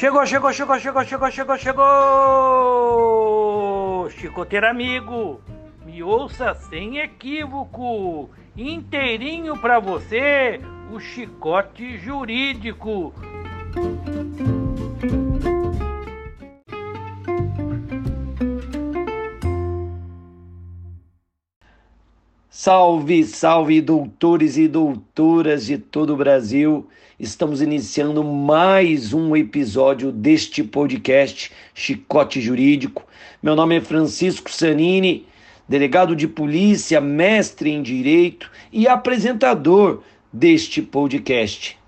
Chegou, chegou, chegou, chegou, chegou, chegou, chegou! Chicoteiro amigo, me ouça sem equívoco, inteirinho para você, o chicote jurídico. Salve, salve, doutores e doutoras de todo o Brasil. Estamos iniciando mais um episódio deste podcast Chicote Jurídico. Meu nome é Francisco Sanini, delegado de polícia, mestre em direito e apresentador deste podcast.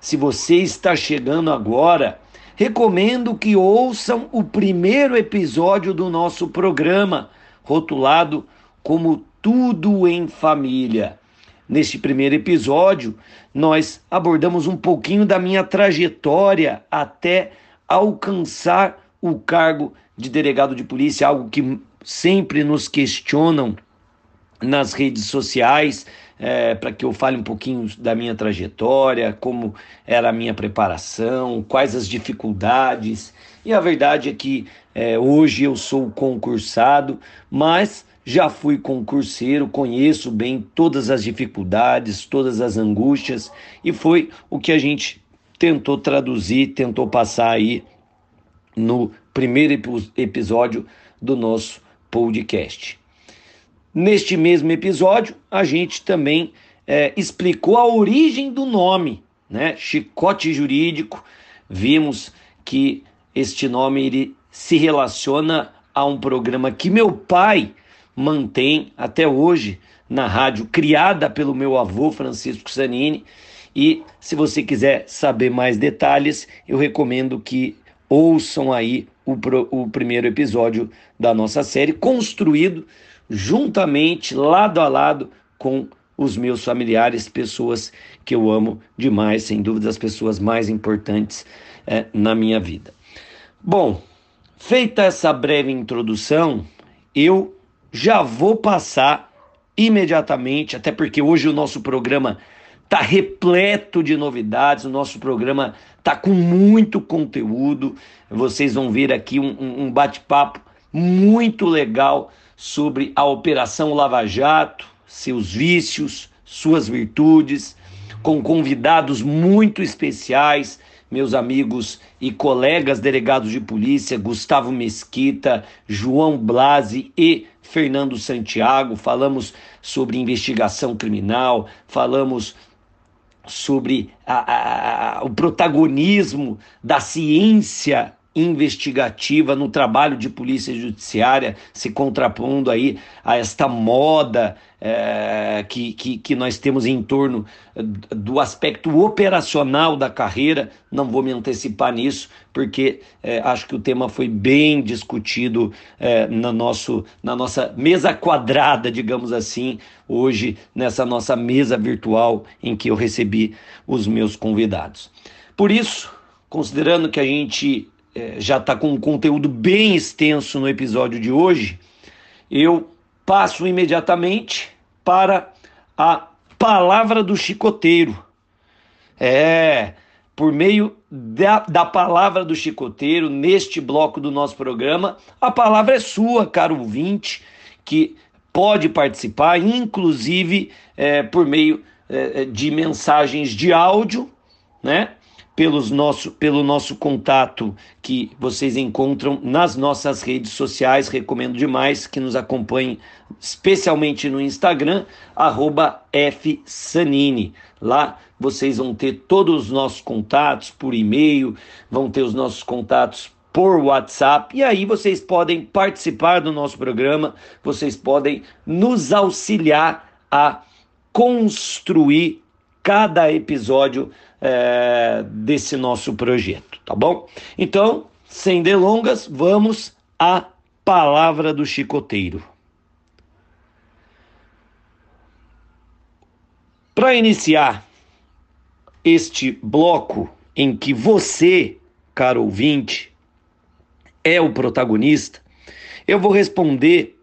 Se você está chegando agora, recomendo que ouçam o primeiro episódio do nosso programa, rotulado como tudo em família. Neste primeiro episódio, nós abordamos um pouquinho da minha trajetória até alcançar o cargo de delegado de polícia, algo que sempre nos questionam nas redes sociais, é, para que eu fale um pouquinho da minha trajetória, como era a minha preparação, quais as dificuldades. E a verdade é que é, hoje eu sou concursado, mas já fui concurseiro, conheço bem todas as dificuldades, todas as angústias, e foi o que a gente tentou traduzir, tentou passar aí no primeiro episódio do nosso podcast. Neste mesmo episódio, a gente também é, explicou a origem do nome, né? Chicote jurídico. Vimos que este nome ele se relaciona a um programa que meu pai mantém até hoje na rádio, criada pelo meu avô Francisco Zanini. E se você quiser saber mais detalhes, eu recomendo que ouçam aí o, o primeiro episódio da nossa série, construído juntamente, lado a lado, com os meus familiares, pessoas que eu amo demais, sem dúvida, as pessoas mais importantes é, na minha vida. Bom, feita essa breve introdução, eu já vou passar imediatamente, até porque hoje o nosso programa está repleto de novidades, o nosso programa está com muito conteúdo. Vocês vão ver aqui um, um bate-papo muito legal sobre a Operação Lava Jato, seus vícios, suas virtudes, com convidados muito especiais meus amigos e colegas delegados de polícia, Gustavo Mesquita, João Blasi e Fernando Santiago. Falamos sobre investigação criminal, falamos sobre a, a, o protagonismo da ciência investigativa no trabalho de polícia judiciária, se contrapondo aí a esta moda é, que, que, que nós temos em torno do aspecto operacional da carreira. Não vou me antecipar nisso, porque é, acho que o tema foi bem discutido é, na, nosso, na nossa mesa quadrada, digamos assim, hoje, nessa nossa mesa virtual em que eu recebi os meus convidados. Por isso, considerando que a gente já está com um conteúdo bem extenso no episódio de hoje, eu passo imediatamente para a palavra do chicoteiro. É, por meio da, da palavra do chicoteiro, neste bloco do nosso programa, a palavra é sua, caro ouvinte, que pode participar, inclusive é, por meio é, de mensagens de áudio, né? Pelos nosso, pelo nosso contato que vocês encontram nas nossas redes sociais. Recomendo demais que nos acompanhem, especialmente no Instagram, fsanini. Lá vocês vão ter todos os nossos contatos por e-mail, vão ter os nossos contatos por WhatsApp e aí vocês podem participar do nosso programa, vocês podem nos auxiliar a construir cada episódio é, desse nosso projeto, tá bom? Então, sem delongas, vamos à palavra do chicoteiro. Para iniciar este bloco em que você, caro ouvinte, é o protagonista, eu vou responder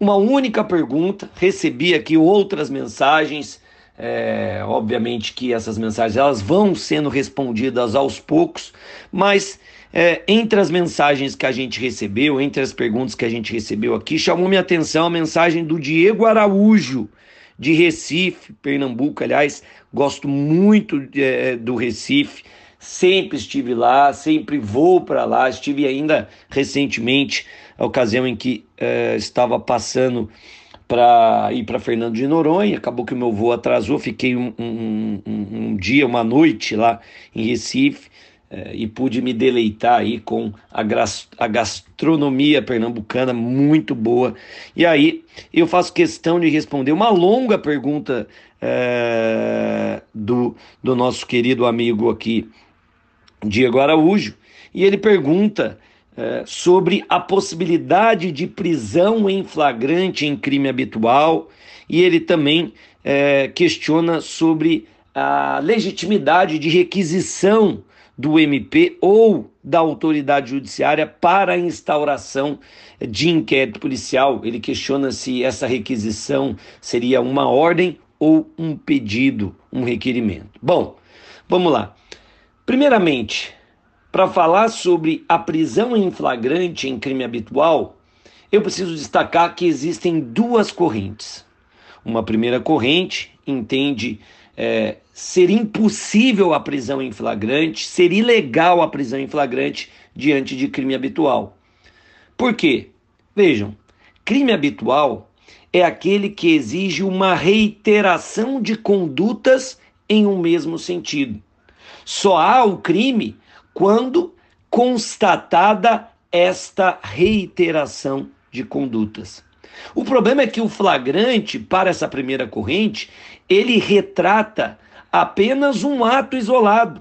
uma única pergunta. Recebi aqui outras mensagens é, obviamente que essas mensagens elas vão sendo respondidas aos poucos, mas é, entre as mensagens que a gente recebeu, entre as perguntas que a gente recebeu aqui, chamou minha atenção a mensagem do Diego Araújo, de Recife, Pernambuco. Aliás, gosto muito é, do Recife, sempre estive lá, sempre vou para lá. Estive ainda recentemente, a ocasião em que é, estava passando para ir para Fernando de Noronha. Acabou que o meu voo atrasou, fiquei um, um, um, um dia, uma noite lá em Recife. É, e pude me deleitar aí com a, a, gastronomia pernambucana muito boa. E aí eu faço questão de responder uma longa pergunta é, do, do nosso querido amigo aqui, Diego Araújo, e ele pergunta é, sobre a possibilidade de prisão em flagrante em crime habitual, e ele também é, questiona sobre a legitimidade de requisição do MP ou da autoridade judiciária para a instauração de inquérito policial. Ele questiona se essa requisição seria uma ordem ou um pedido, um requerimento. Bom, vamos lá. Primeiramente, para falar sobre a prisão em flagrante em crime habitual, eu preciso destacar que existem duas correntes. Uma primeira corrente entende é, ser impossível a prisão em flagrante, ser ilegal a prisão em flagrante diante de crime habitual. Por quê? Vejam, crime habitual é aquele que exige uma reiteração de condutas em um mesmo sentido. Só há o crime quando constatada esta reiteração de condutas. O problema é que o flagrante, para essa primeira corrente, ele retrata apenas um ato isolado,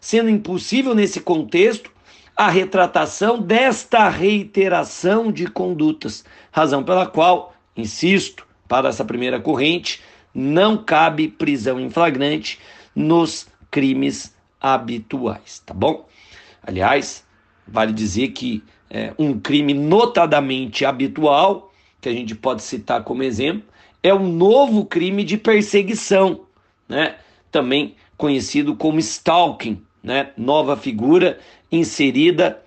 sendo impossível nesse contexto a retratação desta reiteração de condutas, razão pela qual, insisto, para essa primeira corrente, não cabe prisão em flagrante nos crimes habituais, tá bom? Aliás, vale dizer que é, um crime notadamente habitual que a gente pode citar como exemplo, é o novo crime de perseguição, né? também conhecido como stalking, né? nova figura inserida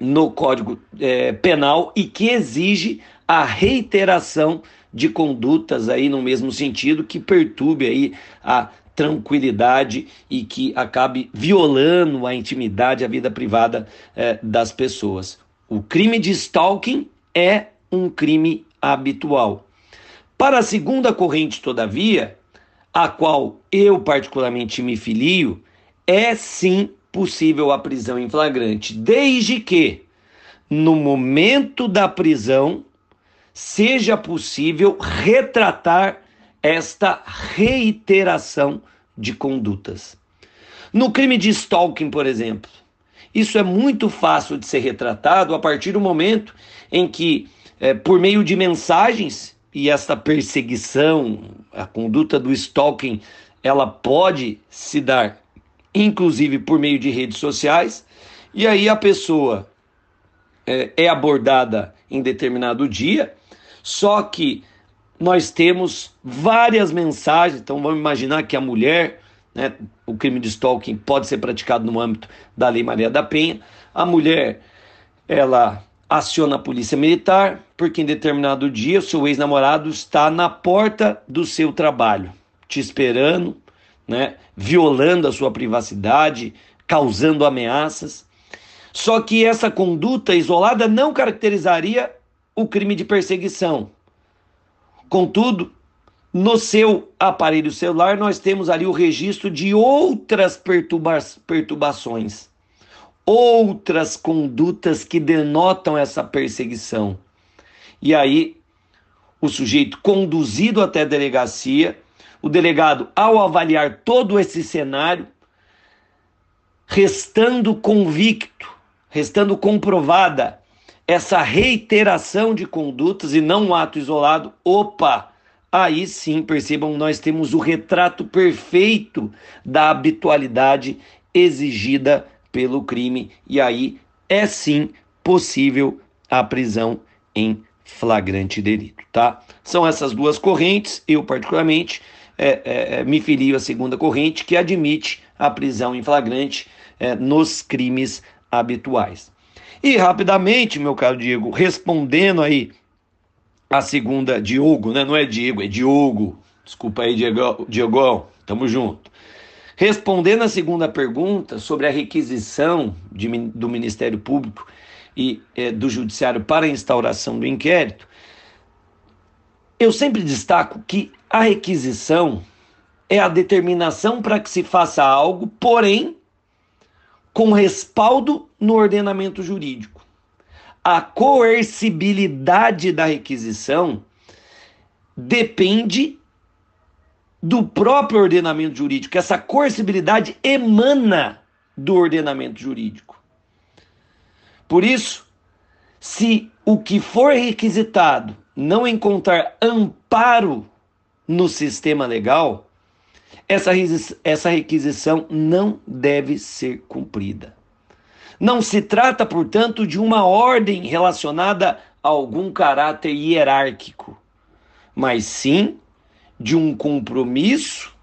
no Código é, Penal e que exige a reiteração de condutas aí no mesmo sentido que perturbe aí a tranquilidade e que acabe violando a intimidade, a vida privada é, das pessoas. O crime de stalking é um crime habitual. Para a segunda corrente, todavia, a qual eu particularmente me filio, é sim possível a prisão em flagrante, desde que, no momento da prisão, seja possível retratar esta reiteração de condutas. No crime de stalking, por exemplo, isso é muito fácil de ser retratado a partir do momento em que é, por meio de mensagens, e esta perseguição, a conduta do stalking, ela pode se dar, inclusive por meio de redes sociais, e aí a pessoa é, é abordada em determinado dia, só que nós temos várias mensagens, então vamos imaginar que a mulher, né, o crime de stalking pode ser praticado no âmbito da Lei Maria da Penha, a mulher, ela aciona a polícia militar, porque em determinado dia o seu ex-namorado está na porta do seu trabalho, te esperando, né, violando a sua privacidade, causando ameaças. Só que essa conduta isolada não caracterizaria o crime de perseguição. Contudo, no seu aparelho celular, nós temos ali o registro de outras perturba perturbações outras condutas que denotam essa perseguição. E aí, o sujeito conduzido até a delegacia, o delegado, ao avaliar todo esse cenário, restando convicto, restando comprovada essa reiteração de condutas e não um ato isolado, opa! Aí sim, percebam, nós temos o retrato perfeito da habitualidade exigida pelo crime e aí é sim possível a prisão em flagrante delito, tá? São essas duas correntes, eu particularmente é, é, é, me filio à segunda corrente que admite a prisão em flagrante é, nos crimes habituais. E rapidamente, meu caro Diego, respondendo aí a segunda, Diogo, né? Não é Diego, é Diogo. Desculpa aí, Diego, Diego, tamo junto. Respondendo a segunda pergunta sobre a requisição de, do Ministério Público e é, do Judiciário para a instauração do inquérito, eu sempre destaco que a requisição é a determinação para que se faça algo, porém com respaldo no ordenamento jurídico. A coercibilidade da requisição depende do próprio ordenamento jurídico. Essa coercibilidade emana do ordenamento jurídico. Por isso, se o que for requisitado não encontrar amparo no sistema legal, essa, essa requisição não deve ser cumprida. Não se trata, portanto, de uma ordem relacionada a algum caráter hierárquico, mas sim de um compromisso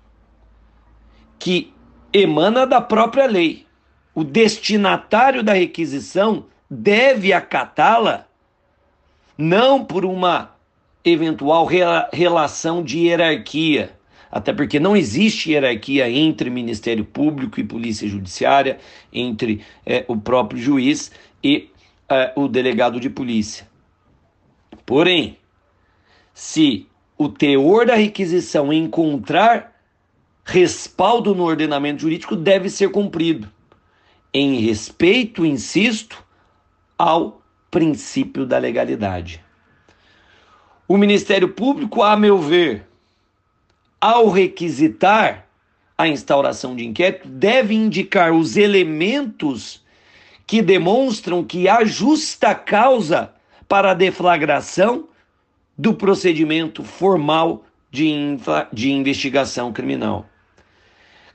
que emana da própria lei. O destinatário da requisição deve acatá-la não por uma eventual relação de hierarquia, até porque não existe hierarquia entre Ministério Público e Polícia Judiciária, entre é, o próprio juiz e é, o delegado de polícia. Porém, se o teor da requisição encontrar respaldo no ordenamento jurídico, deve ser cumprido, em respeito, insisto, ao princípio da legalidade. O Ministério Público, a meu ver, ao requisitar a instauração de inquérito, deve indicar os elementos que demonstram que há justa causa para a deflagração do procedimento formal de, de investigação criminal.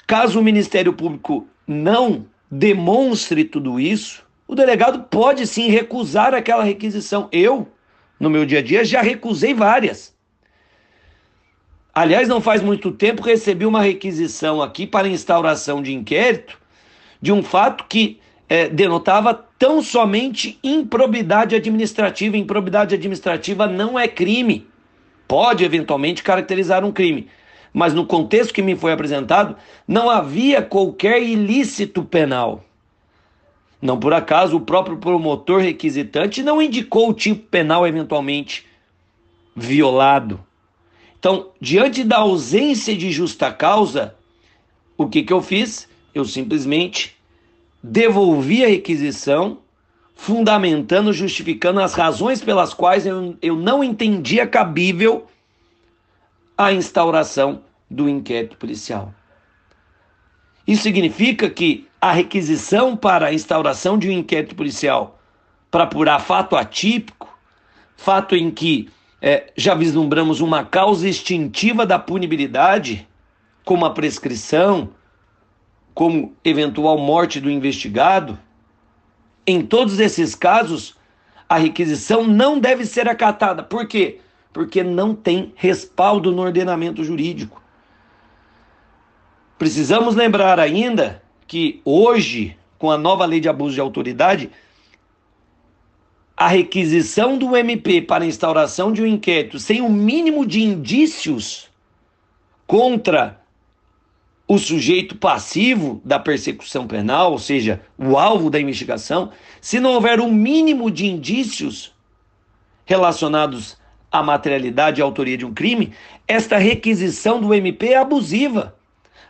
Caso o Ministério Público não demonstre tudo isso, o delegado pode sim recusar aquela requisição. Eu, no meu dia a dia, já recusei várias. Aliás, não faz muito tempo recebi uma requisição aqui para instauração de inquérito de um fato que é, denotava tão somente improbidade administrativa. Improbidade administrativa não é crime. Pode eventualmente caracterizar um crime. Mas no contexto que me foi apresentado, não havia qualquer ilícito penal. Não por acaso o próprio promotor requisitante não indicou o tipo penal eventualmente violado. Então, diante da ausência de justa causa, o que, que eu fiz? Eu simplesmente devolvi a requisição, fundamentando, justificando as razões pelas quais eu, eu não entendia cabível a instauração do inquérito policial. Isso significa que a requisição para a instauração de um inquérito policial para apurar fato atípico, fato em que é, já vislumbramos uma causa extintiva da punibilidade, como a prescrição, como eventual morte do investigado. Em todos esses casos, a requisição não deve ser acatada. Por quê? Porque não tem respaldo no ordenamento jurídico. Precisamos lembrar ainda que hoje, com a nova lei de abuso de autoridade, a requisição do MP para instauração de um inquérito sem o mínimo de indícios contra o sujeito passivo da persecução penal, ou seja, o alvo da investigação, se não houver um mínimo de indícios relacionados à materialidade e autoria de um crime, esta requisição do MP é abusiva.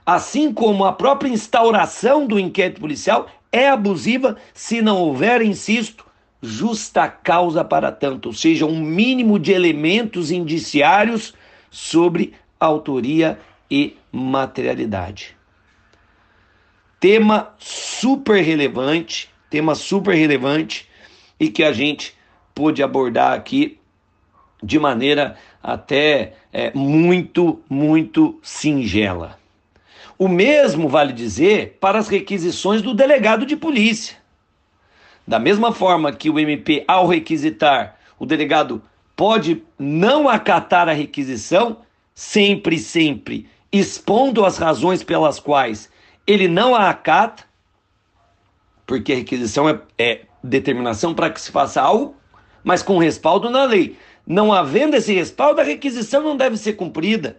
Assim como a própria instauração do inquérito policial é abusiva se não houver, insisto, justa causa para tanto, ou seja, um mínimo de elementos indiciários sobre autoria e materialidade. Tema super relevante, tema super relevante e que a gente pôde abordar aqui de maneira até é, muito, muito singela. O mesmo vale dizer para as requisições do delegado de polícia. Da mesma forma que o MP, ao requisitar, o delegado pode não acatar a requisição, sempre, sempre expondo as razões pelas quais ele não a acata, porque a requisição é, é determinação para que se faça algo, mas com respaldo na lei. Não havendo esse respaldo, a requisição não deve ser cumprida.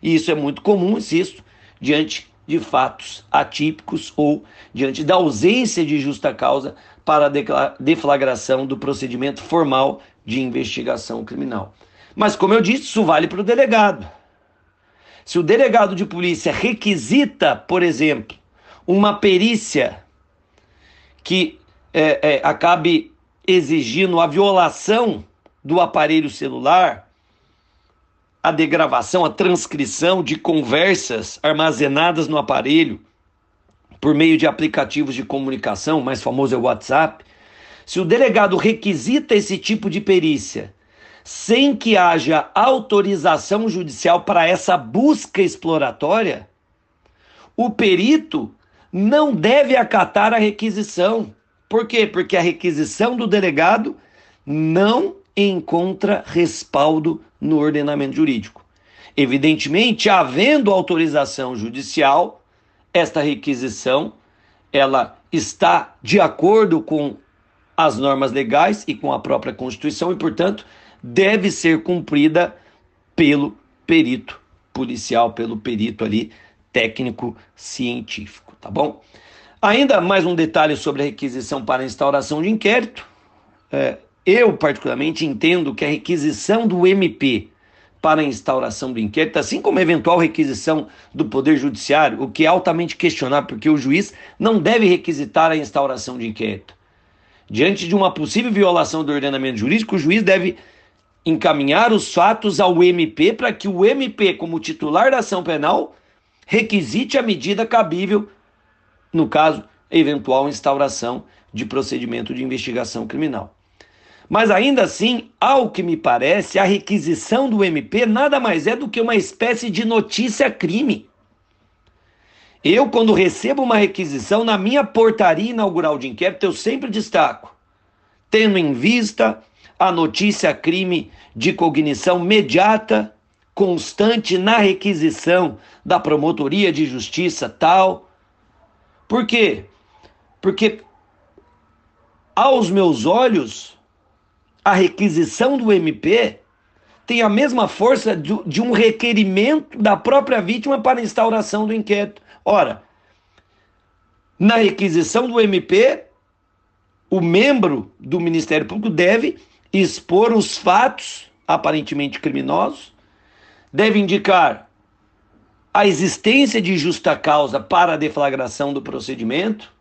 E isso é muito comum, insisto, diante de fatos atípicos ou diante da ausência de justa causa para a deflagração do procedimento formal de investigação criminal. Mas, como eu disse, isso vale para o delegado. Se o delegado de polícia requisita, por exemplo, uma perícia que é, é, acabe exigindo a violação do aparelho celular, a degravação, a transcrição de conversas armazenadas no aparelho por meio de aplicativos de comunicação, mais famoso é o WhatsApp. Se o delegado requisita esse tipo de perícia sem que haja autorização judicial para essa busca exploratória, o perito não deve acatar a requisição. Por quê? Porque a requisição do delegado não encontra respaldo no ordenamento jurídico. Evidentemente, havendo autorização judicial, esta requisição ela está de acordo com as normas legais e com a própria Constituição e, portanto, deve ser cumprida pelo perito policial, pelo perito ali técnico científico, tá bom? Ainda mais um detalhe sobre a requisição para instauração de inquérito. É, eu, particularmente, entendo que a requisição do MP para a instauração do inquérito, assim como a eventual requisição do Poder Judiciário, o que é altamente questionável, porque o juiz não deve requisitar a instauração de inquérito. Diante de uma possível violação do ordenamento jurídico, o juiz deve encaminhar os fatos ao MP para que o MP, como titular da ação penal, requisite a medida cabível, no caso, eventual instauração de procedimento de investigação criminal. Mas ainda assim, ao que me parece, a requisição do MP nada mais é do que uma espécie de notícia-crime. Eu, quando recebo uma requisição na minha portaria inaugural de inquérito, eu sempre destaco, tendo em vista a notícia-crime de cognição mediata, constante na requisição da promotoria de justiça tal. Por quê? Porque aos meus olhos, a requisição do MP tem a mesma força de, um requerimento da própria vítima para instauração do inquérito. Ora, na requisição do MP, o membro do Ministério Público deve expor os fatos aparentemente criminosos, deve indicar a existência de justa causa para a deflagração do procedimento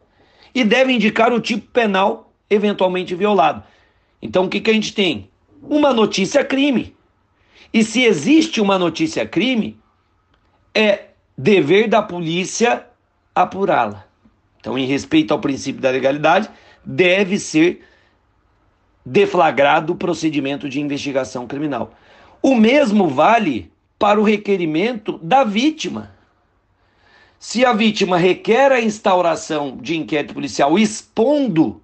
e deve indicar o tipo penal eventualmente violado. Então o que, que a gente tem? Uma notícia crime. E se existe uma notícia crime, é dever da polícia apurá-la. Então, em respeito ao princípio da legalidade, deve ser deflagrado o procedimento de investigação criminal. O mesmo vale para o requerimento da vítima. Se a vítima requer a instauração de inquérito policial expondo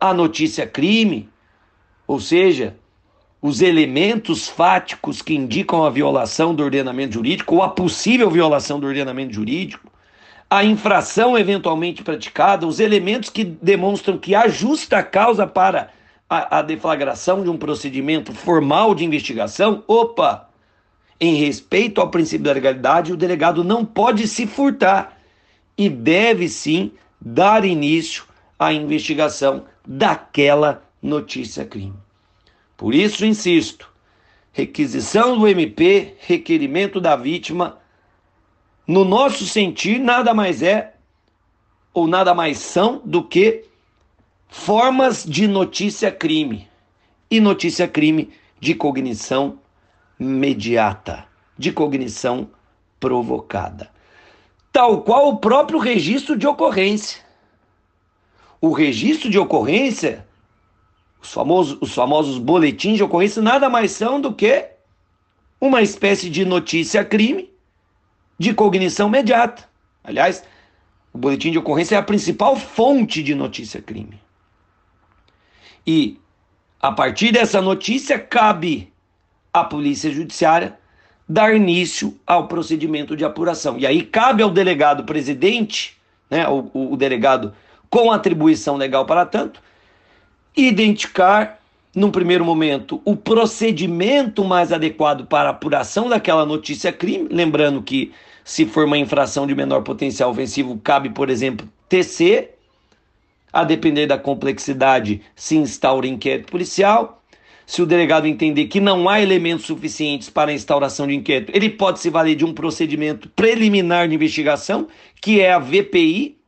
a notícia crime, ou seja, os elementos fáticos que indicam a violação do ordenamento jurídico ou a possível violação do ordenamento jurídico, a infração eventualmente praticada, os elementos que demonstram que há justa causa para a, a deflagração de um procedimento formal de investigação, opa, em respeito ao princípio da legalidade, o delegado não pode se furtar e deve sim dar início à investigação daquela notícia crime. Por isso, insisto, requisição do MP, requerimento da vítima, no nosso sentir, nada mais é ou nada mais são do que formas de notícia crime e notícia crime de cognição mediata, de cognição provocada. Tal qual o próprio registro de ocorrência. O registro de ocorrência os famosos, os famosos boletins de ocorrência nada mais são do que uma espécie de notícia-crime de cognição imediata. Aliás, o boletim de ocorrência é a principal fonte de notícia-crime. E, a partir dessa notícia, cabe à Polícia Judiciária dar início ao procedimento de apuração. E aí cabe ao delegado presidente, né, o, o delegado com atribuição legal para tanto, identificar, num primeiro momento, o procedimento mais adequado para apuração daquela notícia crime, lembrando que se for uma infração de menor potencial ofensivo, cabe, por exemplo, TC, a depender da complexidade, se instaura inquérito policial. Se o delegado entender que não há elementos suficientes para a instauração de inquérito, ele pode se valer de um procedimento preliminar de investigação, que é a VPI,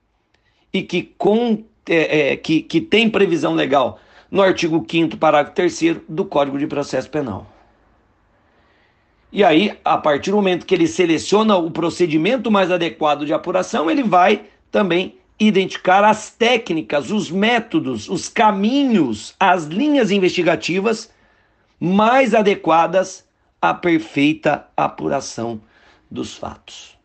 e que, com, é, é, que, que tem previsão legal no artigo 5, parágrafo 3 do Código de Processo Penal. E aí, a partir do momento que ele seleciona o procedimento mais adequado de apuração, ele vai também identificar as técnicas, os métodos, os caminhos, as linhas investigativas mais adequadas à perfeita apuração dos fatos.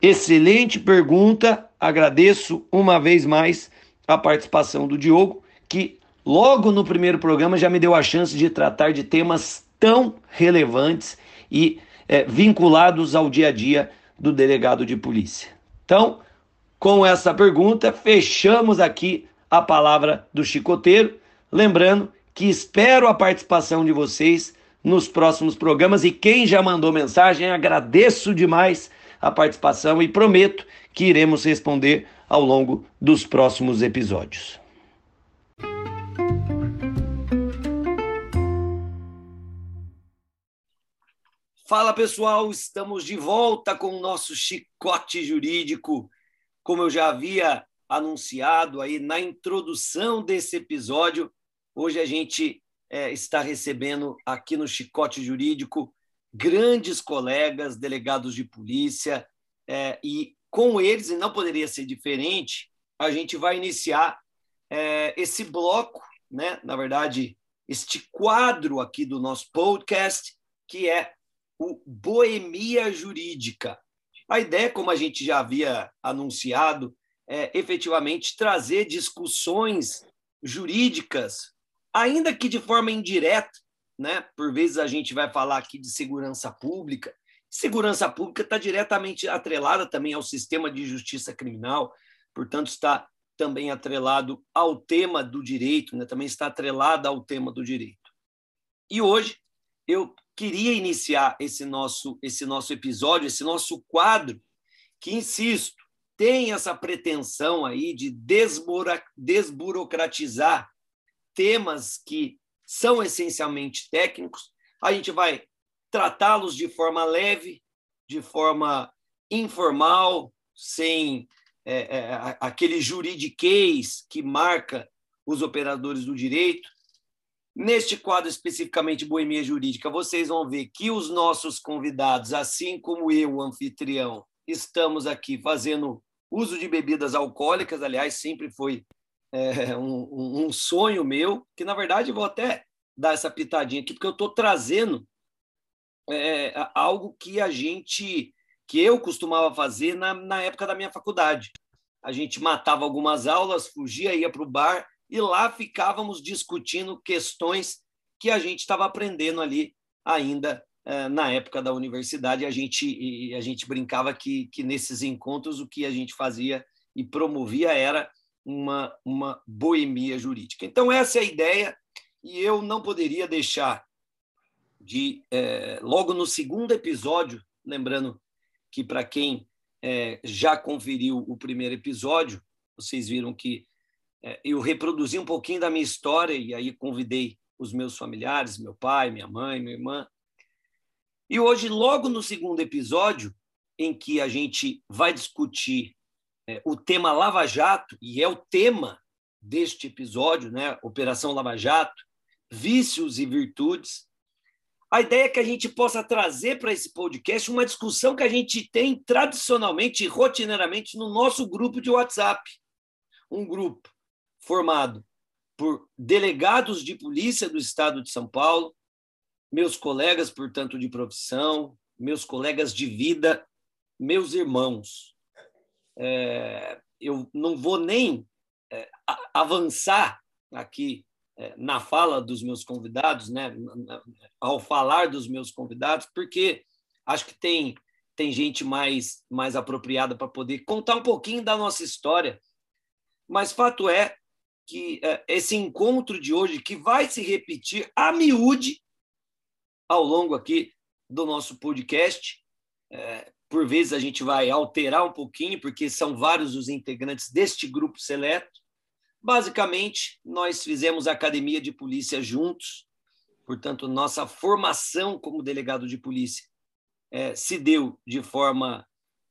Excelente pergunta, agradeço uma vez mais a participação do Diogo, que logo no primeiro programa já me deu a chance de tratar de temas tão relevantes e é, vinculados ao dia a dia do delegado de polícia. Então, com essa pergunta, fechamos aqui a palavra do chicoteiro. Lembrando que espero a participação de vocês nos próximos programas e quem já mandou mensagem, agradeço demais a participação e prometo que iremos responder ao longo dos próximos episódios. Fala pessoal, estamos de volta com o nosso chicote jurídico como eu já havia anunciado aí na introdução desse episódio, hoje a gente é, está recebendo aqui no Chicote Jurídico grandes colegas, delegados de polícia, é, e com eles, e não poderia ser diferente, a gente vai iniciar é, esse bloco, né? na verdade, este quadro aqui do nosso podcast, que é o Boemia Jurídica. A ideia, como a gente já havia anunciado, é efetivamente trazer discussões jurídicas, ainda que de forma indireta, né? Por vezes a gente vai falar aqui de segurança pública. Segurança pública está diretamente atrelada também ao sistema de justiça criminal, portanto, está também atrelado ao tema do direito, né? também está atrelada ao tema do direito. E hoje eu queria iniciar esse nosso, esse nosso episódio, esse nosso quadro, que, insisto, tem essa pretensão aí de desburocratizar temas que são essencialmente técnicos. A gente vai tratá-los de forma leve, de forma informal, sem é, é, aquele juridiquês que marca os operadores do direito. Neste quadro especificamente Boemia Jurídica, vocês vão ver que os nossos convidados, assim como eu, o anfitrião, estamos aqui fazendo uso de bebidas alcoólicas. Aliás, sempre foi é, um, um, sonho meu, que na verdade vou até dar essa pitadinha aqui, porque eu estou trazendo é, algo que a gente, que eu costumava fazer na, na época da minha faculdade. A gente matava algumas aulas, fugia, ia para o bar e lá ficávamos discutindo questões que a gente estava aprendendo ali ainda eh, na época da universidade. A gente, a gente brincava que, que nesses encontros o que a gente fazia e promovia era uma, uma boemia jurídica. Então, essa é a ideia, e eu não poderia deixar de, eh, logo no segundo episódio, lembrando que para quem eh, já conferiu o primeiro episódio, vocês viram que é, eu reproduzi um pouquinho da minha história e aí convidei os meus familiares, meu pai, minha mãe, minha irmã. E hoje, logo no segundo episódio, em que a gente vai discutir é, o tema Lava Jato, e é o tema deste episódio, né? Operação Lava Jato, vícios e virtudes. A ideia é que a gente possa trazer para esse podcast uma discussão que a gente tem tradicionalmente e rotineiramente no nosso grupo de WhatsApp. Um grupo formado por delegados de polícia do estado de São Paulo, meus colegas, portanto, de profissão, meus colegas de vida, meus irmãos. É, eu não vou nem é, avançar aqui na fala dos meus convidados, né, ao falar dos meus convidados, porque acho que tem, tem gente mais, mais apropriada para poder contar um pouquinho da nossa história mas fato é que é, esse encontro de hoje, que vai se repetir a miúde ao longo aqui do nosso podcast, é, por vezes a gente vai alterar um pouquinho, porque são vários os integrantes deste grupo seleto. Basicamente, nós fizemos a academia de polícia juntos, portanto, nossa formação como delegado de polícia é, se deu de forma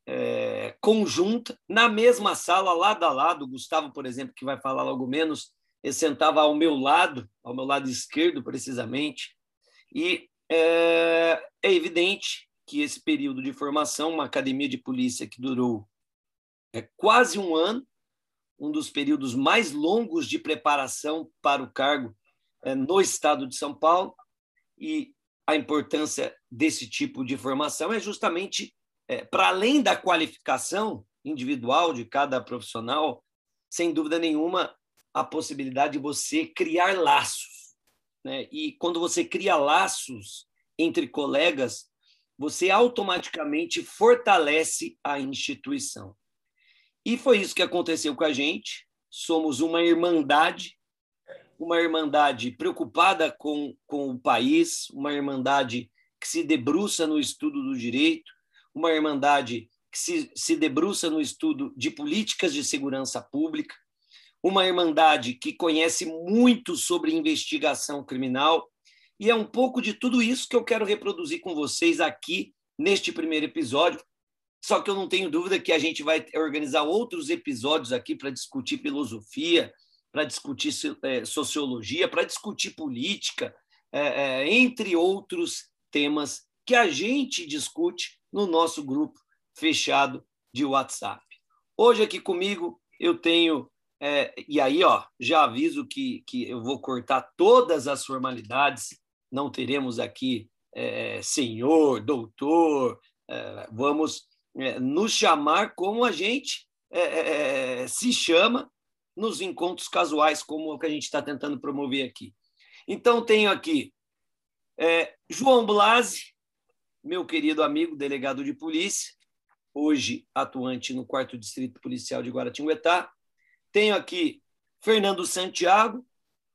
é, conjunta, na mesma sala, lado a lado. O Gustavo, por exemplo, que vai falar logo menos, ele sentava ao meu lado, ao meu lado esquerdo, precisamente, e é, é evidente que esse período de formação, uma academia de polícia que durou é, quase um ano, um dos períodos mais longos de preparação para o cargo é, no estado de São Paulo, e a importância desse tipo de formação é justamente é, para além da qualificação individual de cada profissional, sem dúvida nenhuma, a possibilidade de você criar laços. Né? E quando você cria laços entre colegas, você automaticamente fortalece a instituição. E foi isso que aconteceu com a gente. Somos uma irmandade, uma irmandade preocupada com, com o país, uma irmandade que se debruça no estudo do direito, uma irmandade que se, se debruça no estudo de políticas de segurança pública, uma irmandade que conhece muito sobre investigação criminal e é um pouco de tudo isso que eu quero reproduzir com vocês aqui neste primeiro episódio. Só que eu não tenho dúvida que a gente vai organizar outros episódios aqui para discutir filosofia, para discutir é, sociologia, para discutir política, é, é, entre outros temas que a gente discute no nosso grupo fechado de WhatsApp. Hoje aqui comigo eu tenho é, e aí, ó, já aviso que, que eu vou cortar todas as formalidades não teremos aqui é, senhor, doutor, é, vamos nos chamar como a gente é, é, é, se chama nos encontros casuais, como o que a gente está tentando promover aqui. Então, tenho aqui João Blasi, meu querido amigo, delegado de polícia, hoje atuante no 4 Distrito Policial de Guaratinguetá. Tenho aqui Fernando Santiago,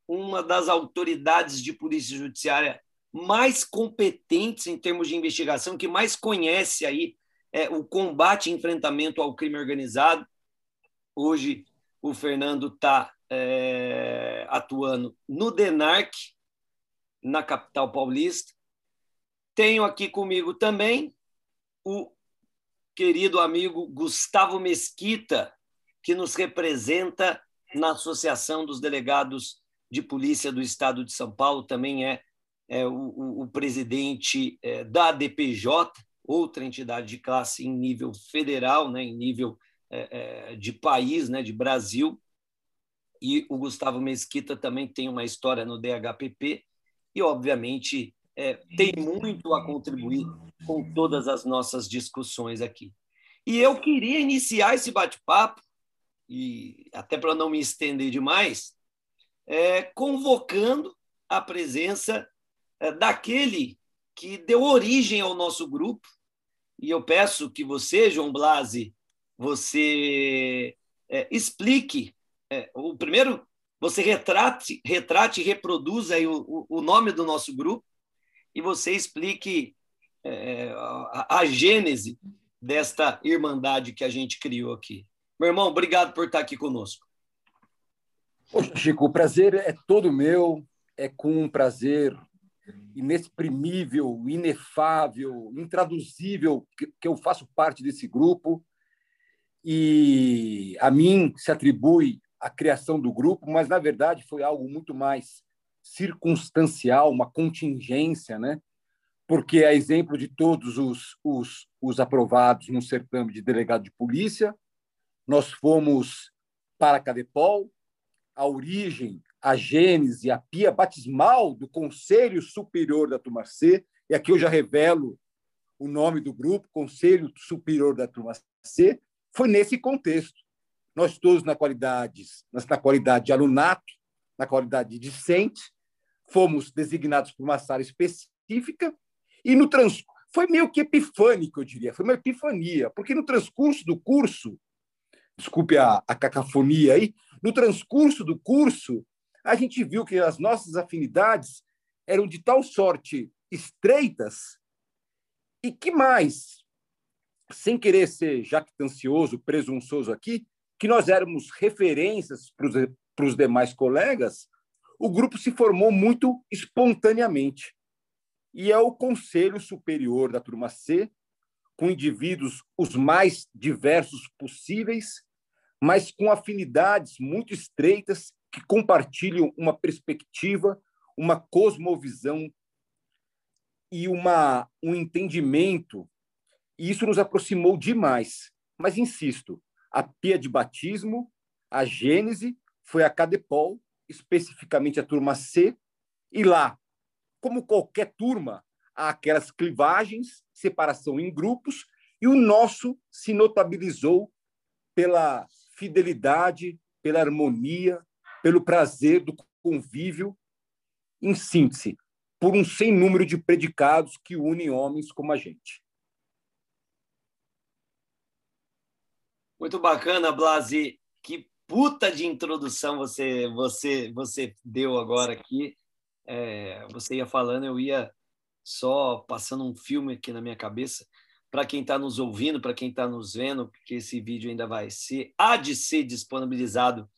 uma das autoridades de polícia judiciária mais competentes em termos de investigação, que mais conhece aí é, o combate e enfrentamento ao crime organizado. Hoje o Fernando está é, atuando no DENARC, na capital paulista. Tenho aqui comigo também o querido amigo Gustavo Mesquita, que nos representa na Associação dos Delegados de polícia do Estado de São Paulo, também é, é o, o, presidente é, da DPJ, outra entidade de classe em nível federal, né, em nível é, é de país, né, de Brasil. E o Gustavo Mesquita também tem uma história no DHPP e, obviamente, é, tem muito a contribuir com todas as nossas discussões aqui. E eu queria iniciar esse bate-papo, e até para não me estender demais, é, convocando a presença é, daquele que deu origem ao nosso grupo. E eu peço que você, João Blasi, você é, explique. É, o primeiro, você retrate, retrate e reproduza o, o nome do nosso grupo e você explique é, a, a gênese desta irmandade que a gente criou aqui. Meu irmão, obrigado por estar aqui conosco. Poxa, Chico, o prazer é todo meu, é com um prazer inexprimível, inefável, intraduzível que, que eu faço parte desse grupo e a mim se atribui a criação do grupo, mas na verdade foi algo muito mais circunstancial, uma contingência, né? Porque a exemplo de todos os, os, os aprovados no certame de delegado de polícia, nós fomos para a Cadepol, a origem, a gênese, a pia batismal do Conselho Superior da Turma C, e aqui eu já revelo o nome do grupo, Conselho Superior da Turma C, foi nesse contexto. Nós todos, na qualidade, na qualidade de alunato, na qualidade de discente, fomos designados por uma sala específica e no trans foi meio que epifânico, eu diria, foi uma epifania, porque no transcurso do curso desculpe a, a cacofonia aí, no transcurso do curso, a gente viu que as nossas afinidades eram de tal sorte estreitas e que mais, sem querer ser jactancioso, presunçoso aqui, que nós éramos referências para os demais colegas, o grupo se formou muito espontaneamente. E é o Conselho Superior da Turma C, com indivíduos os mais diversos possíveis, mas com afinidades muito estreitas que compartilham uma perspectiva, uma cosmovisão e uma, um entendimento. E isso nos aproximou demais. Mas insisto, a pia de batismo, a gênese, foi a Cadepol, especificamente a turma C, e lá, como qualquer turma, há aquelas clivagens, separação em grupos, e o nosso se notabilizou pela fidelidade, pela harmonia, pelo prazer do convívio, em síntese, por um sem número de predicados que unem homens como a gente. Muito bacana, Blasi. Que puta de introdução você você você deu agora aqui. É, você ia falando, eu ia só passando um filme aqui na minha cabeça para quem está nos ouvindo, para quem está nos vendo, porque esse vídeo ainda vai ser, há de ser disponibilizado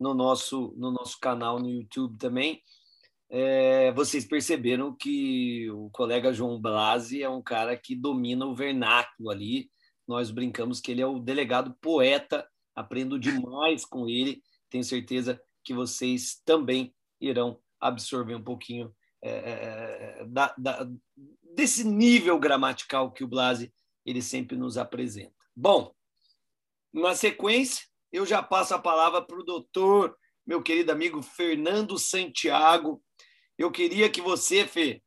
no nosso, no nosso canal no YouTube também. É, vocês perceberam que o colega João Blasi é um cara que domina o vernáculo ali. Nós brincamos que ele é o delegado poeta, aprendo demais com ele. Tenho certeza que vocês também irão absorver um pouquinho é, é, é da, da, desse nível gramatical que o Blasi ele sempre nos apresenta. Bom, na sequência, eu já passo a palavra para o doutor, meu querido amigo Fernando Santiago. Eu queria que você, Fê,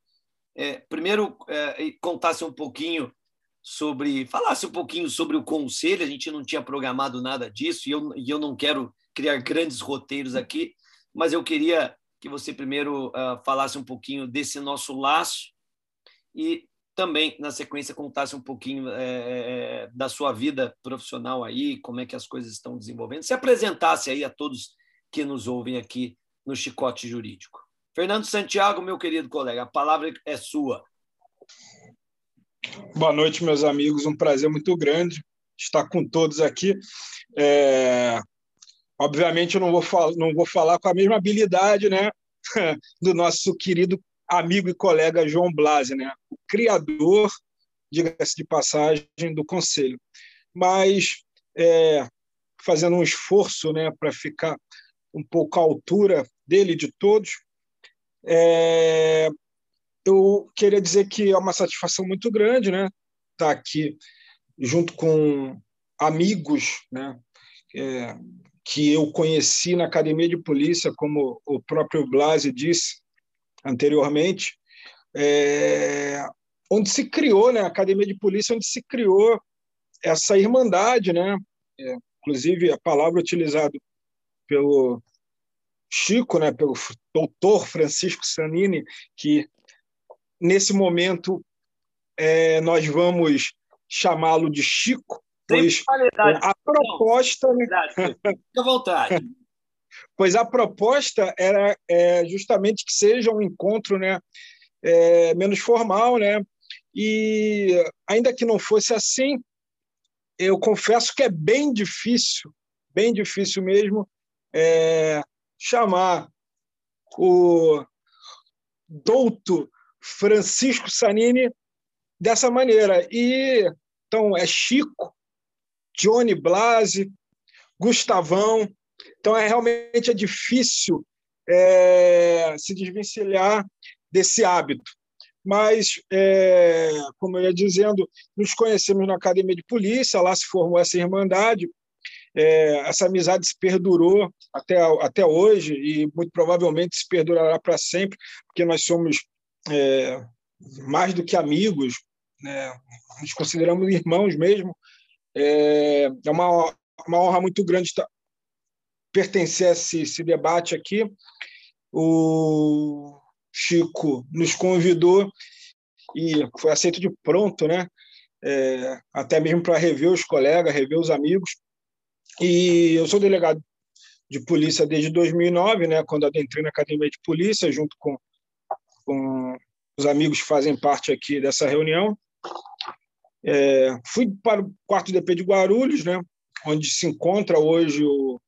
é, primeiro é, contasse um pouquinho sobre, falasse um pouquinho sobre o conselho. A gente não tinha programado nada disso e eu, e eu não quero criar grandes roteiros aqui, mas eu queria que você primeiro uh, falasse um pouquinho desse nosso laço e também, na sequência, contasse um pouquinho é, da sua vida profissional aí, como é que as coisas estão desenvolvendo, se apresentasse aí a todos que nos ouvem aqui no Chicote Jurídico. Fernando Santiago, meu querido colega, a palavra é sua. Boa noite, meus amigos. Um prazer muito grande estar com todos aqui. É... Obviamente, eu não vou, não vou falar com a mesma habilidade né, do nosso querido amigo e colega João Blasi, né? o criador, diga-se de passagem, do Conselho. Mas, é, fazendo um esforço né, para ficar um pouco à altura dele de todos, é, eu queria dizer que é uma satisfação muito grande né, estar aqui junto com amigos né, é, que eu conheci na academia de polícia, como o próprio Blasi disse, anteriormente, é, onde se criou, né, a Academia de Polícia, onde se criou essa irmandade, né, é, inclusive a palavra utilizada pelo Chico, né, pelo doutor Francisco Sanini, que nesse momento é, nós vamos chamá-lo de Chico, pois a proposta. Né? Fica à vontade. pois a proposta era é, justamente que seja um encontro né, é, menos formal, né? E ainda que não fosse assim, eu confesso que é bem difícil, bem difícil mesmo, é, chamar o douto Francisco Sanini dessa maneira. E então é Chico, Johnny Blasi, Gustavão, então, é realmente é difícil é, se desvencilhar desse hábito. Mas, é, como eu ia dizendo, nos conhecemos na academia de polícia, lá se formou essa irmandade, é, essa amizade se perdurou até, até hoje e muito provavelmente se perdurará para sempre, porque nós somos é, mais do que amigos, né? nos consideramos irmãos mesmo. É, é uma, uma honra muito grande estar, pertencer a esse, esse debate aqui. O Chico nos convidou e foi aceito de pronto, né? É, até mesmo para rever os colegas, rever os amigos. E eu sou delegado de polícia desde 2009, né, quando adentrei na academia de polícia, junto com, com os amigos que fazem parte aqui dessa reunião. É, fui para o quarto DP de Guarulhos, né, onde se encontra hoje o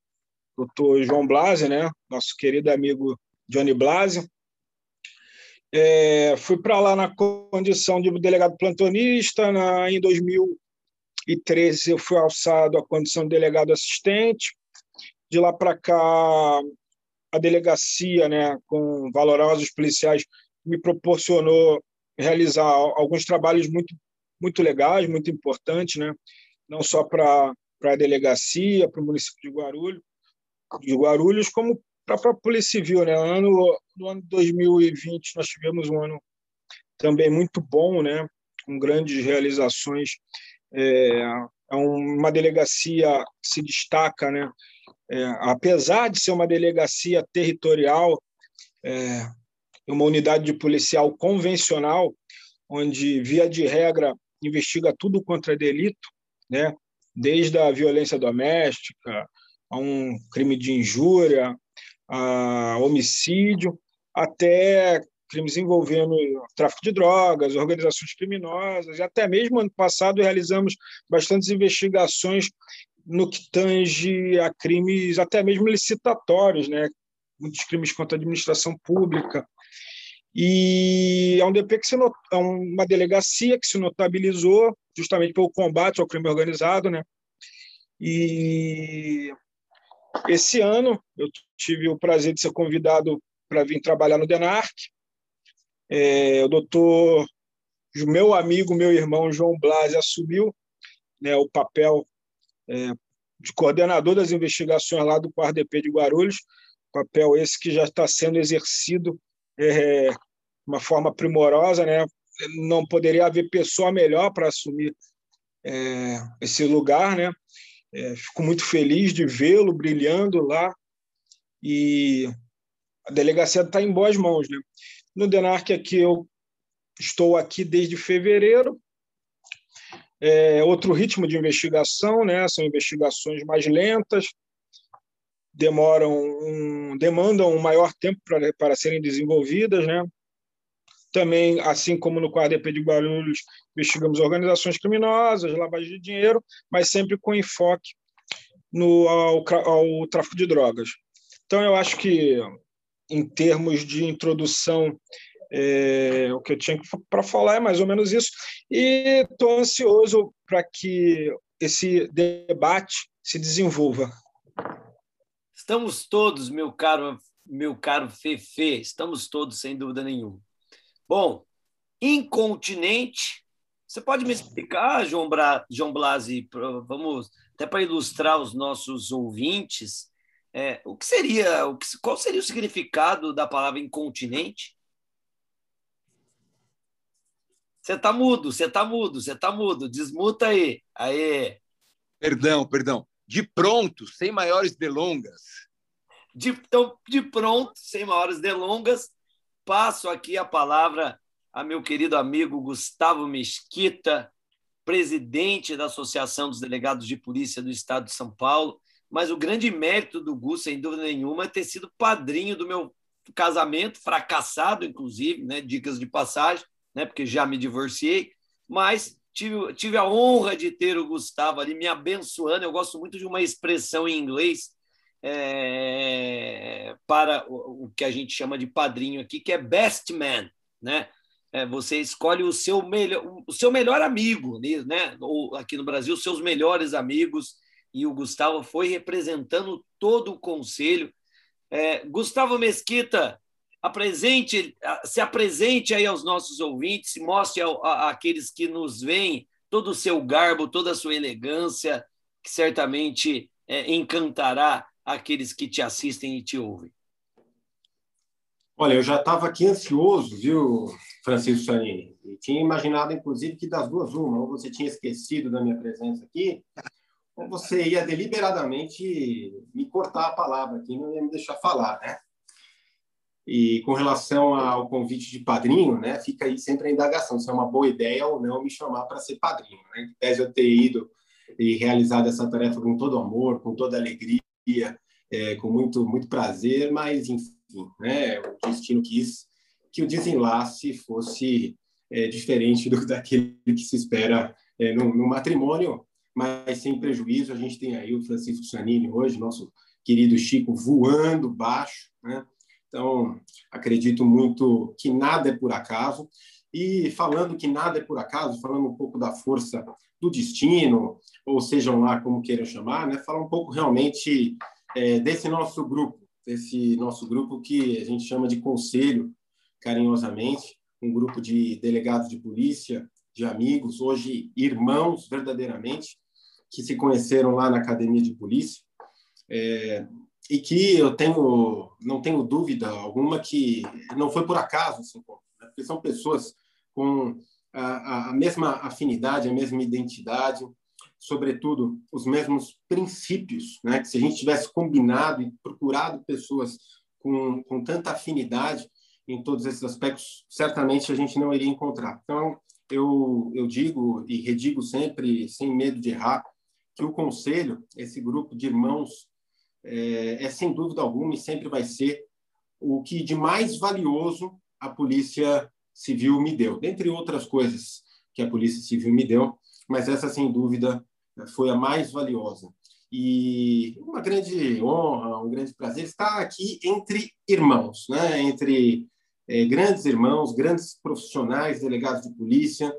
doutor João Blase, né, nosso querido amigo Johnny Blase. É, fui para lá na condição de delegado plantonista. Na, em 2013, eu fui alçado à condição de delegado assistente. De lá para cá, a delegacia, né, com valorosos policiais, me proporcionou realizar alguns trabalhos muito muito legais, muito importantes, né? não só para a delegacia, para o município de Guarulhos, de Guarulhos como para a própria Polícia Civil. Né? Ano, no ano 2020, nós tivemos um ano também muito bom, né? com grandes realizações. É, é uma delegacia que se destaca, né? É, apesar de ser uma delegacia territorial, é, uma unidade de policial convencional, onde, via de regra, investiga tudo contra delito, né? desde a violência doméstica, a um crime de injúria, a homicídio, até crimes envolvendo tráfico de drogas, organizações criminosas, e até mesmo ano passado realizamos bastantes investigações no que tange a crimes até mesmo licitatórios, né? muitos crimes contra a administração pública. E é um DP que se not... é uma delegacia que se notabilizou justamente pelo combate ao crime organizado, né? E esse ano eu tive o prazer de ser convidado para vir trabalhar no DENARC. É, o doutor, meu amigo, meu irmão João Blas assumiu né, o papel é, de coordenador das investigações lá do QuarDP de Guarulhos, papel esse que já está sendo exercido é, de uma forma primorosa, né? não poderia haver pessoa melhor para assumir é, esse lugar, né? É, fico muito feliz de vê-lo brilhando lá e a delegacia está em boas mãos. Né? No Denarc aqui eu estou aqui desde fevereiro. É outro ritmo de investigação, né? São investigações mais lentas, demoram um, demandam um maior tempo para, serem desenvolvidas, né? Também, assim como no QADP de Guarulhos, investigamos organizações criminosas, lavagem de dinheiro, mas sempre com enfoque no, ao, ao tráfico de drogas. Então, eu acho que, em termos de introdução, é, o que eu tinha para falar é mais ou menos isso. E estou ansioso para que esse debate se desenvolva. Estamos todos, meu caro, meu caro Fefe, estamos todos, sem dúvida nenhuma. Bom, incontinente. Você pode me explicar, João, Bra... João Blasi, vamos até para ilustrar os nossos ouvintes, é, o que seria, o que, qual seria o significado da palavra incontinente? Você está mudo, você está mudo, você está mudo. Desmuta aí. Aê. Perdão, perdão. De pronto, sem maiores delongas. De, então, de pronto, sem maiores delongas, passo aqui a palavra a meu querido amigo Gustavo Mesquita, presidente da Associação dos Delegados de Polícia do Estado de São Paulo. Mas o grande mérito do Gus, sem dúvida nenhuma, é ter sido padrinho do meu casamento, fracassado, inclusive, né? dicas de passagem, né? porque já me divorciei, mas tive, tive a honra de ter o Gustavo ali me abençoando. Eu gosto muito de uma expressão em inglês é, para o, o, que a gente chama de padrinho aqui, que é best man, né? É, você escolhe o seu melhor, o seu melhor amigo, né? Ou aqui no Brasil, os seus melhores amigos. E o Gustavo foi representando todo o conselho. É, Gustavo Mesquita, apresente, se apresente aí aos nossos ouvintes, mostre àqueles que nos veem todo o seu garbo, toda a sua elegância, que certamente é, encantará aqueles que te assistem e te ouvem? Olha, eu já estava aqui ansioso, viu, Francisco Chanini? E tinha imaginado, inclusive, que das duas uma, ou você tinha esquecido da minha presença aqui, ou você ia deliberadamente me cortar a palavra aqui, não ia me deixar falar, né? E com relação ao convite de padrinho, né, fica aí sempre a indagação se é uma boa ideia ou não me chamar para ser padrinho. Né? Em tese eu ter ido e realizado essa tarefa com todo amor, com toda alegria, é, com muito muito prazer, mas enfim, né, o destino quis que o desenlace fosse é, diferente do daquele que se espera é, no, no, matrimônio, mas sem prejuízo. A gente tem aí o Francisco Sanini hoje, nosso querido Chico, voando baixo. Né? Então, acredito muito que nada é por acaso. E falando que nada é por acaso, falando um pouco da força do destino, ou sejam lá como queiram chamar, né? falar um pouco realmente é, desse nosso grupo, desse nosso grupo que a gente chama de conselho, carinhosamente, um grupo de delegados de polícia, de amigos, hoje irmãos verdadeiramente, que se conheceram lá na academia de polícia, é, e que eu tenho, não tenho dúvida alguma que não foi por acaso esse encontro, né? porque são pessoas com a, a mesma afinidade, a mesma identidade, sobretudo os mesmos princípios, né? Que se a gente tivesse combinado e procurado pessoas com, com tanta afinidade em todos esses aspectos, certamente a gente não iria encontrar. Então, eu, eu digo e redigo sempre, sem medo de errar, que o conselho, esse grupo de irmãos, é, é sem dúvida alguma e sempre vai ser o que de mais valioso a polícia civil me deu, dentre outras coisas que a polícia civil me deu, mas essa sem dúvida foi a mais valiosa. E uma grande honra, um grande prazer estar aqui entre irmãos, né? entre é, grandes irmãos, grandes profissionais, delegados de polícia.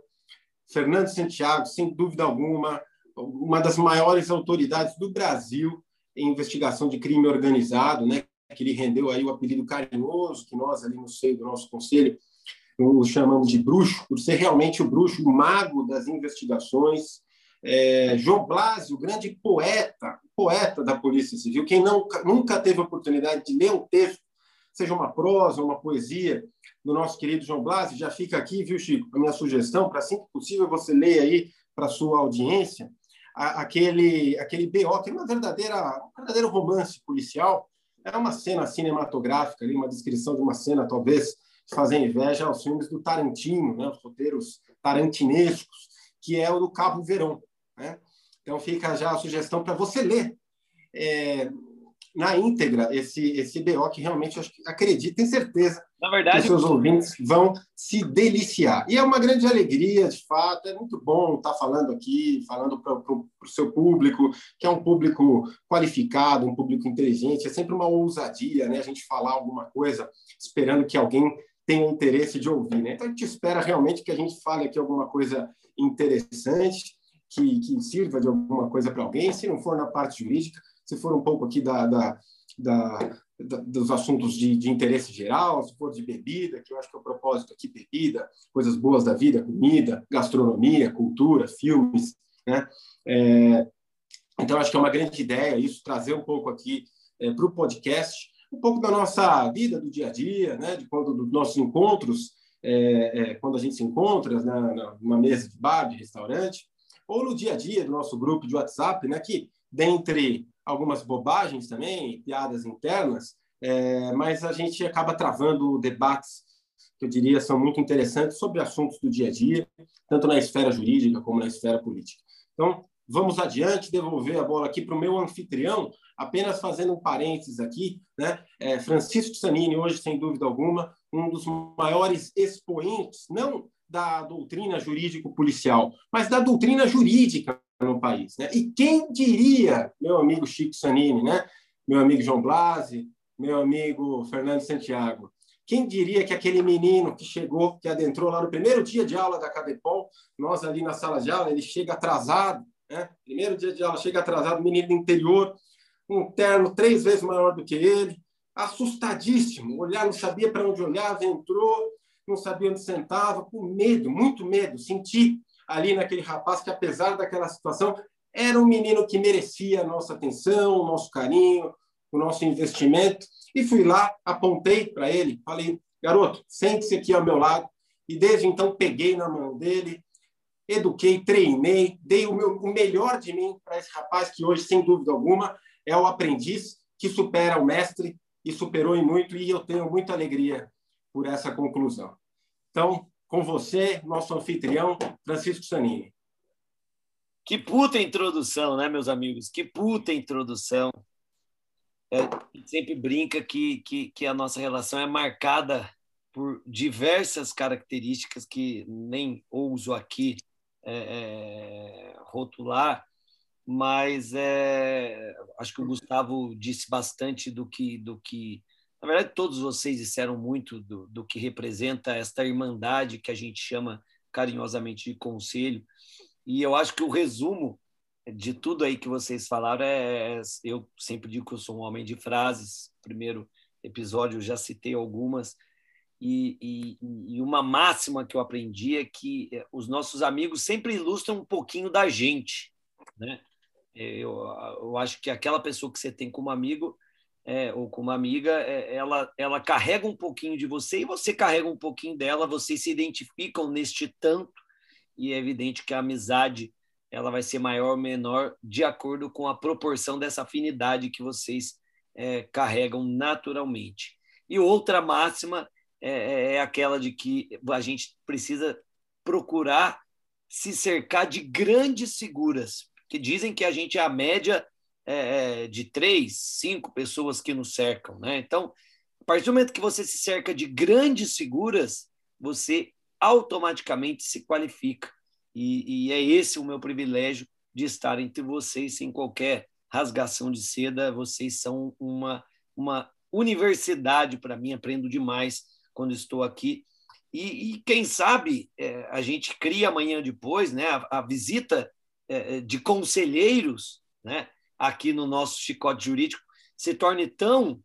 Fernando Santiago, sem dúvida alguma, uma das maiores autoridades do Brasil em investigação de crime organizado, né? que lhe rendeu aí o apelido carinhoso, que nós ali no seio do nosso conselho o chamamos de bruxo, por ser realmente o bruxo, o mago das investigações. É, João Blasio, o grande poeta, poeta da Polícia Civil, quem não, nunca teve a oportunidade de ler um texto seja uma prosa, uma poesia do nosso querido João Blasi, já fica aqui, viu, Chico, a minha sugestão, para assim que possível você leia aí para a sua audiência aquele, aquele BO, que é uma verdadeira, um verdadeiro romance policial, é uma cena cinematográfica, ali, uma descrição de uma cena, talvez, fazer inveja aos filmes do Tarantino, né, os roteiros tarantinescos, que é o do Cabo Verão. Né? Então fica já a sugestão para você ler. É, na íntegra esse, esse BO que realmente acredito, tenho certeza na verdade, que seus ouvintes vão se deliciar. E é uma grande alegria, de fato, é muito bom estar falando aqui, falando para o seu público, que é um público qualificado, um público inteligente, é sempre uma ousadia né, a gente falar alguma coisa esperando que alguém tenha interesse de ouvir. Né? Então, a gente espera realmente que a gente fale aqui alguma coisa interessante, que, que sirva de alguma coisa para alguém, se não for na parte jurídica, se for um pouco aqui da, da, da, da dos assuntos de, de, interesse geral, se for de bebida, que eu acho que é o propósito aqui, bebida, coisas boas da vida, comida, gastronomia, cultura, filmes, né? É, então, acho que é uma grande ideia isso, trazer um pouco aqui é, para o podcast, um pouco da nossa vida, do dia a dia, né? de quando dos nossos encontros, é, é, quando a gente se encontra né? numa mesa de bar, de restaurante, ou no dia a dia do nosso grupo de WhatsApp, né? que dentre algumas bobagens também, piadas internas, é, mas a gente acaba travando debates que eu diria são muito interessantes sobre assuntos do dia a dia, tanto na esfera jurídica como na esfera política. Então, vamos adiante, devolver a bola aqui para o meu anfitrião, apenas fazendo um parênteses aqui, né? É, Francisco Sanini, hoje, sem dúvida alguma, um dos maiores expoentes, não da doutrina jurídico-policial, mas da doutrina jurídica no país. Né? E quem diria, meu amigo Chico Sanini, né? meu amigo João Blasi, meu amigo Fernando Santiago, quem diria que aquele menino que chegou, que adentrou lá no primeiro dia de aula da Cadepol, nós ali na sala de aula, ele chega atrasado, né? primeiro dia de aula, chega atrasado, menino do interior, um terno três vezes maior do que ele, assustadíssimo, olhar, não sabia para onde olhava, entrou, não sabia onde sentava, com medo, muito medo, senti ali naquele rapaz que, apesar daquela situação, era um menino que merecia a nossa atenção, o nosso carinho, o nosso investimento. E fui lá, apontei para ele, falei, garoto, sente-se aqui ao meu lado. E desde então peguei na mão dele, eduquei, treinei, dei o, meu, o melhor de mim para esse rapaz que hoje, sem dúvida alguma, é o aprendiz que supera o mestre e superou em muito, e eu tenho muita alegria por essa conclusão. Então, com você, nosso anfitrião, Francisco Sanini. Que puta introdução, né, meus amigos? Que puta introdução. É, sempre brinca que, que, que a nossa relação é marcada por diversas características que nem ouso aqui é, é, rotular, mas é, acho que o Gustavo disse bastante do que, do que, na verdade, todos vocês disseram muito do, do que representa esta irmandade que a gente chama carinhosamente de conselho. E eu acho que o resumo de tudo aí que vocês falaram é, é eu sempre digo que eu sou um homem de frases. Primeiro episódio eu já citei algumas e, e, e, uma máxima que eu aprendi é que eh, os nossos amigos sempre ilustram um pouquinho da gente, né? Eu, eu acho que aquela pessoa que você tem como amigo é, ou como amiga, é, ela, ela carrega um pouquinho de você e você carrega um pouquinho dela, vocês se identificam neste tanto e é evidente que a amizade ela vai ser maior ou menor de acordo com a proporção dessa afinidade que vocês é, carregam naturalmente. E outra máxima é, é, é aquela de que a gente precisa procurar se cercar de grandes figuras, que dizem que a gente é a média é, é, de três, cinco pessoas que nos cercam. Né? Então, a partir do momento que você se cerca de grandes figuras, você automaticamente se qualifica. E, e é esse o meu privilégio de estar entre vocês sem qualquer rasgação de seda. Vocês são uma, uma universidade para mim, aprendo demais quando estou aqui. E, e quem sabe é, a gente cria amanhã depois né, a, a visita é, é, de conselheiros né, aqui no nosso chicote jurídico se torne tão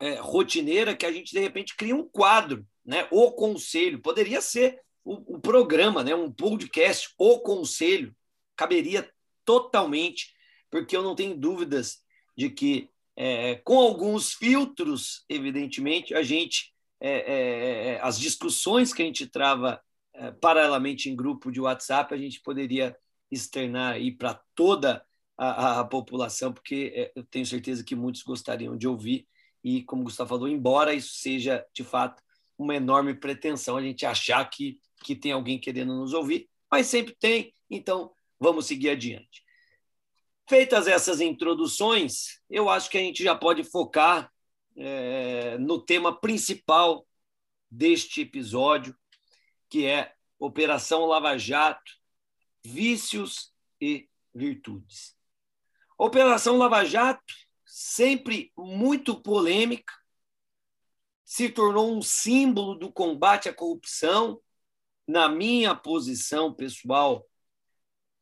é, rotineira que a gente, de repente, cria um quadro, né, o conselho. Poderia ser o, o programa, né, um podcast, o conselho. Caberia totalmente, porque eu não tenho dúvidas de que, é, com alguns filtros, evidentemente, a gente é, é, é, as discussões que a gente trava é, paralelamente em grupo de WhatsApp, a gente poderia externar aí para toda a, a, população, porque é, eu tenho certeza que muitos gostariam de ouvir. E, como o Gustavo falou, embora isso seja, de fato, uma enorme pretensão, a gente achar que, que tem alguém querendo nos ouvir, mas sempre tem, então vamos seguir adiante. Feitas essas introduções, eu acho que a gente já pode focar é, no tema principal deste episódio, que é Operação Lava Jato, vícios e virtudes. Operação Lava Jato, sempre muito polêmica, se tornou um símbolo do combate à corrupção. Na minha posição pessoal,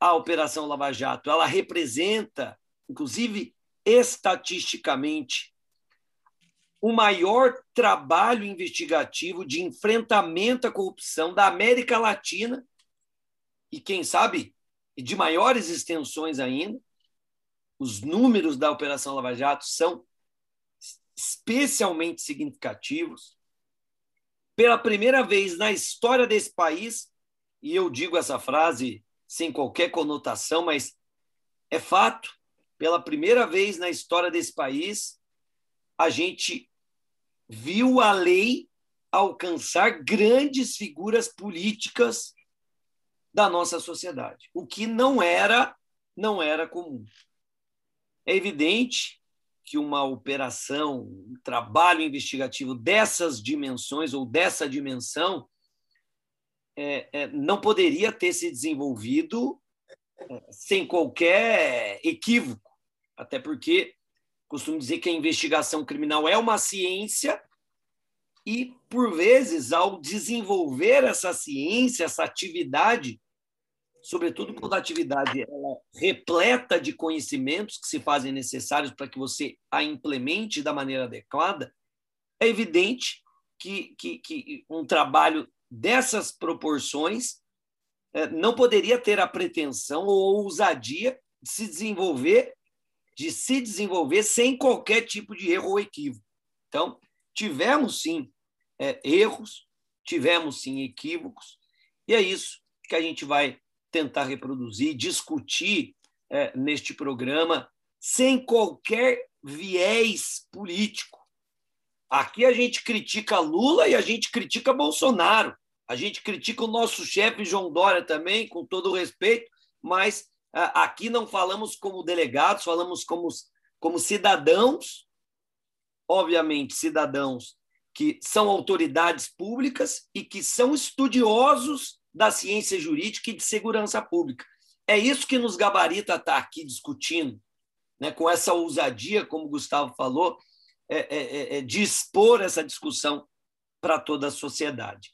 a Operação Lava Jato, ela representa, inclusive estatisticamente, o maior trabalho investigativo de enfrentamento à corrupção da América Latina e, quem sabe, de maiores extensões ainda. Os números da Operação Lava Jato são especialmente significativos. Pela primeira vez na história desse país, e eu digo essa frase sem qualquer conotação, mas é fato, pela primeira vez na história desse país, a gente viu a lei alcançar grandes figuras políticas da nossa sociedade, o que não era não era comum. É evidente que uma operação, um trabalho investigativo dessas dimensões ou dessa dimensão é, é, não poderia ter se desenvolvido é, sem qualquer equívoco, até porque costumo dizer que a investigação criminal é uma ciência e, por vezes, ao desenvolver essa ciência, essa atividade, sobretudo quando a atividade ela repleta de conhecimentos que se fazem necessários para que você a implemente da maneira adequada, é evidente que, que, que um trabalho dessas proporções é, não poderia ter a pretensão ou ousadia de se desenvolver de se desenvolver sem qualquer tipo de erro ou equívoco. Então, tivemos sim é, erros, tivemos sim equívocos, e é isso que a gente vai tentar reproduzir, discutir é, neste programa, sem qualquer viés político. Aqui a gente critica Lula e a gente critica Bolsonaro. A gente critica o nosso chefe João Dória também, com todo respeito, mas Aqui não falamos como delegados, falamos como, como cidadãos, obviamente, cidadãos que são autoridades públicas e que são estudiosos da ciência jurídica e de segurança pública. É isso que nos gabarita estar aqui discutindo, né, com essa ousadia, como o Gustavo falou, é, é, é, é de expor essa discussão para toda a sociedade.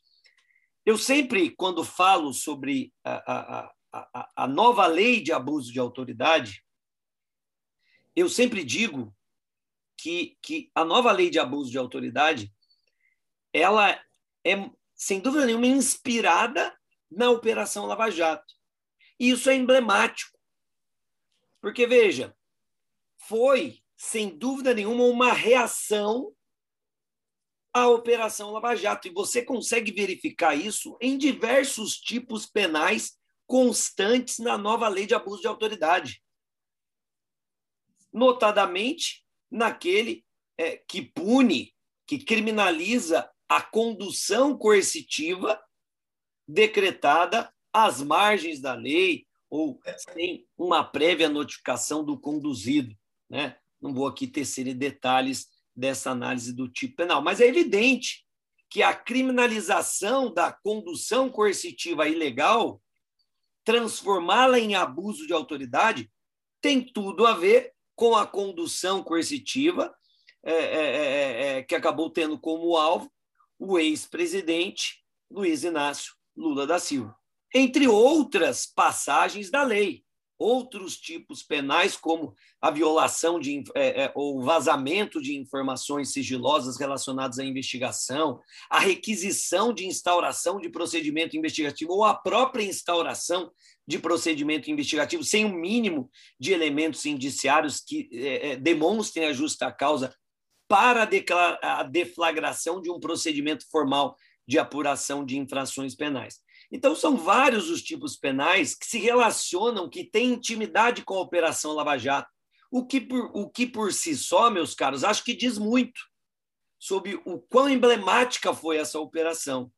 Eu sempre, quando falo sobre a, a, a, a nova lei de abuso de autoridade, eu sempre digo que, que a nova lei de abuso de autoridade ela é, sem dúvida nenhuma, inspirada na Operação Lava Jato. E isso é emblemático. Porque, veja, foi, sem dúvida nenhuma, uma reação à Operação Lava Jato. E você consegue verificar isso em diversos tipos penais constantes na nova lei de abuso de autoridade. Notadamente, naquele é, que pune, que criminaliza a condução coercitiva decretada às margens da lei ou sem uma prévia notificação do conduzido. Né? Não vou aqui tecer detalhes dessa análise do tipo penal, mas é evidente que a criminalização da condução coercitiva ilegal transformá-la em abuso de autoridade tem tudo a ver com a condução coercitiva, é, é, é, é, que acabou tendo como alvo o ex-presidente Luiz Inácio Lula da Silva. Entre outras passagens da lei, outros tipos penais, como a violação de, é, é, ou vazamento de informações sigilosas relacionadas à investigação, a requisição de instauração de procedimento investigativo ou a própria instauração de procedimento investigativo sem o um mínimo de elementos indiciários que é, é, demonstrem a justa causa para a, a deflagração de um procedimento formal de apuração de infrações penais. Então, são vários os tipos penais que se relacionam, que têm intimidade com a Operação Lava Jato, o que por, o que por si só, meus caros, acho que diz muito sobre o quão emblemática foi essa operação,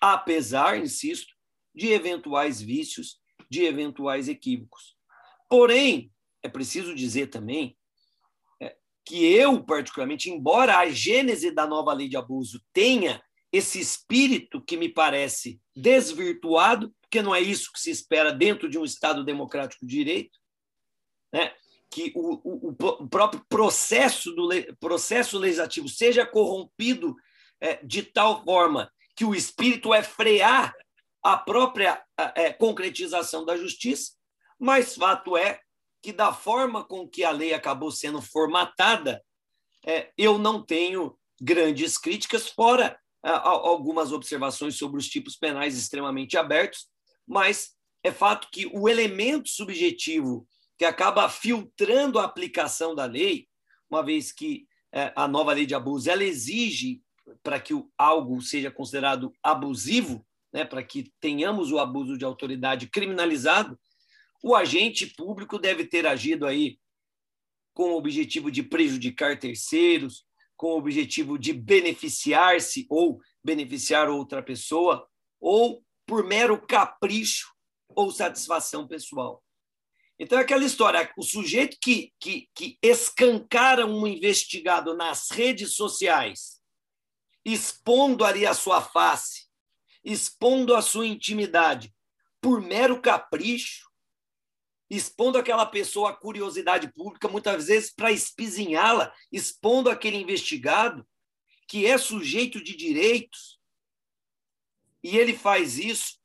apesar, insisto, de eventuais vícios de eventuais equívocos. Porém, é preciso dizer também é, que eu, particularmente, embora a gênese da nova lei de abuso tenha esse espírito que me parece desvirtuado, porque não é isso que se espera dentro de um Estado democrático de direito, né? que o, o, o próprio processo, do, processo legislativo seja corrompido é, de tal forma que o espírito é frear a própria é, concretização da justiça, mas fato é que, da forma com que a lei acabou sendo formatada, é, eu não tenho grandes críticas, fora algumas observações sobre os tipos penais extremamente abertos, mas é fato que o elemento subjetivo que acaba filtrando a aplicação da lei, uma vez que é, a nova lei de abuso ela exige para que algo seja considerado abusivo, né, para que tenhamos o abuso de autoridade criminalizado, o agente público deve ter agido aí com o objetivo de prejudicar terceiros, com o objetivo de beneficiar-se ou beneficiar outra pessoa, ou por mero capricho ou satisfação pessoal. Então, é aquela história: o sujeito que, que, que escancara um investigado nas redes sociais, expondo ali a sua face, expondo a sua intimidade por mero capricho, expondo aquela pessoa à curiosidade pública, muitas vezes para espizinhá-la, expondo aquele investigado que é sujeito de direitos, e ele faz isso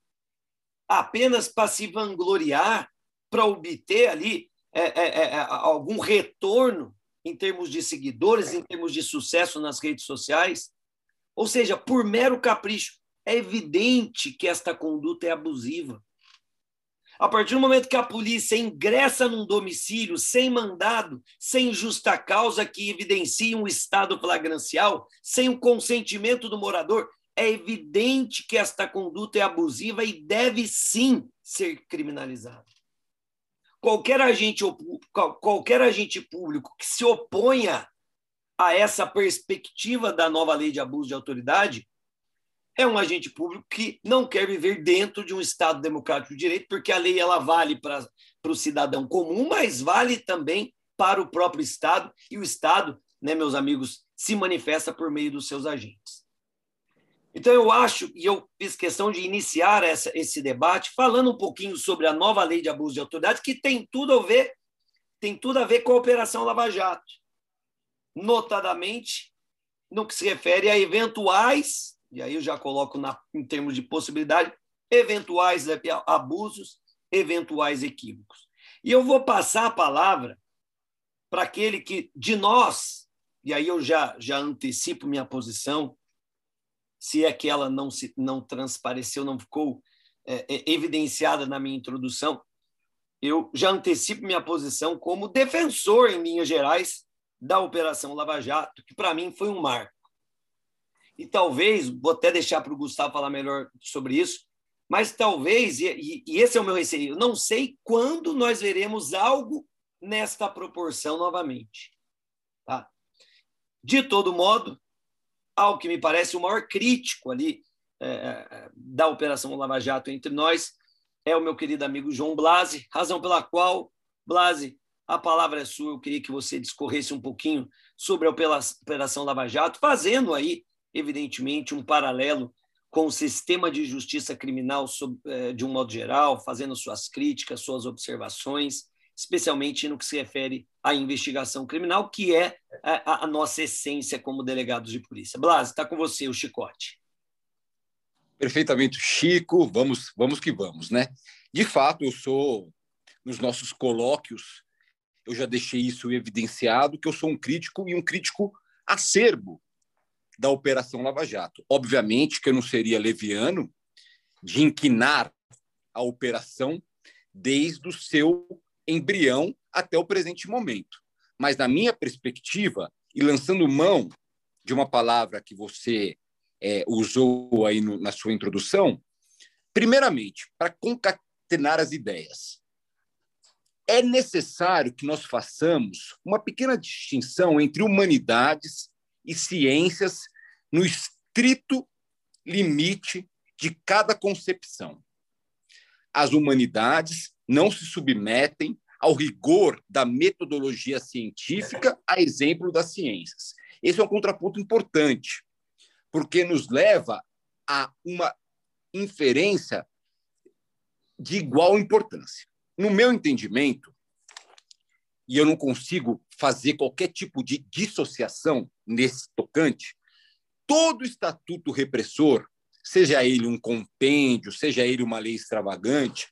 apenas para se vangloriar, para obter ali é, é, é, é, algum retorno em termos de seguidores, em termos de sucesso nas redes sociais, ou seja, por mero capricho. É evidente que esta conduta é abusiva. A partir do momento que a polícia ingressa num domicílio sem mandado, sem justa causa que evidencie um estado flagrancial, sem o consentimento do morador, é evidente que esta conduta é abusiva e deve sim ser criminalizada. Qualquer agente, qualquer agente público que se oponha a essa perspectiva da nova lei de abuso de autoridade é um agente público que não quer viver dentro de um Estado democrático de direito, porque a lei ela vale para o cidadão comum, mas vale também para o próprio Estado, e o Estado, né, meus amigos, se manifesta por meio dos seus agentes. Então, eu acho, e eu fiz questão de iniciar essa, esse debate falando um pouquinho sobre a nova lei de abuso de autoridade, que tem tudo a ver, tem tudo a ver com a Operação Lava Jato. Notadamente, no que se refere a eventuais, e aí eu já coloco na, em termos de possibilidade, eventuais abusos, eventuais equívocos. E eu vou passar a palavra para aquele que, de nós, e aí eu já, já antecipo minha posição, se é que ela não, se, não transpareceu, não ficou é, é, evidenciada na minha introdução, eu já antecipo minha posição como defensor, em linhas gerais, da Operação Lava Jato, que para mim foi um marco. E talvez, vou até deixar para o Gustavo falar melhor sobre isso, mas talvez, e, e esse é o meu receio, não sei quando nós veremos algo nesta proporção novamente. Tá? De todo modo, ao que me parece o maior crítico ali é, é, da Operação Lava Jato entre nós é o meu querido amigo João Blasi, razão pela qual, Blasi, a palavra é sua, eu queria que você discorresse um pouquinho sobre a Operação Lava Jato, fazendo aí, evidentemente, um paralelo com o sistema de justiça criminal é, de um modo geral, fazendo suas críticas, suas observações, especialmente no que se refere à investigação criminal, que é a, nossa essência como delegados de polícia. Blas, está com você o chicote. Perfeitamente, Chico. Vamos, vamos que vamos, né? De fato, eu sou nos nossos colóquios, eu já deixei isso evidenciado que eu sou um crítico e um crítico acerbo da Operação Lava Jato. Obviamente que eu não seria leviano de inquinar a operação desde o seu embrião até o presente momento. Mas, na minha perspectiva, e lançando mão de uma palavra que você é, usou aí no, na sua introdução, primeiramente, para concatenar as ideias, é necessário que nós façamos uma pequena distinção entre humanidades e ciências no estrito limite de cada concepção. As humanidades não se submetem ao rigor da metodologia científica, a exemplo das ciências. Esse é um contraponto importante, porque nos leva a uma inferência de igual importância. No meu entendimento, e eu não consigo fazer qualquer tipo de dissociação nesse tocante, todo estatuto repressor, seja ele um compêndio, seja ele uma lei extravagante,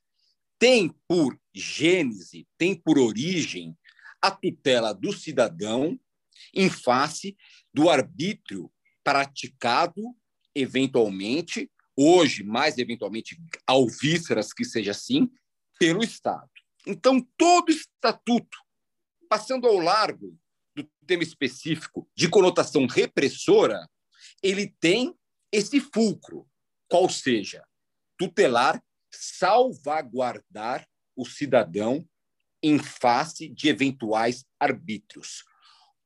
tem por gênese, tem por origem a tutela do cidadão em face do arbítrio praticado eventualmente, hoje mais eventualmente ao vísceras que seja assim, pelo Estado. Então, todo estatuto, passando ao largo do tema específico de conotação repressora, ele tem esse fulcro, qual seja, tutelar salvaguardar o cidadão em face de eventuais arbítrios.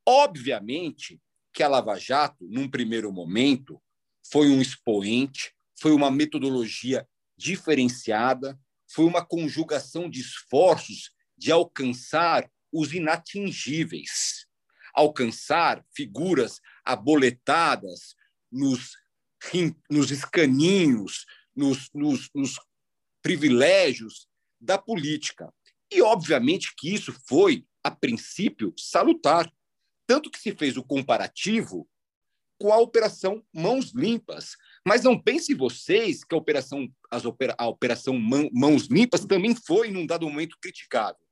Obviamente que a Lava Jato, num primeiro momento, foi um expoente, foi uma metodologia diferenciada, foi uma conjugação de esforços de alcançar os inatingíveis, alcançar figuras aboletadas nos, nos escaninhos, nos, nos, nos privilégios da política. E, obviamente, que isso foi, a princípio, salutar. Tanto que se fez o comparativo com a Operação Mãos Limpas. Mas não pensem vocês que a Operação, as opera, a operação Mãos Limpas também foi, num dado momento, criticável.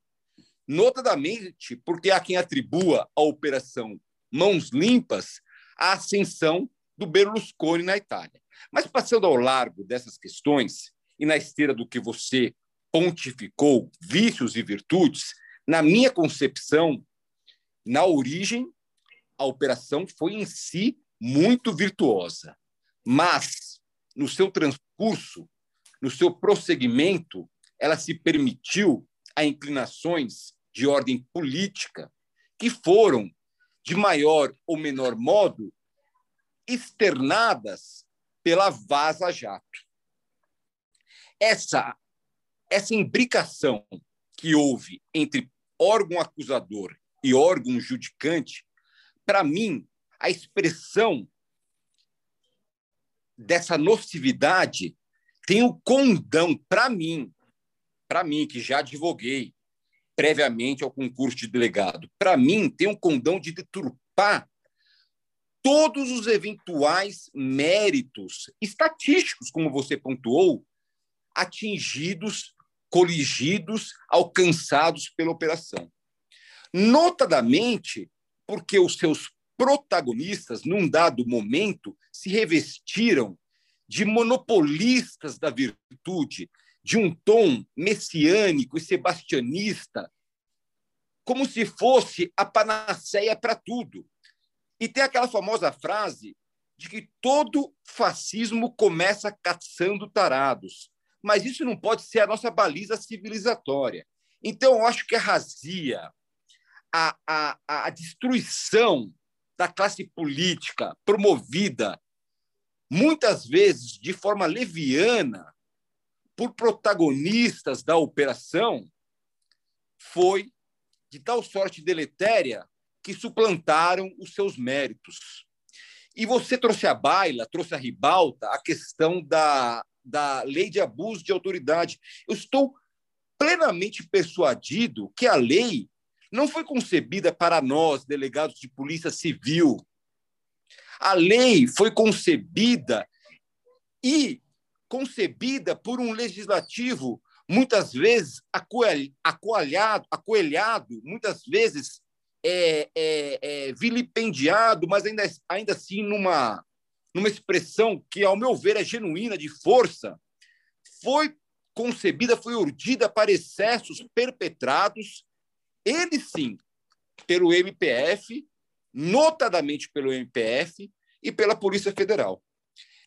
Notadamente porque há quem atribua a Operação Mãos Limpas a ascensão do Berlusconi na Itália. Mas passando ao largo dessas questões, e na esteira do que você pontificou, vícios e virtudes, na minha concepção, na origem, a operação foi em si muito virtuosa, mas no seu transcurso, no seu prosseguimento, ela se permitiu a inclinações de ordem política que foram, de maior ou menor modo, externadas pela Vaza Jato. Essa essa imbricação que houve entre órgão acusador e órgão judicante, para mim, a expressão dessa nocividade tem o condão, para mim, para mim, que já advoguei previamente ao concurso de delegado, para mim, tem um condão de deturpar todos os eventuais méritos estatísticos, como você pontuou, atingidos, coligidos, alcançados pela operação. Notadamente, porque os seus protagonistas, num dado momento, se revestiram de monopolistas da virtude, de um tom messiânico e sebastianista, como se fosse a panaceia para tudo. E tem aquela famosa frase de que todo fascismo começa caçando tarados. Mas isso não pode ser a nossa baliza civilizatória. Então, eu acho que a razia, a, a, a destruição da classe política promovida, muitas vezes de forma leviana, por protagonistas da operação, foi de tal sorte deletéria que suplantaram os seus méritos. E você trouxe à baila, trouxe à ribalta a questão da, da lei de abuso de autoridade. Eu estou plenamente persuadido que a lei não foi concebida para nós, delegados de polícia civil. A lei foi concebida e concebida por um legislativo muitas vezes acoalhado, acoelhado, muitas vezes é, é, é, vilipendiado, mas ainda, ainda assim numa, numa expressão que, ao meu ver, é genuína de força, foi concebida, foi urdida para excessos perpetrados, ele sim, pelo MPF, notadamente pelo MPF e pela Polícia Federal.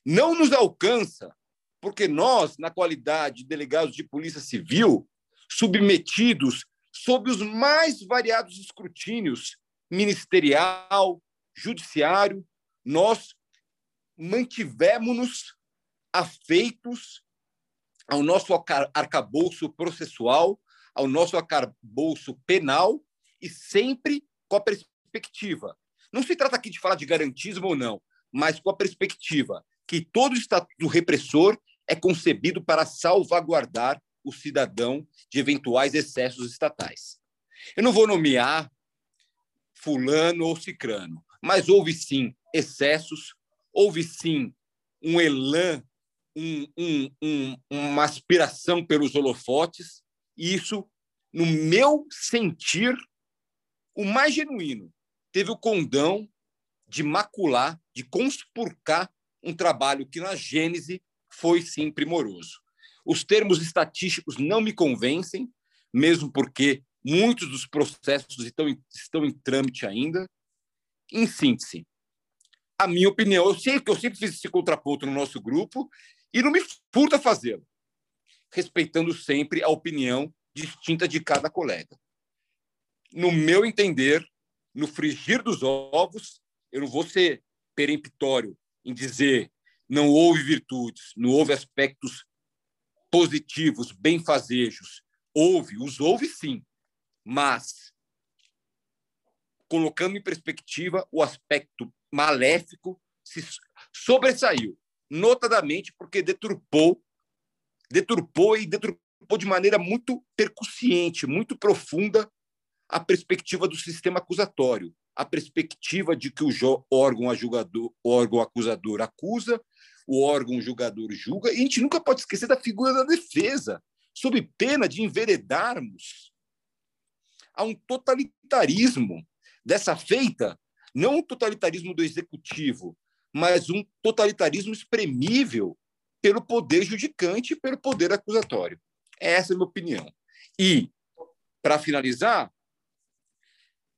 Não nos alcança, porque nós, na qualidade de delegados de Polícia Civil, submetidos sob os mais variados escrutínios ministerial, judiciário, nós mantivemos-nos afeitos ao nosso arcabouço processual, ao nosso arcabouço penal e sempre com a perspectiva. Não se trata aqui de falar de garantismo ou não, mas com a perspectiva que todo estatuto repressor é concebido para salvaguardar o cidadão de eventuais excessos estatais. Eu não vou nomear fulano ou cicrano, mas houve sim excessos, houve sim um elan, um, um, um, uma aspiração pelos holofotes, e isso, no meu sentir, o mais genuíno, teve o condão de macular, de conspurcar um trabalho que, na gênese, foi sim primoroso. Os termos estatísticos não me convencem, mesmo porque muitos dos processos estão em, estão em trâmite ainda. Em síntese, a minha opinião, eu sei que eu sempre fiz esse contraponto no nosso grupo e não me furta fazê-lo, respeitando sempre a opinião distinta de cada colega. No meu entender, no frigir dos ovos, eu não vou ser peremptório em dizer não houve virtudes, não houve aspectos positivos, benfazejos. Houve, os houve sim, mas colocando em perspectiva o aspecto maléfico se sobressaiu, notadamente porque deturpou, deturpou e deturpou de maneira muito percussiente, muito profunda a perspectiva do sistema acusatório, a perspectiva de que o órgão, órgão acusador acusa o órgão julgador julga, e a gente nunca pode esquecer da figura da defesa, sob pena de enveredarmos a um totalitarismo dessa feita, não um totalitarismo do executivo, mas um totalitarismo espremível pelo poder judicante e pelo poder acusatório. Essa é a minha opinião. E, para finalizar,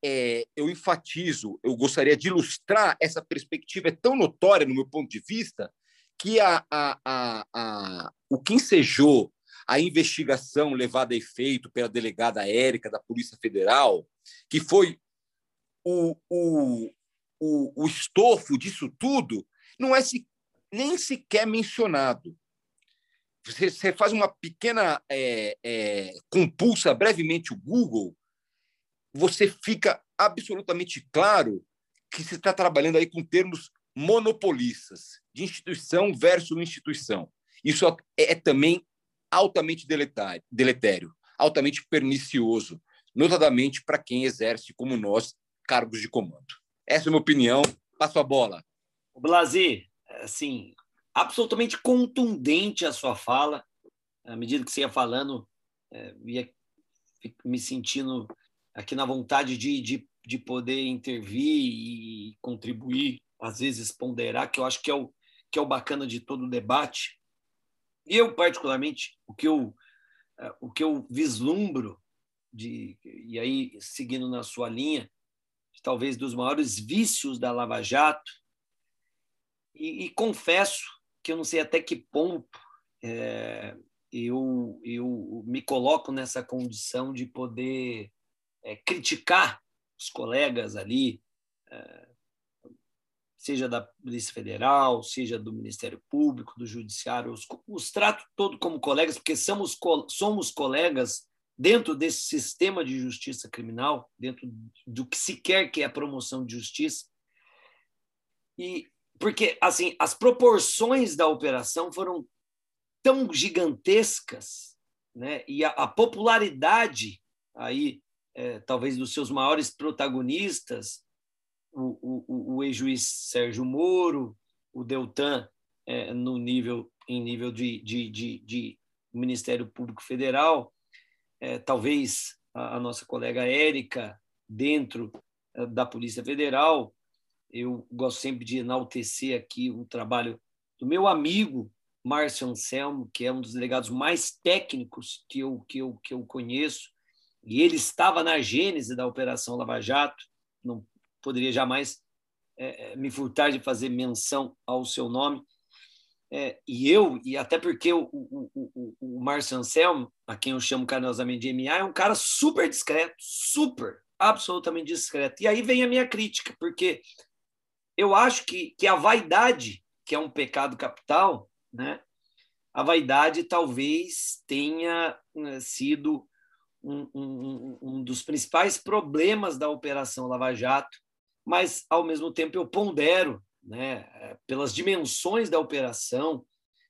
é, eu enfatizo, eu gostaria de ilustrar essa perspectiva é tão notória no meu ponto de vista que a, a, a, a, o que ensejou a investigação levada a efeito pela delegada Érica da Polícia Federal, que foi o, o, o, o estofo disso tudo, não é se, nem sequer mencionado. você, você faz uma pequena é, é, compulsa brevemente o Google, você fica absolutamente claro que se está trabalhando aí com termos monopolistas, de instituição versus instituição. Isso é, é também altamente deletério, altamente pernicioso, notadamente para quem exerce, como nós, cargos de comando. Essa é a minha opinião. Passo a bola. Blasi, assim, absolutamente contundente a sua fala. À medida que você ia falando, é, ia me sentindo aqui na vontade de, de, de poder intervir e contribuir, às vezes ponderar, que eu acho que é o, que é o bacana de todo o debate. E eu, particularmente, o que eu, é, o que eu vislumbro, de, e aí seguindo na sua linha, talvez dos maiores vícios da Lava Jato, e, e confesso que eu não sei até que ponto é, eu, eu me coloco nessa condição de poder é, criticar os colegas ali, é, seja da Polícia Federal, seja do Ministério Público, do Judiciário, os, os trato todo como colegas, porque somos, somos colegas dentro desse sistema de justiça criminal, dentro do que se quer que é a promoção de justiça. E porque assim as proporções da operação foram tão gigantescas, né? E a, a popularidade aí é, talvez dos seus maiores protagonistas, o, o, o ex-juiz Sérgio Moro, o Deltan é, no nível em nível de, de, de, de Ministério Público Federal, é, talvez a, a, nossa colega Érica dentro da Polícia Federal. Eu gosto sempre de enaltecer aqui o trabalho do meu amigo Márcio Anselmo, que é um dos delegados mais técnicos que eu, que eu, que eu conheço, e ele estava na gênese da Operação Lava Jato, não poderia jamais é, é, me furtar de fazer menção ao seu nome. É, e eu, e até porque o, o, o, o Márcio Anselmo, a quem eu chamo carinhosamente de MA, é um cara super discreto, super, absolutamente discreto. E aí vem a minha crítica, porque eu acho que, que a vaidade, que é um pecado capital, né? a vaidade talvez tenha né, sido um, um, dos principais problemas da Operação Lava Jato, mas, ao mesmo tempo, eu pondero, né, pelas dimensões da operação,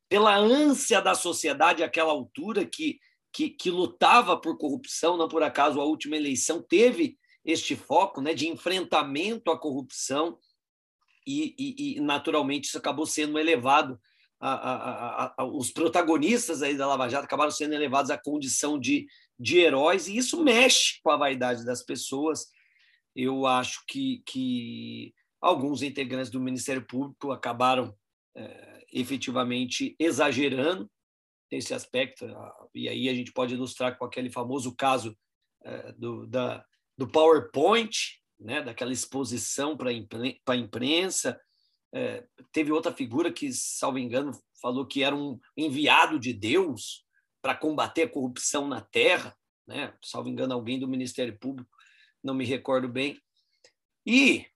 pela ânsia da sociedade àquela altura que, que, que, lutava por corrupção, não por acaso a última eleição teve este foco né, de enfrentamento à corrupção, e, e, e naturalmente isso acabou sendo elevado. A, a, a, os protagonistas aí da Lava Jato acabaram sendo elevados à condição de, de heróis, e isso mexe com a vaidade das pessoas. Eu acho que, que alguns integrantes do Ministério Público acabaram é, efetivamente exagerando nesse aspecto, e aí a gente pode ilustrar com aquele famoso caso é, do, da, do PowerPoint, né, daquela exposição para a imprensa. É, teve outra figura que, salvo engano, falou que era um enviado de Deus para combater a corrupção na terra, né? salvo engano, alguém do Ministério Público, não me recordo bem. E,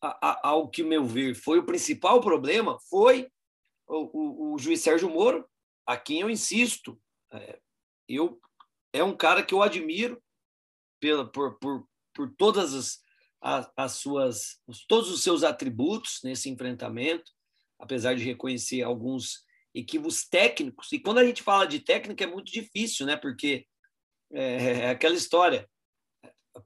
a, a, ao que meu ver foi o principal problema, foi o, o, o juiz Sérgio Moro, a quem eu insisto. É, eu, é um cara que eu admiro pela, por, por, por todas as, as, as suas, todos os seus atributos nesse enfrentamento, apesar de reconhecer alguns equívocos técnicos. E quando a gente fala de técnica é muito difícil, né? Porque é, é aquela história.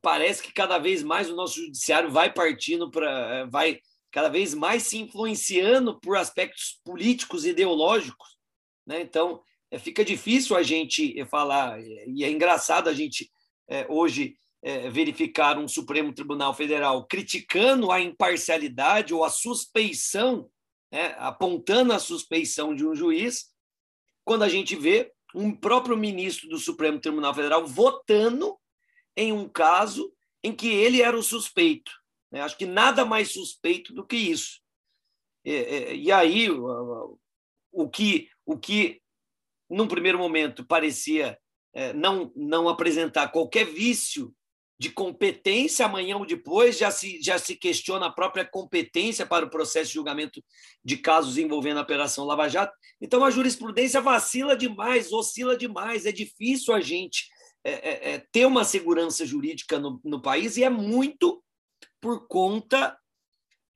Parece que cada vez mais o nosso judiciário vai partindo para, é, vai cada vez mais se influenciando por aspectos políticos e ideológicos, né? Então é, fica difícil a gente falar e é engraçado a gente é, hoje é, verificar um Supremo Tribunal Federal criticando a imparcialidade ou a suspeição né, apontando a suspeição de um juiz, quando a gente vê um próprio ministro do Supremo Tribunal Federal votando em um caso em que ele era o suspeito. Né? Acho que nada mais suspeito do que isso. E, e, aí, o, o, que, o que, num primeiro momento, parecia é, não, não apresentar qualquer vício de competência, amanhã ou depois já se, já se questiona a própria competência para o processo de julgamento de casos envolvendo a Operação Lava Jato. Então, a jurisprudência vacila demais, oscila demais, é difícil a gente é, é, é, ter uma segurança jurídica no, no, país e é muito por conta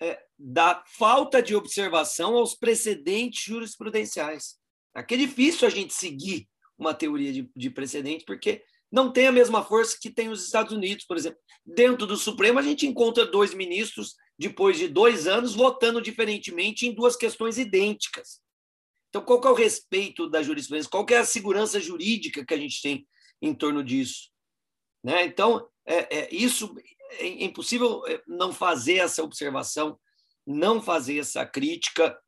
é, da falta de observação aos precedentes jurisprudenciais. Aqui é difícil a gente seguir uma teoria de, de precedente, porque não tem a mesma força que tem os Estados Unidos, por exemplo. Dentro do Supremo, a gente encontra dois ministros, depois de dois anos, votando diferentemente em duas questões idênticas. Então, qual é o respeito da jurisprudência? Qual é a segurança jurídica que a gente tem em torno disso? Né? Então, é, é, isso é impossível é, não fazer essa observação, não fazer essa crítica,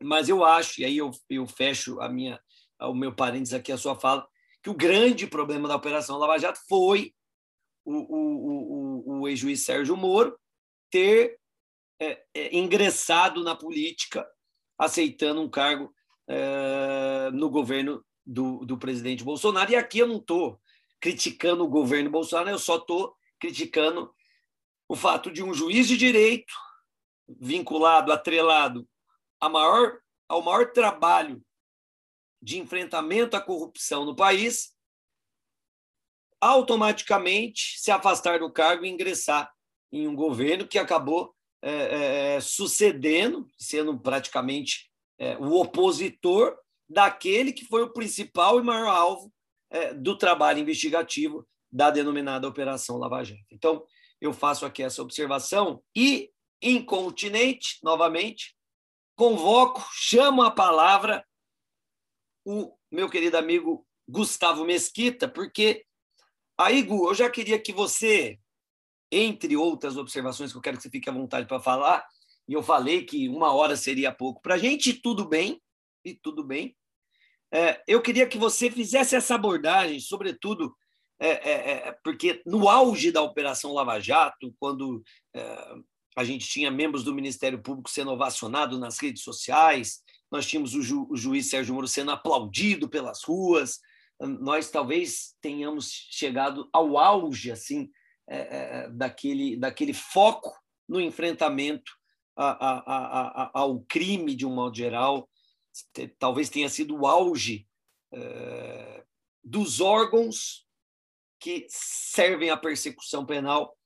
mas eu acho, e aí eu, eu fecho a minha, o meu parênteses aqui, a sua fala, que o grande problema da Operação Lava Jato foi o, o, o, o ex-juiz Sérgio Moro ter é, é, ingressado na política, aceitando um cargo é, no governo do, do presidente Bolsonaro. E aqui eu não estou criticando o governo Bolsonaro, eu só estou criticando o fato de um juiz de direito vinculado, atrelado a maior, ao maior trabalho de enfrentamento à corrupção no país, automaticamente se afastar do cargo e ingressar em um governo que acabou é, é, é, sucedendo, sendo praticamente é, o opositor daquele que foi o principal e maior alvo é, do trabalho investigativo da denominada Operação Lava Jato. Então, eu faço aqui essa observação e, incontinente, novamente, convoco, chamo a palavra o meu querido amigo Gustavo Mesquita, porque aí, Gu, eu já queria que você, entre outras observações que eu quero que você fique à vontade para falar, e eu falei que uma hora seria pouco para a gente, tudo bem, e tudo bem. É, eu queria que você fizesse essa abordagem, sobretudo é, é, é porque no auge da Operação Lava Jato, quando é, a gente tinha membros do Ministério Público sendo ovacionados nas redes sociais, nós tínhamos o, ju, o juiz Sérgio Moro sendo aplaudido pelas ruas, nós talvez tenhamos chegado ao auge assim é, é, é, daquele, daquele foco no enfrentamento a, a, a, ao crime de um modo geral, talvez tenha sido o auge é, dos órgãos que servem à persecução penal,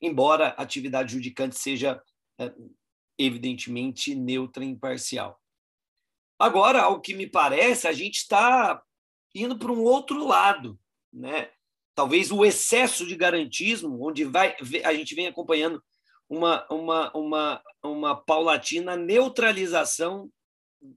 embora a atividade judicante seja é, evidentemente neutra e imparcial. Agora, ao que me parece, a gente está indo para um outro lado, né? Talvez o excesso de garantismo, onde vai, a gente vem acompanhando uma, uma, uma, uma paulatina neutralização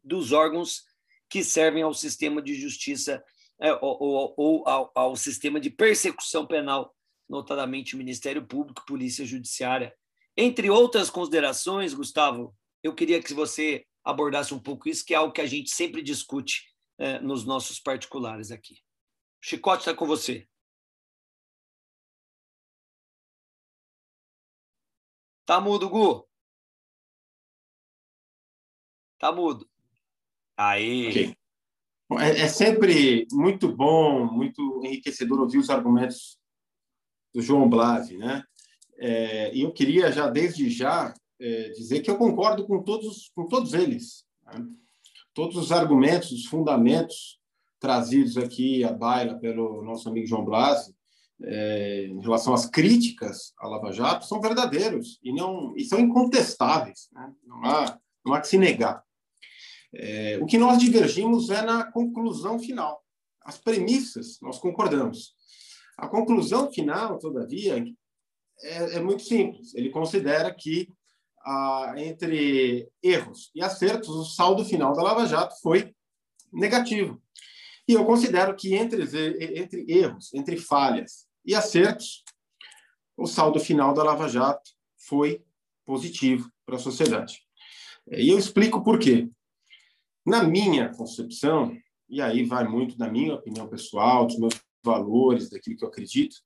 dos órgãos que servem ao sistema de justiça é, ou, ou, ou ao, ao, sistema de persecução penal, notadamente Ministério Público, Polícia Judiciária. Entre outras considerações, Gustavo, eu queria que você abordasse um pouco isso, que é algo que a gente sempre discute é, nos nossos particulares aqui. Chicote está com você. Tá mudo, Gu? Tá mudo. Aí. Okay. É, é, sempre muito bom, muito enriquecedor ouvir os argumentos do João Blasi, né? É, e eu queria já, desde já, é, dizer que eu concordo com todos, com todos eles. Né? Todos os argumentos, os fundamentos trazidos aqui à baila pelo nosso amigo João Blasi, é, em relação às críticas à Lava Jato, são verdadeiros e, não, e são incontestáveis. Né? Não, há, não há que se negar. É, o que nós divergimos é na conclusão final. As premissas, nós concordamos. A conclusão final, todavia, é, é muito simples. Ele considera que ah, entre erros e acertos, o saldo final da Lava Jato foi negativo. E eu considero que entre, entre erros, entre falhas e acertos, o saldo final da Lava Jato foi positivo para a sociedade. E eu explico por quê. Na minha concepção, e aí vai muito da minha opinião pessoal, dos meus valores, daquilo que eu acredito,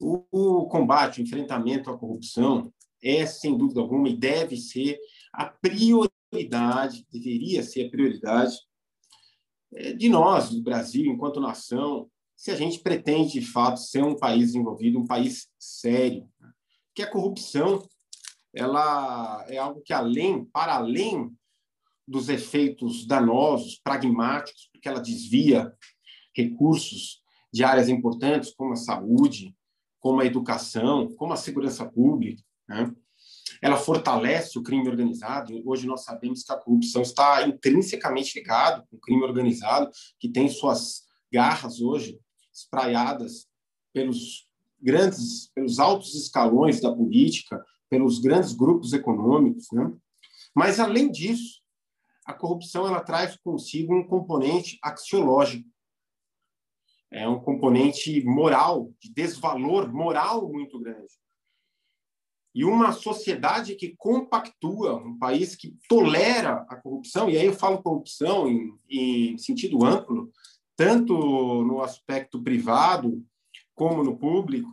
o combate, o enfrentamento à corrupção, é, sem dúvida alguma, e deve ser a prioridade, deveria ser a prioridade é, de nós, do Brasil, enquanto nação, se a gente pretende, de fato, ser um país desenvolvido, um país sério. Que a corrupção ela é algo que além, para além dos efeitos danosos, pragmáticos, porque ela desvia recursos de áreas importantes como a saúde, como a educação, como a segurança pública, né? ela fortalece o crime organizado. Hoje nós sabemos que a corrupção está intrinsecamente ligada com o crime organizado, que tem suas garras hoje espraiadas pelos grandes, pelos altos escalões da política, pelos grandes grupos econômicos, né? Mas além disso, a corrupção ela traz consigo um componente axiológico, é um componente moral, de desvalor moral muito grande. E uma sociedade que compactua, um país que tolera a corrupção, e aí eu falo corrupção em, em sentido amplo, tanto no aspecto privado como no público,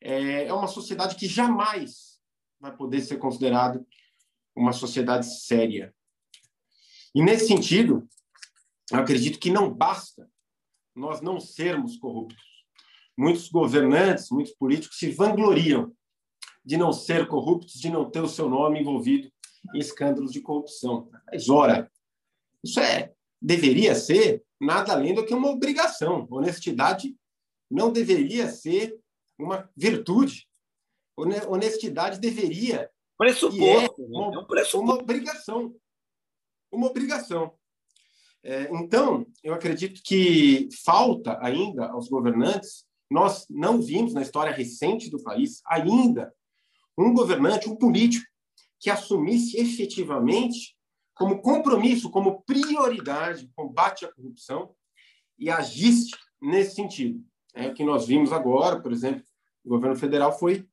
é, é uma sociedade que jamais vai poder ser considerada uma sociedade séria. E nesse sentido, eu acredito que não basta nós não sermos corruptos. Muitos governantes, muitos políticos se vangloriam de não ser corruptos, de não ter o seu nome envolvido em escândalos de corrupção. Mas, ora, isso é deveria ser nada além do que uma obrigação. Honestidade não deveria ser uma virtude. Honestidade deveria. Pressuposto. É uma, né? é um pressuposto. uma obrigação. Uma obrigação. É, então, eu acredito que falta ainda aos governantes, nós não vimos na história recente do país ainda um governante, um político, que assumisse efetivamente como compromisso, como prioridade, o combate à corrupção e agisse nesse sentido. É o que nós vimos agora, por exemplo, o governo federal foi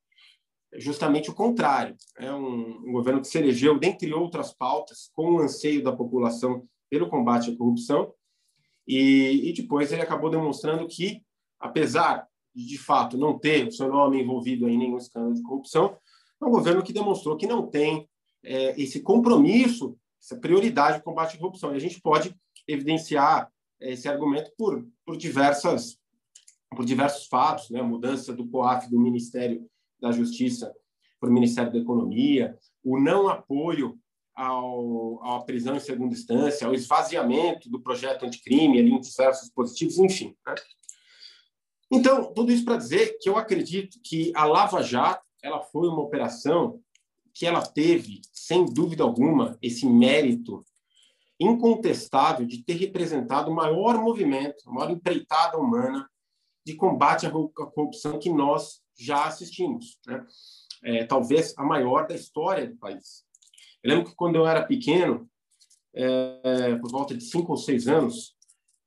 justamente o contrário. É um, um governo que se elegeu, dentre outras pautas, com o anseio da população pelo combate à corrupção, e, e depois ele acabou demonstrando que, apesar de, de fato, não ter o seu nome envolvido em nenhum escândalo de corrupção, é um governo que demonstrou que não tem é, esse compromisso essa prioridade do combate à corrupção. E a gente pode evidenciar esse argumento por, por diversas por diversos fatos, né? Mudança do COAF do Ministério da Justiça para o Ministério da Economia, o não apoio ao, à prisão em segunda instância, ao esvaziamento do projeto anticrime ali em diversos dispositivos, enfim. Né? Então, tudo isso para dizer que eu acredito que a Lava Jato ela foi uma operação que ela teve, sem dúvida alguma, esse mérito incontestável de ter representado o maior movimento, a maior empreitada humana de combate à corrupção que nós já assistimos. Né? É, talvez a maior da história do país. Eu lembro que quando eu era pequeno, é, por volta de cinco ou seis anos,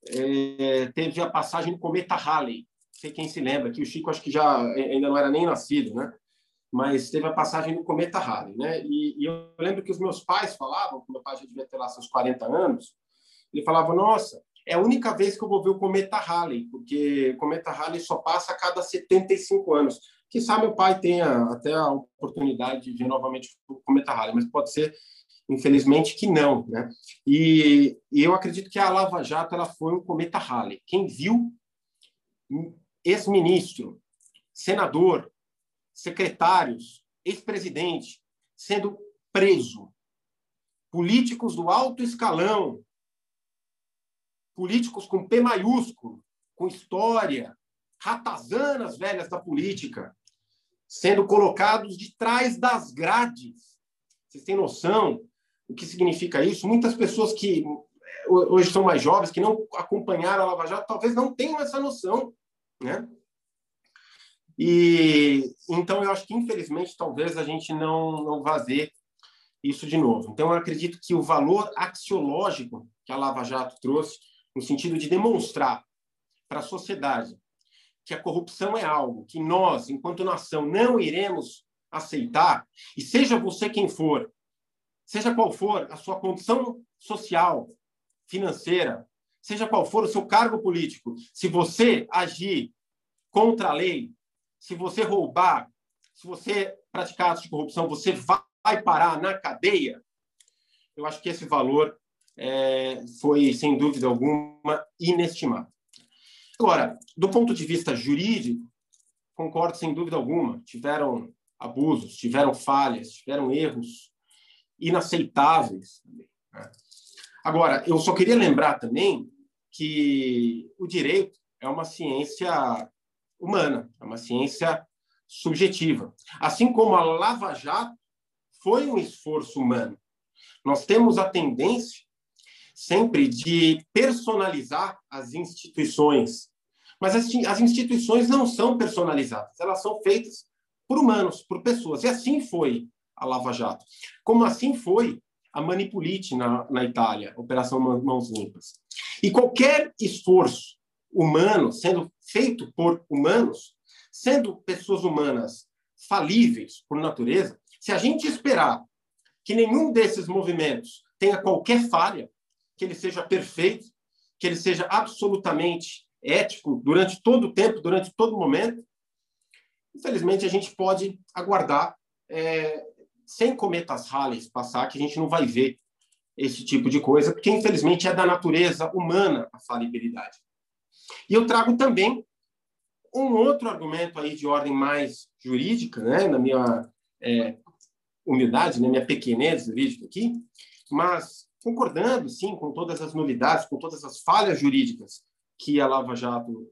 é, teve a passagem do cometa Halley. Não sei quem se lembra, que o Chico acho que já ainda não era nem nascido, né? Mas teve a passagem no Cometa Halley, né? E, e, eu lembro que os meus pais falavam, meu pai já devia ter lá seus 40 anos, ele falava, nossa, é a única vez que eu vou ver o Cometa Halley, porque o Cometa Halley só passa a cada 75 anos. Quem sabe meu pai tenha até a oportunidade de ver novamente o Cometa Halley, mas pode ser, infelizmente, que não, né? E, e eu acredito que a Lava Jato ela foi um Cometa Halley. Quem viu, ex-ministro, senador, secretários, ex-presidente sendo preso, políticos do alto escalão, políticos com P maiúsculo, com história, ratazanas velhas da política, sendo colocados de trás das grades. Vocês têm noção o que significa isso? Muitas pessoas que hoje são mais jovens, que não acompanharam a Lava Jato, talvez não tenham essa noção, né? E então eu acho que infelizmente talvez a gente não não vá ver isso de novo. Então eu acredito que o valor axiológico que a Lava Jato trouxe no sentido de demonstrar para a sociedade que a corrupção é algo que nós, enquanto nação, não iremos aceitar, e seja você quem for, seja qual for a sua condição social, financeira, seja qual for o seu cargo político, se você agir contra a lei, se você roubar, se você praticar atos de corrupção, você vai parar na cadeia. Eu acho que esse valor é, foi, sem dúvida alguma, inestimável. Agora, do ponto de vista jurídico, concordo sem dúvida alguma, tiveram abusos, tiveram falhas, tiveram erros inaceitáveis. Né? Agora, eu só queria lembrar também que o direito é uma ciência humana, é uma ciência subjetiva. Assim como a Lava Jato foi um esforço humano. Nós temos a tendência sempre de personalizar as instituições. Mas as, instituições não são personalizadas, elas são feitas por humanos, por pessoas. E assim foi a Lava Jato. Como assim foi a Manipulite na, na Itália, Operação Mãos Limpas. E qualquer esforço humano sendo feito por humanos, sendo pessoas humanas falíveis por natureza, se a gente esperar que nenhum desses movimentos tenha qualquer falha, que ele seja perfeito, que ele seja absolutamente ético durante todo o tempo, durante todo o momento, infelizmente a gente pode aguardar é, sem cometas rales passar, que a gente não vai ver esse tipo de coisa, porque infelizmente é da natureza humana a falibilidade. E eu trago também um outro argumento aí de ordem mais jurídica, né, na minha é, humildade, na minha pequenez jurídica aqui, mas concordando, sim, com todas as novidades, com todas as falhas jurídicas que a Lava Jato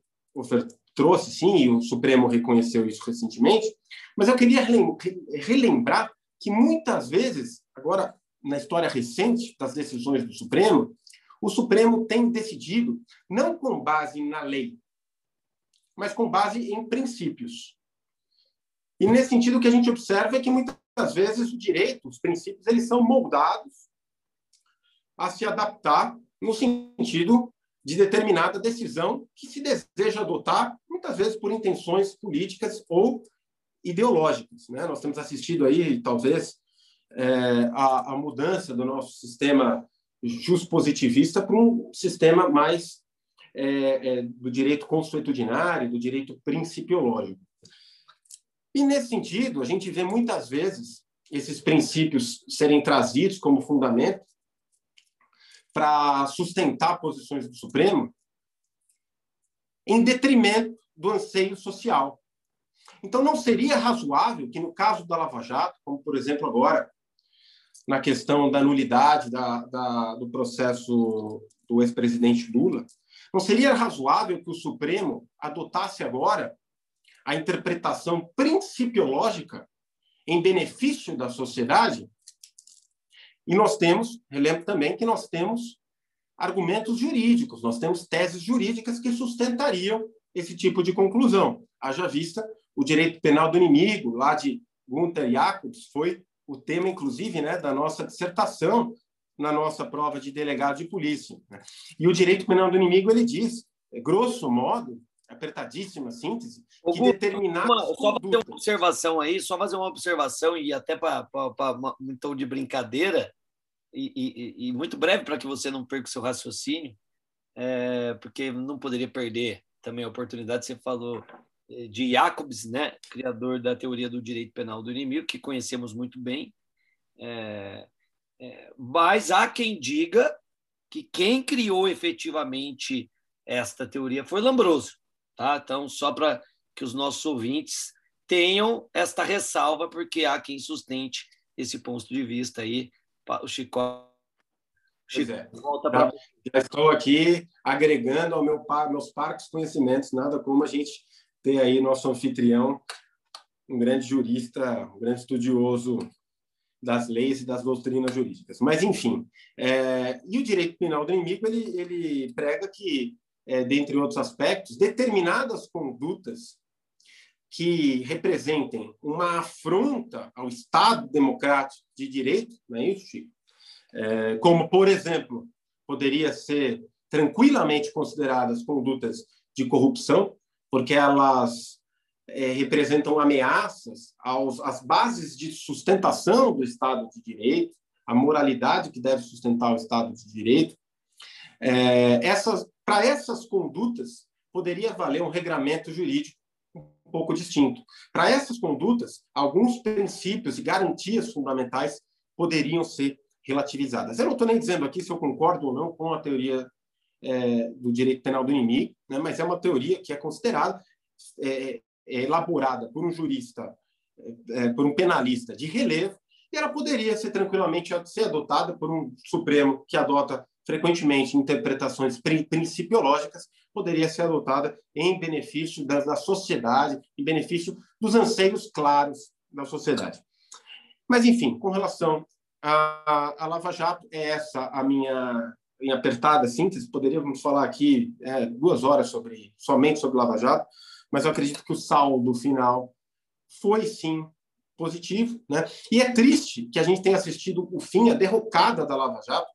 trouxe, sim, e o Supremo reconheceu isso recentemente, mas eu queria relembrar que muitas vezes, agora na história recente das decisões do Supremo, o Supremo tem decidido não com base na lei, mas com base em princípios. E nesse sentido o que a gente observa é que muitas vezes o direito, os princípios, eles são moldados a se adaptar no sentido de determinada decisão que se deseja adotar, muitas vezes por intenções políticas ou ideológicas. Né? Nós temos assistido aí, talvez, é, a, a, mudança do nosso sistema juspositivista para um sistema mais é, é, do direito consuetudinário, do direito principiológico. E, nesse sentido, a gente vê muitas vezes esses princípios serem trazidos como fundamento para sustentar posições do Supremo em detrimento do anseio social. Então, não seria razoável que, no caso da Lava Jato, como, por exemplo, agora, na questão da nulidade da, da, do processo do ex-presidente Lula, não seria razoável que o Supremo adotasse agora a interpretação principiológica em benefício da sociedade? E nós temos, relembro também que nós temos argumentos jurídicos, nós temos teses jurídicas que sustentariam esse tipo de conclusão. Haja vista o direito penal do inimigo, lá de Gunther Jacobs, foi o tema, inclusive, né, da nossa dissertação na nossa prova de delegado de polícia. Né? E o direito penal do inimigo, ele diz, grosso modo, apertadíssima síntese, que determinadas uma, Só fazer uma observação aí, só fazer uma observação e até para um tom de brincadeira, e, e, e muito breve para que você não perca o seu raciocínio, é, porque não poderia perder também a oportunidade, você falou de Jacobs, né, criador da teoria do direito penal do inimigo, que conhecemos muito bem. É, é, mas há quem diga que quem criou efetivamente esta teoria foi Lambroso. Tá? Então, só para que os nossos ouvintes tenham esta ressalva, porque há quem sustente esse ponto de vista aí. O Chico. Chico é. volta para. Já estou aqui agregando ao meu, meus parques conhecimentos, nada como a gente ter aí nosso anfitrião, um grande jurista, um grande estudioso das leis e das doutrinas jurídicas. Mas, enfim, é, e o direito penal do inimigo, ele, ele prega que, é, dentre outros aspectos, determinadas condutas que representem uma afronta ao Estado democrático de direito, não é isso, Chico? É, como, por exemplo, poderia ser tranquilamente consideradas condutas de corrupção, porque elas é, representam ameaças aos, às bases de sustentação do Estado de Direito, a moralidade que deve sustentar o Estado de Direito. É, essas, para essas condutas, poderia valer um regramento jurídico um pouco distinto. Para essas condutas, alguns princípios e garantias fundamentais poderiam ser relativizadas. Eu não estou nem dizendo aqui se eu concordo ou não com a teoria é, do direito penal do inimigo, né? mas é uma teoria que é considerada, é, é elaborada por um jurista, é, é, por um penalista de relevo, e ela poderia ser tranquilamente ser adotada por um Supremo que adota frequentemente interpretações principiológicas, poderia ser adotada em benefício da, da sociedade, em benefício dos anseios claros da sociedade. Mas, enfim, com relação à, à Lava Jato, é essa a minha em apertada síntese, poderíamos falar aqui é, duas horas sobre somente sobre Lava Jato, mas eu acredito que o saldo final foi sim positivo, né? E é triste que a gente tenha assistido o fim, a derrocada da Lava Jato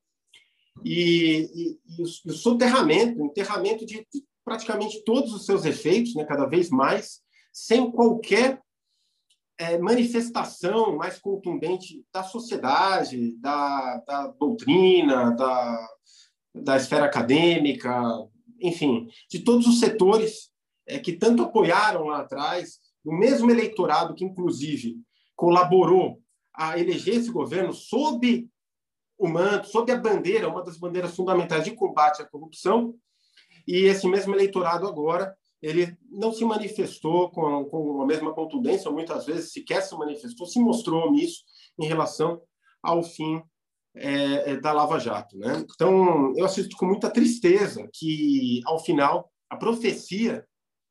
e, e, e, o, o, soterramento, o enterramento de, praticamente todos os seus efeitos, né? Cada vez mais, sem qualquer é, manifestação mais contundente da sociedade, da, da doutrina, da, da esfera acadêmica, enfim, de todos os setores é, que tanto apoiaram lá atrás, o mesmo eleitorado que, inclusive, colaborou a eleger esse governo sob o manto, sob a bandeira, uma das bandeiras fundamentais de combate à corrupção, e esse mesmo eleitorado agora ele não se manifestou com, com a mesma contundência, muitas vezes sequer se manifestou, se mostrou omisso em relação ao fim é, é, da Lava Jato. Né? Então, eu assisto com muita tristeza que, ao final, a profecia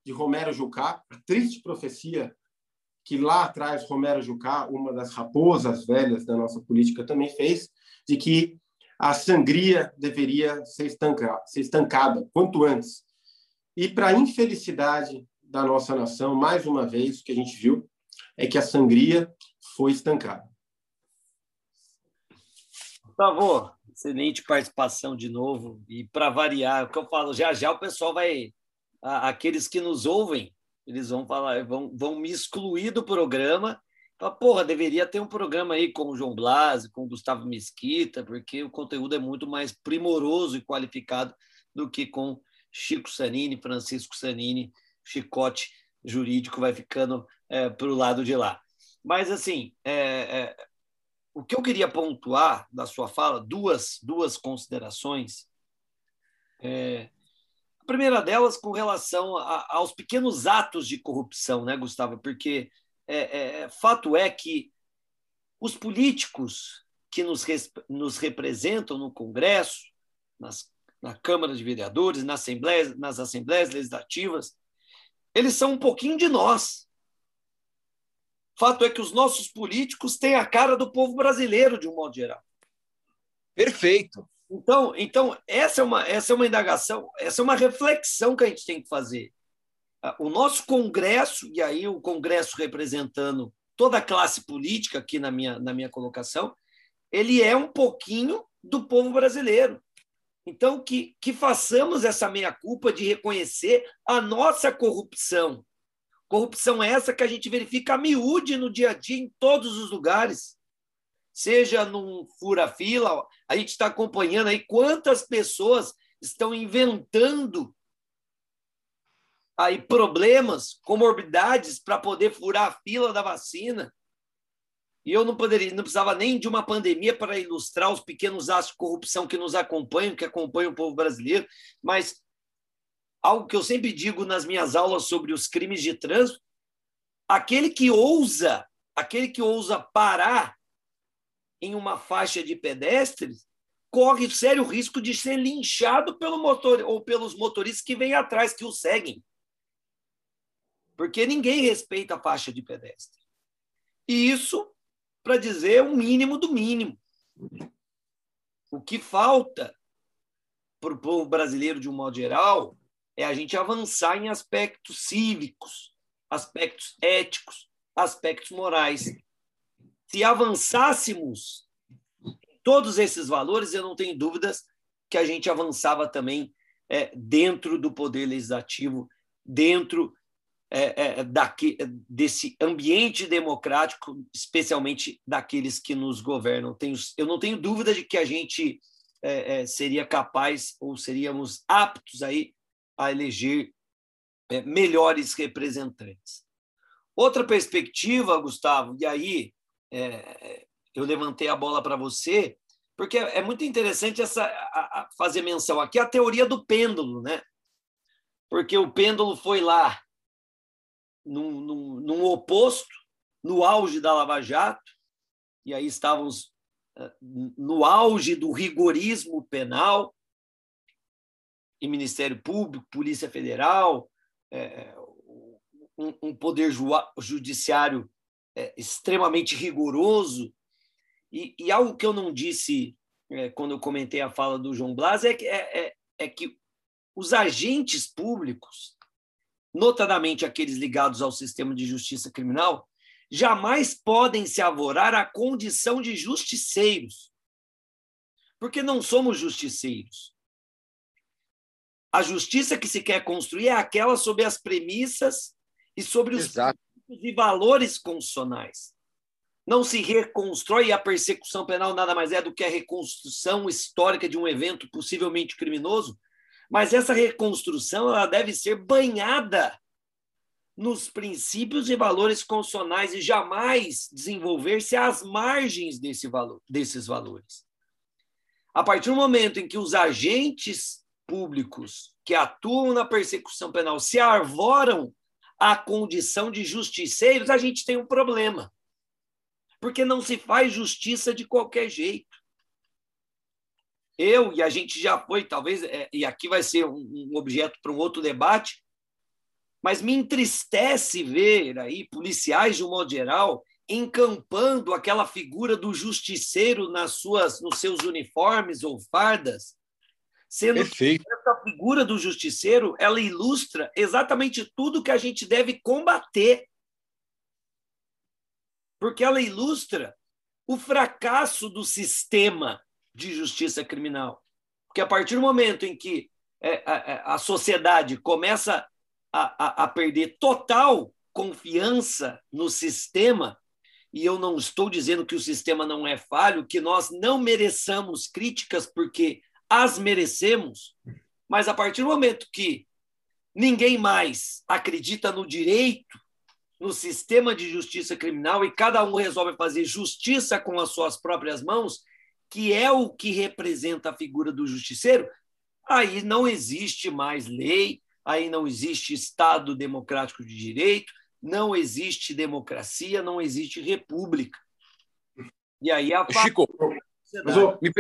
de Romero Jucá, a triste profecia que lá atrás Romero Jucá, uma das raposas velhas da nossa política, também fez, de que a sangria deveria ser, estanca, ser estancada quanto antes. E, para infelicidade da nossa nação, mais uma vez, o que a gente viu é que a sangria foi estancada. Gustavo, excelente participação de novo. E para variar, o que eu falo, já já o pessoal vai. Aqueles que nos ouvem, eles vão falar, vão, vão me excluir do programa. Fala, porra, deveria ter um programa aí com o João Blasi, com o Gustavo Mesquita, porque o conteúdo é muito mais primoroso e qualificado do que com Chico Sanini, Francisco Sanini, chicote jurídico vai ficando é, para o lado de lá. Mas, assim, é, é, o que eu queria pontuar da sua fala, duas, duas considerações. É, a primeira delas com relação a, aos pequenos atos de corrupção, né, Gustavo? Porque é, é, fato é que os políticos que nos, nos representam no Congresso, nas, na Câmara de Vereadores, nas assembleias, nas assembleias legislativas, eles são um pouquinho de nós. Fato é que os nossos políticos têm a cara do povo brasileiro, de um modo geral. Perfeito. Então, então essa, é uma, essa é uma indagação, essa é uma reflexão que a gente tem que fazer. O nosso Congresso, e aí o Congresso representando toda a classe política, aqui na minha, na minha colocação, ele é um pouquinho do povo brasileiro. Então, que, que façamos essa meia-culpa de reconhecer a nossa corrupção, Corrupção é essa que a gente verifica a miúde no dia a dia, em todos os lugares. Seja num fura-fila, a gente está acompanhando aí quantas pessoas estão inventando aí problemas, comorbidades para poder furar a fila da vacina. E eu não poderia, não precisava nem de uma pandemia para ilustrar os pequenos atos de corrupção que nos acompanham, que acompanham o povo brasileiro, mas algo que eu sempre digo nas minhas aulas sobre os crimes de trânsito, aquele que ousa, aquele que ousa parar em uma faixa de pedestres, corre sério risco de ser linchado pelo motor ou pelos motoristas que vêm atrás, que o seguem. Porque ninguém respeita a faixa de pedestre. E isso, para dizer o mínimo do mínimo. O que falta para o povo brasileiro, de um modo geral, é a gente avançar em aspectos cívicos, aspectos éticos, aspectos morais. Se avançássemos em todos esses valores, eu não tenho dúvidas que a gente avançava também é, dentro do poder legislativo, dentro é, é, daqui, desse ambiente democrático, especialmente daqueles que nos governam. Tenho, eu não tenho dúvida de que a gente é, é, seria capaz ou seríamos aptos aí a eleger é, melhores representantes. Outra perspectiva, Gustavo, e aí é, eu levantei a bola para você, porque é muito interessante essa a, a fazer menção aqui a teoria do pêndulo, né? Porque o pêndulo foi lá num, num, num oposto, no auge da Lava Jato, e aí estávamos eh, no auge do rigorismo penal, e Ministério Público, Polícia Federal, é, um, um, poder ju judiciário é, extremamente rigoroso. E, e, algo que eu não disse é, quando eu comentei a fala do João Blas é que, é, é que os agentes públicos, notadamente aqueles ligados ao sistema de justiça criminal, jamais podem se avorar à condição de justiceiros, porque não somos justiceiros. A justiça que se quer construir é aquela sobre as premissas e sobre os e valores constitucionais. Não se reconstrói a persecução penal nada mais é do que a reconstrução histórica de um evento possivelmente criminoso, mas essa reconstrução ela deve ser banhada nos princípios e valores constitucionais e jamais desenvolver-se às margens desse valor, desses valores. A partir do momento em que os agentes públicos que atuam na persecução penal se arvoram à condição de justiceiros, a gente tem um problema. Porque não se faz justiça de qualquer jeito. Eu, e a gente já foi, talvez, é, e aqui vai ser um, um objeto para um outro debate, mas me entristece ver aí policiais, de um modo geral, encampando aquela figura do justiceiro nas suas, nos seus uniformes ou fardas, sendo Perfeito. que essa figura do justiceiro ela ilustra exatamente tudo que a gente deve combater, porque ela ilustra o fracasso do sistema de justiça criminal, porque a partir do momento em que é, a, a sociedade começa a, a, a perder total confiança no sistema, e eu não estou dizendo que o sistema não é falho, que nós não mereçamos críticas, porque as merecemos, mas a partir do momento que ninguém mais acredita no direito, no sistema de justiça criminal e cada um resolve fazer justiça com as suas próprias mãos, que é o que representa a figura do justiceiro, aí não existe mais lei, aí não existe Estado democrático de direito, não existe democracia, não existe república. E aí a Chico, me,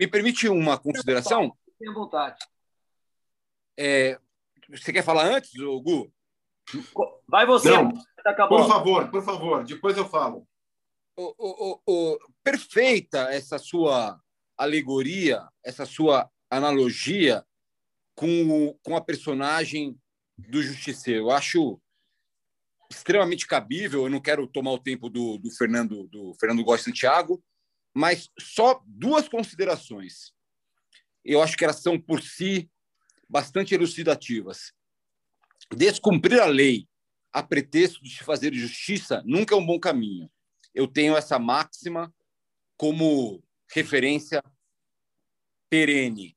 me, permite uma consideração? Tenha vontade. É, você quer falar antes, Gu? Vai você. Não, por favor, por favor, depois eu falo. O, perfeita essa sua alegoria, essa sua analogia com, o, com a personagem do Justiceiro. Eu acho extremamente cabível. Eu não quero tomar o tempo do, do Fernando do Fernando Góes Santiago, mas só duas considerações. Eu acho que elas são por si bastante elucidativas. Descumprir a lei a pretexto de fazer justiça nunca é um bom caminho. Eu tenho essa máxima como referência perene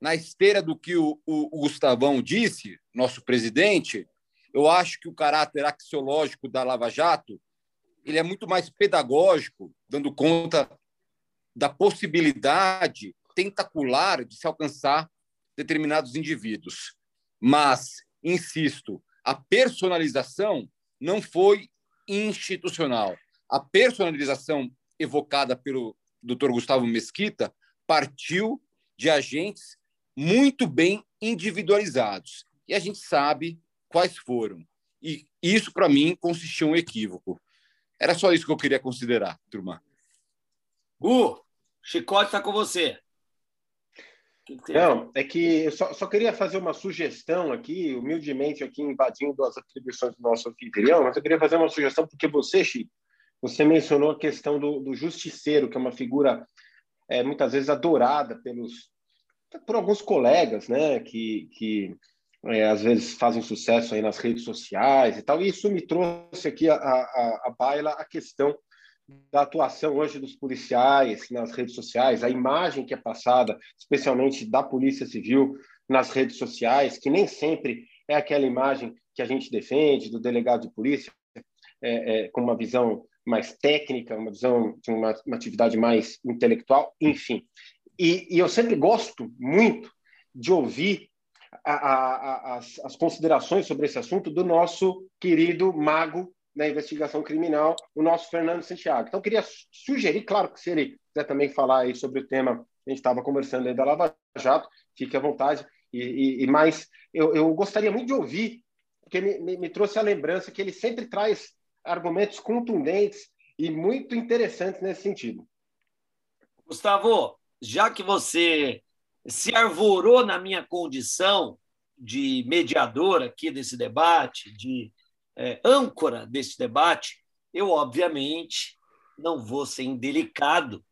na esteira do que o, o, o Gustavão disse, nosso presidente, eu acho que o caráter axiológico da Lava Jato ele é muito mais pedagógico, dando conta da possibilidade tentacular de se alcançar determinados indivíduos. Mas, insisto, a personalização não foi institucional. A personalização evocada pelo Dr. Gustavo Mesquita partiu de agentes muito bem individualizados. E a gente sabe quais foram. E isso, para mim, consistia em um equívoco. Era só isso que eu queria considerar, turma. Gu, Chicote está com você. Não, é que eu só, só, queria fazer uma sugestão aqui, humildemente aqui invadindo as atribuições do nosso anfitrião, mas eu queria fazer uma sugestão porque você, Chico, você mencionou a questão do, do justiceiro, que é uma figura é, muitas vezes adorada pelos por alguns colegas, né, que, que é, às vezes fazem sucesso aí nas redes sociais e tal. E isso me trouxe aqui a, a, a baila a questão da atuação hoje dos policiais nas redes sociais, a imagem que é passada, especialmente da Polícia Civil nas redes sociais, que nem sempre é aquela imagem que a gente defende do delegado de polícia, é, é, com uma visão mais técnica, uma visão de uma, uma atividade mais intelectual, enfim. E, e, eu sempre gosto muito de ouvir a, a, a, as, as, considerações sobre esse assunto do nosso querido mago da investigação criminal, o nosso Fernando Santiago. Então, queria sugerir, claro que se ele quiser também falar aí sobre o tema que a gente estava conversando aí da Lava Jato, fique à vontade. E, e, e mais, eu, eu, gostaria muito de ouvir, porque me, me, me trouxe a lembrança que ele sempre traz argumentos contundentes e muito interessantes nesse sentido. Gustavo, já que você se arvorou na minha condição de mediador aqui desse debate, de é, âncora desse debate, eu, obviamente, não vou ser indelicado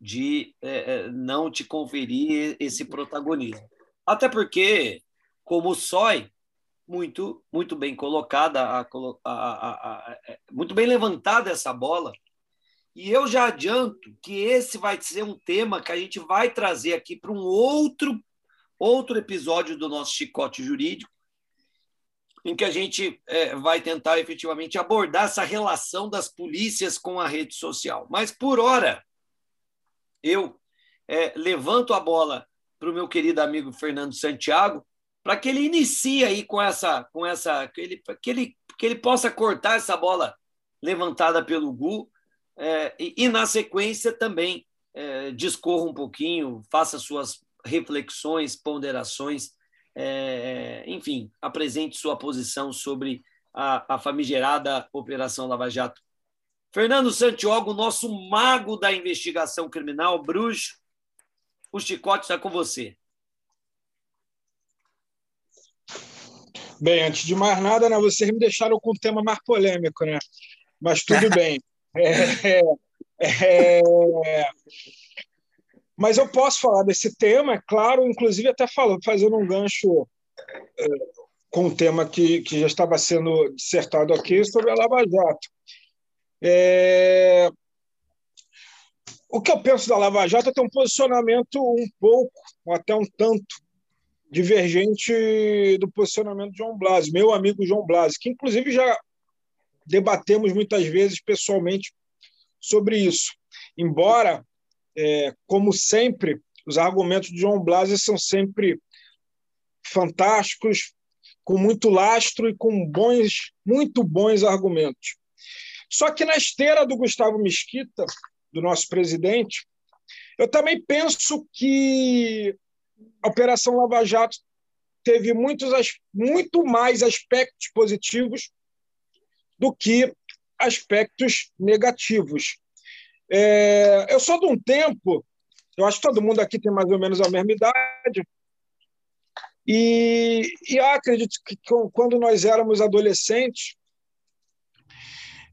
de é, é não te conferir esse protagonismo. Até porque, como o SOI, muito, muito bem colocada, a, a, a, é, muito bem levantada essa bola. E eu já adianto que esse vai ser um tema que a gente vai trazer aqui para um outro, outro episódio do nosso Chicote Jurídico, em que a gente é, vai tentar efetivamente abordar essa relação das polícias com a rede social. Mas, por hora, eu é, levanto a bola para o meu querido amigo Fernando Santiago, para que ele inicie aí com essa, com essa, que ele, que ele, que ele possa cortar essa bola levantada pelo Gu é, e, e, na sequência também é, discorra um pouquinho, faça suas reflexões, ponderações, é, enfim, apresente sua posição sobre a, a famigerada Operação Lava Jato. Fernando Santiago, nosso mago da investigação criminal, bruxo, o chicote está com você. Bem, antes de mais nada, né, vocês me deixaram com um tema mais polêmico, né? Mas tudo bem. É, é, é... Mas eu posso falar desse tema, é claro, inclusive até falando, fazendo um gancho é, com o tema que, que já estava sendo dissertado aqui sobre a Lava Jato. É... O que eu penso da Lava Jato é ter um posicionamento um pouco, ou até um tanto, divergente do posicionamento de João Blas, meu amigo João Blas, que inclusive já debatemos muitas vezes pessoalmente sobre isso. Embora, é, como sempre, os argumentos de João Blas são sempre fantásticos, com muito lastro e com bons, muito bons argumentos. Só que na esteira do Gustavo Mesquita, do nosso presidente, eu também penso que a Operação Lava Jato teve muitos, muito mais aspectos positivos do que aspectos negativos. É, eu sou de um tempo, eu acho que todo mundo aqui tem mais ou menos a mesma idade, e, e acredito que quando nós éramos adolescentes,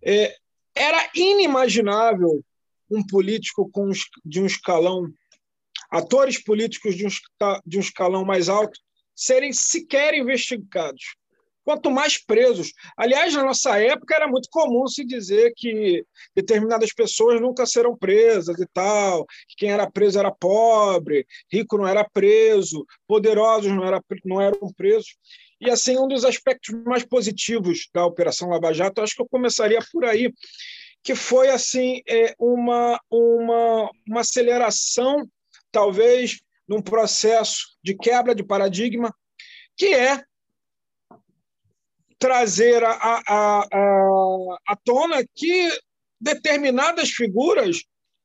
é, era inimaginável um político com, de um escalão, atores políticos de um, de um escalão mais alto, serem sequer investigados. Quanto mais presos. Aliás, na nossa época era muito comum se dizer que determinadas pessoas nunca serão presas e tal, que quem era preso era pobre, rico não era preso, poderosos não, era, não eram presos. E assim, um dos aspectos mais positivos da Operação Lava Jato, acho que eu começaria por aí, que foi assim é, uma, uma, uma aceleração, talvez, num processo de quebra de paradigma, que é trazer a, a, a, a tona que determinadas figuras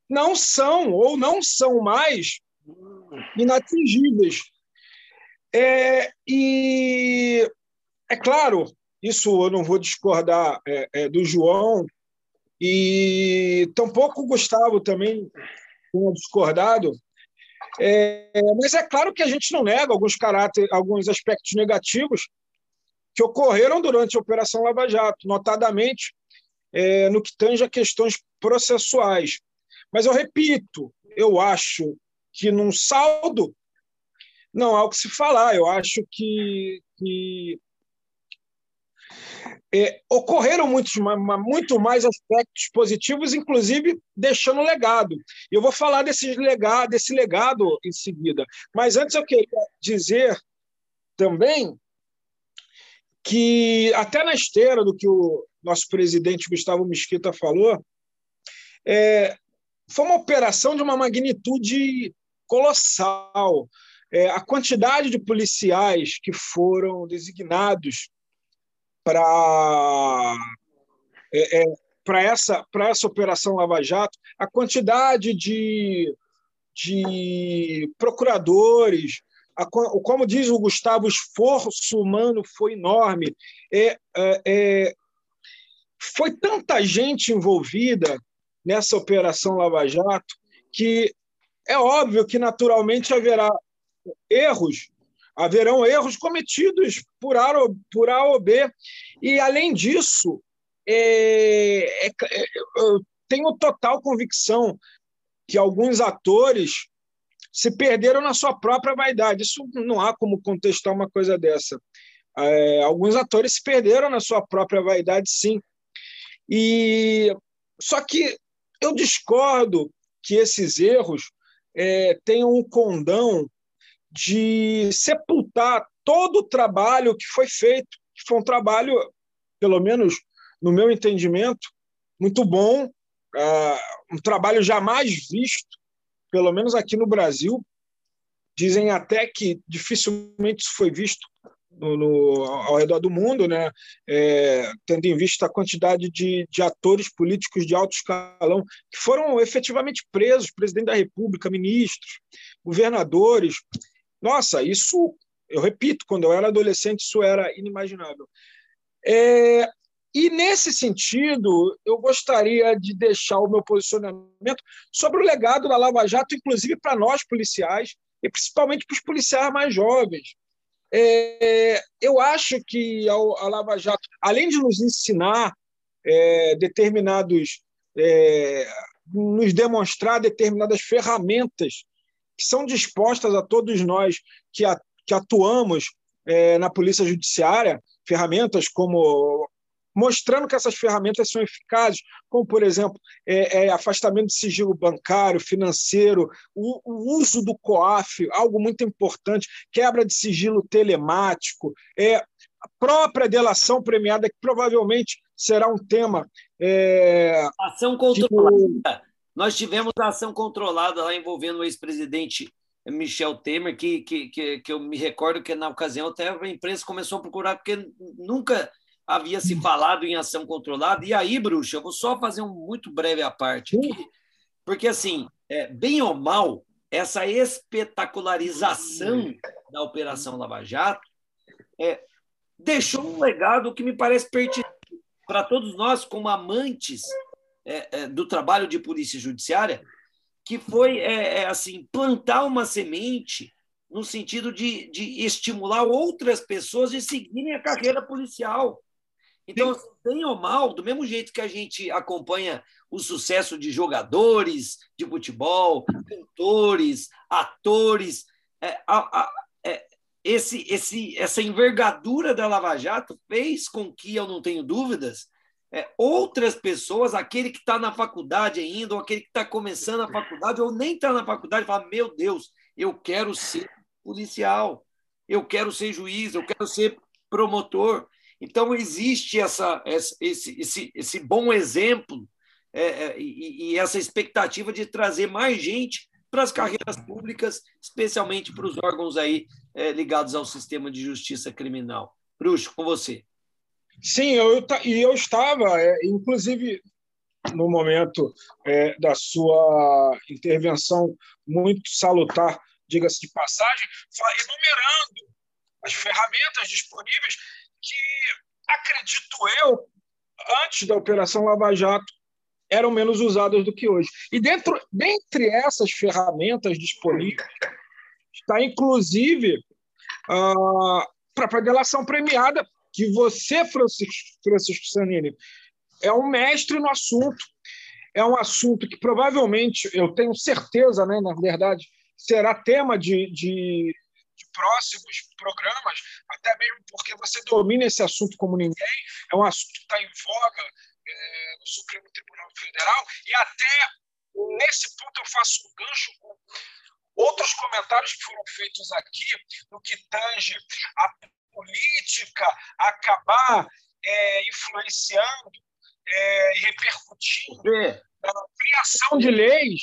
não são ou não são mais inatingíveis. É, e é claro, isso eu não vou discordar é, é, do João, e tampouco o Gustavo também tenha discordado. É, mas é claro que a gente não nega alguns caráter, alguns aspectos negativos que ocorreram durante a Operação Lava Jato, notadamente é, no que tange a questões processuais. Mas eu repito, eu acho que num saldo não há o que se falar. Eu acho que, que é, ocorreram muitos, muito mais aspectos positivos, inclusive deixando legado. Eu vou falar desse legado, desse legado em seguida. Mas antes eu queria dizer também que, até na esteira do que o nosso presidente Gustavo Mesquita falou, é, foi uma operação de uma magnitude colossal. É, a quantidade de policiais que foram designados para é, é, para essa, essa operação Lava Jato, a quantidade de, de procuradores, a, como diz o Gustavo, o esforço humano foi enorme. É, é, é, foi tanta gente envolvida nessa operação Lava Jato que é óbvio que naturalmente haverá erros, haverão erros cometidos por A, por a ou B. E, além disso, é, é, é, eu tenho total convicção que alguns atores se perderam na sua própria vaidade. Isso não há como contestar uma coisa dessa. É, alguns atores se perderam na sua própria vaidade, sim. E só que eu discordo que esses erros é, tenham um condão de sepultar todo o trabalho que foi feito, que foi um trabalho, pelo menos no meu entendimento, muito bom, uh, um trabalho jamais visto, pelo menos aqui no Brasil. Dizem até que dificilmente isso foi visto no, no, ao redor do mundo, né? É, tendo em vista a quantidade de, de, atores políticos de alto escalão que foram efetivamente presos, presidente da República, ministros, governadores. Nossa, isso, eu repito, quando eu era adolescente, isso era inimaginável. É, e, nesse sentido, eu gostaria de deixar o meu posicionamento sobre o legado da Lava Jato, inclusive para nós policiais, e principalmente para os policiais mais jovens. É, eu acho que a, Lava Jato, além de nos ensinar é, determinados, é, nos demonstrar determinadas ferramentas que são dispostas a todos nós que, a, que atuamos é, na Polícia Judiciária, ferramentas como mostrando que essas ferramentas são eficazes, como, por exemplo, é, é, afastamento de sigilo bancário, financeiro, o, o, uso do COAF, algo muito importante, quebra de sigilo telemático, é, a própria delação premiada, que provavelmente será um tema. É, ação controlada. Tipo... Nós tivemos a ação controlada lá envolvendo o ex-presidente Michel Temer, que, que, que, que eu me recordo que na ocasião até a imprensa começou a procurar, porque nunca havia se falado em ação controlada. E aí, bruxa, eu vou só fazer um muito breve à parte aqui, porque, assim, é, bem ou mal, essa espetacularização da Operação Lava Jato é, deixou um legado que me parece pertinente para todos nós, como amantes é, é, do trabalho de polícia judiciária, que foi é, é, assim plantar uma semente no sentido de, de estimular outras pessoas a seguirem a carreira policial. Então, assim, bem ou mal, do mesmo jeito que a gente acompanha o sucesso de jogadores de futebol, cantores, atores, é, a, a, é, esse, esse, essa envergadura da Lava Jato fez com que, eu não tenho dúvidas, é, outras pessoas, aquele que está na faculdade ainda, ou aquele que está começando a faculdade, ou nem está na faculdade, fala: Meu Deus, eu quero ser policial, eu quero ser juiz, eu quero ser promotor. Então, existe essa, esse, esse, esse bom exemplo é, é, e, e, essa expectativa de trazer mais gente para as carreiras públicas, especialmente para os órgãos aí é, ligados ao sistema de justiça criminal. Bruxo, com você. Sim, eu, e eu estava, é, inclusive, no momento é, da sua intervenção muito salutar, diga-se de passagem, enumerando as ferramentas disponíveis que, acredito eu, antes da Operação Lava Jato, eram menos usadas do que hoje. E dentro, dentre essas ferramentas disponíveis, está inclusive a própria delação premiada, que você, Francisco, Francisco Sanini, é um mestre no assunto. É um assunto que provavelmente, eu tenho certeza, né, na verdade, será tema de, de de próximos programas, até mesmo porque você domina esse assunto como ninguém, é um assunto que está em voga é, no Supremo Tribunal Federal, e até nesse ponto eu faço um gancho com outros comentários que foram feitos aqui no que tange a política acabar é, influenciando é, e repercutindo na criação de leis,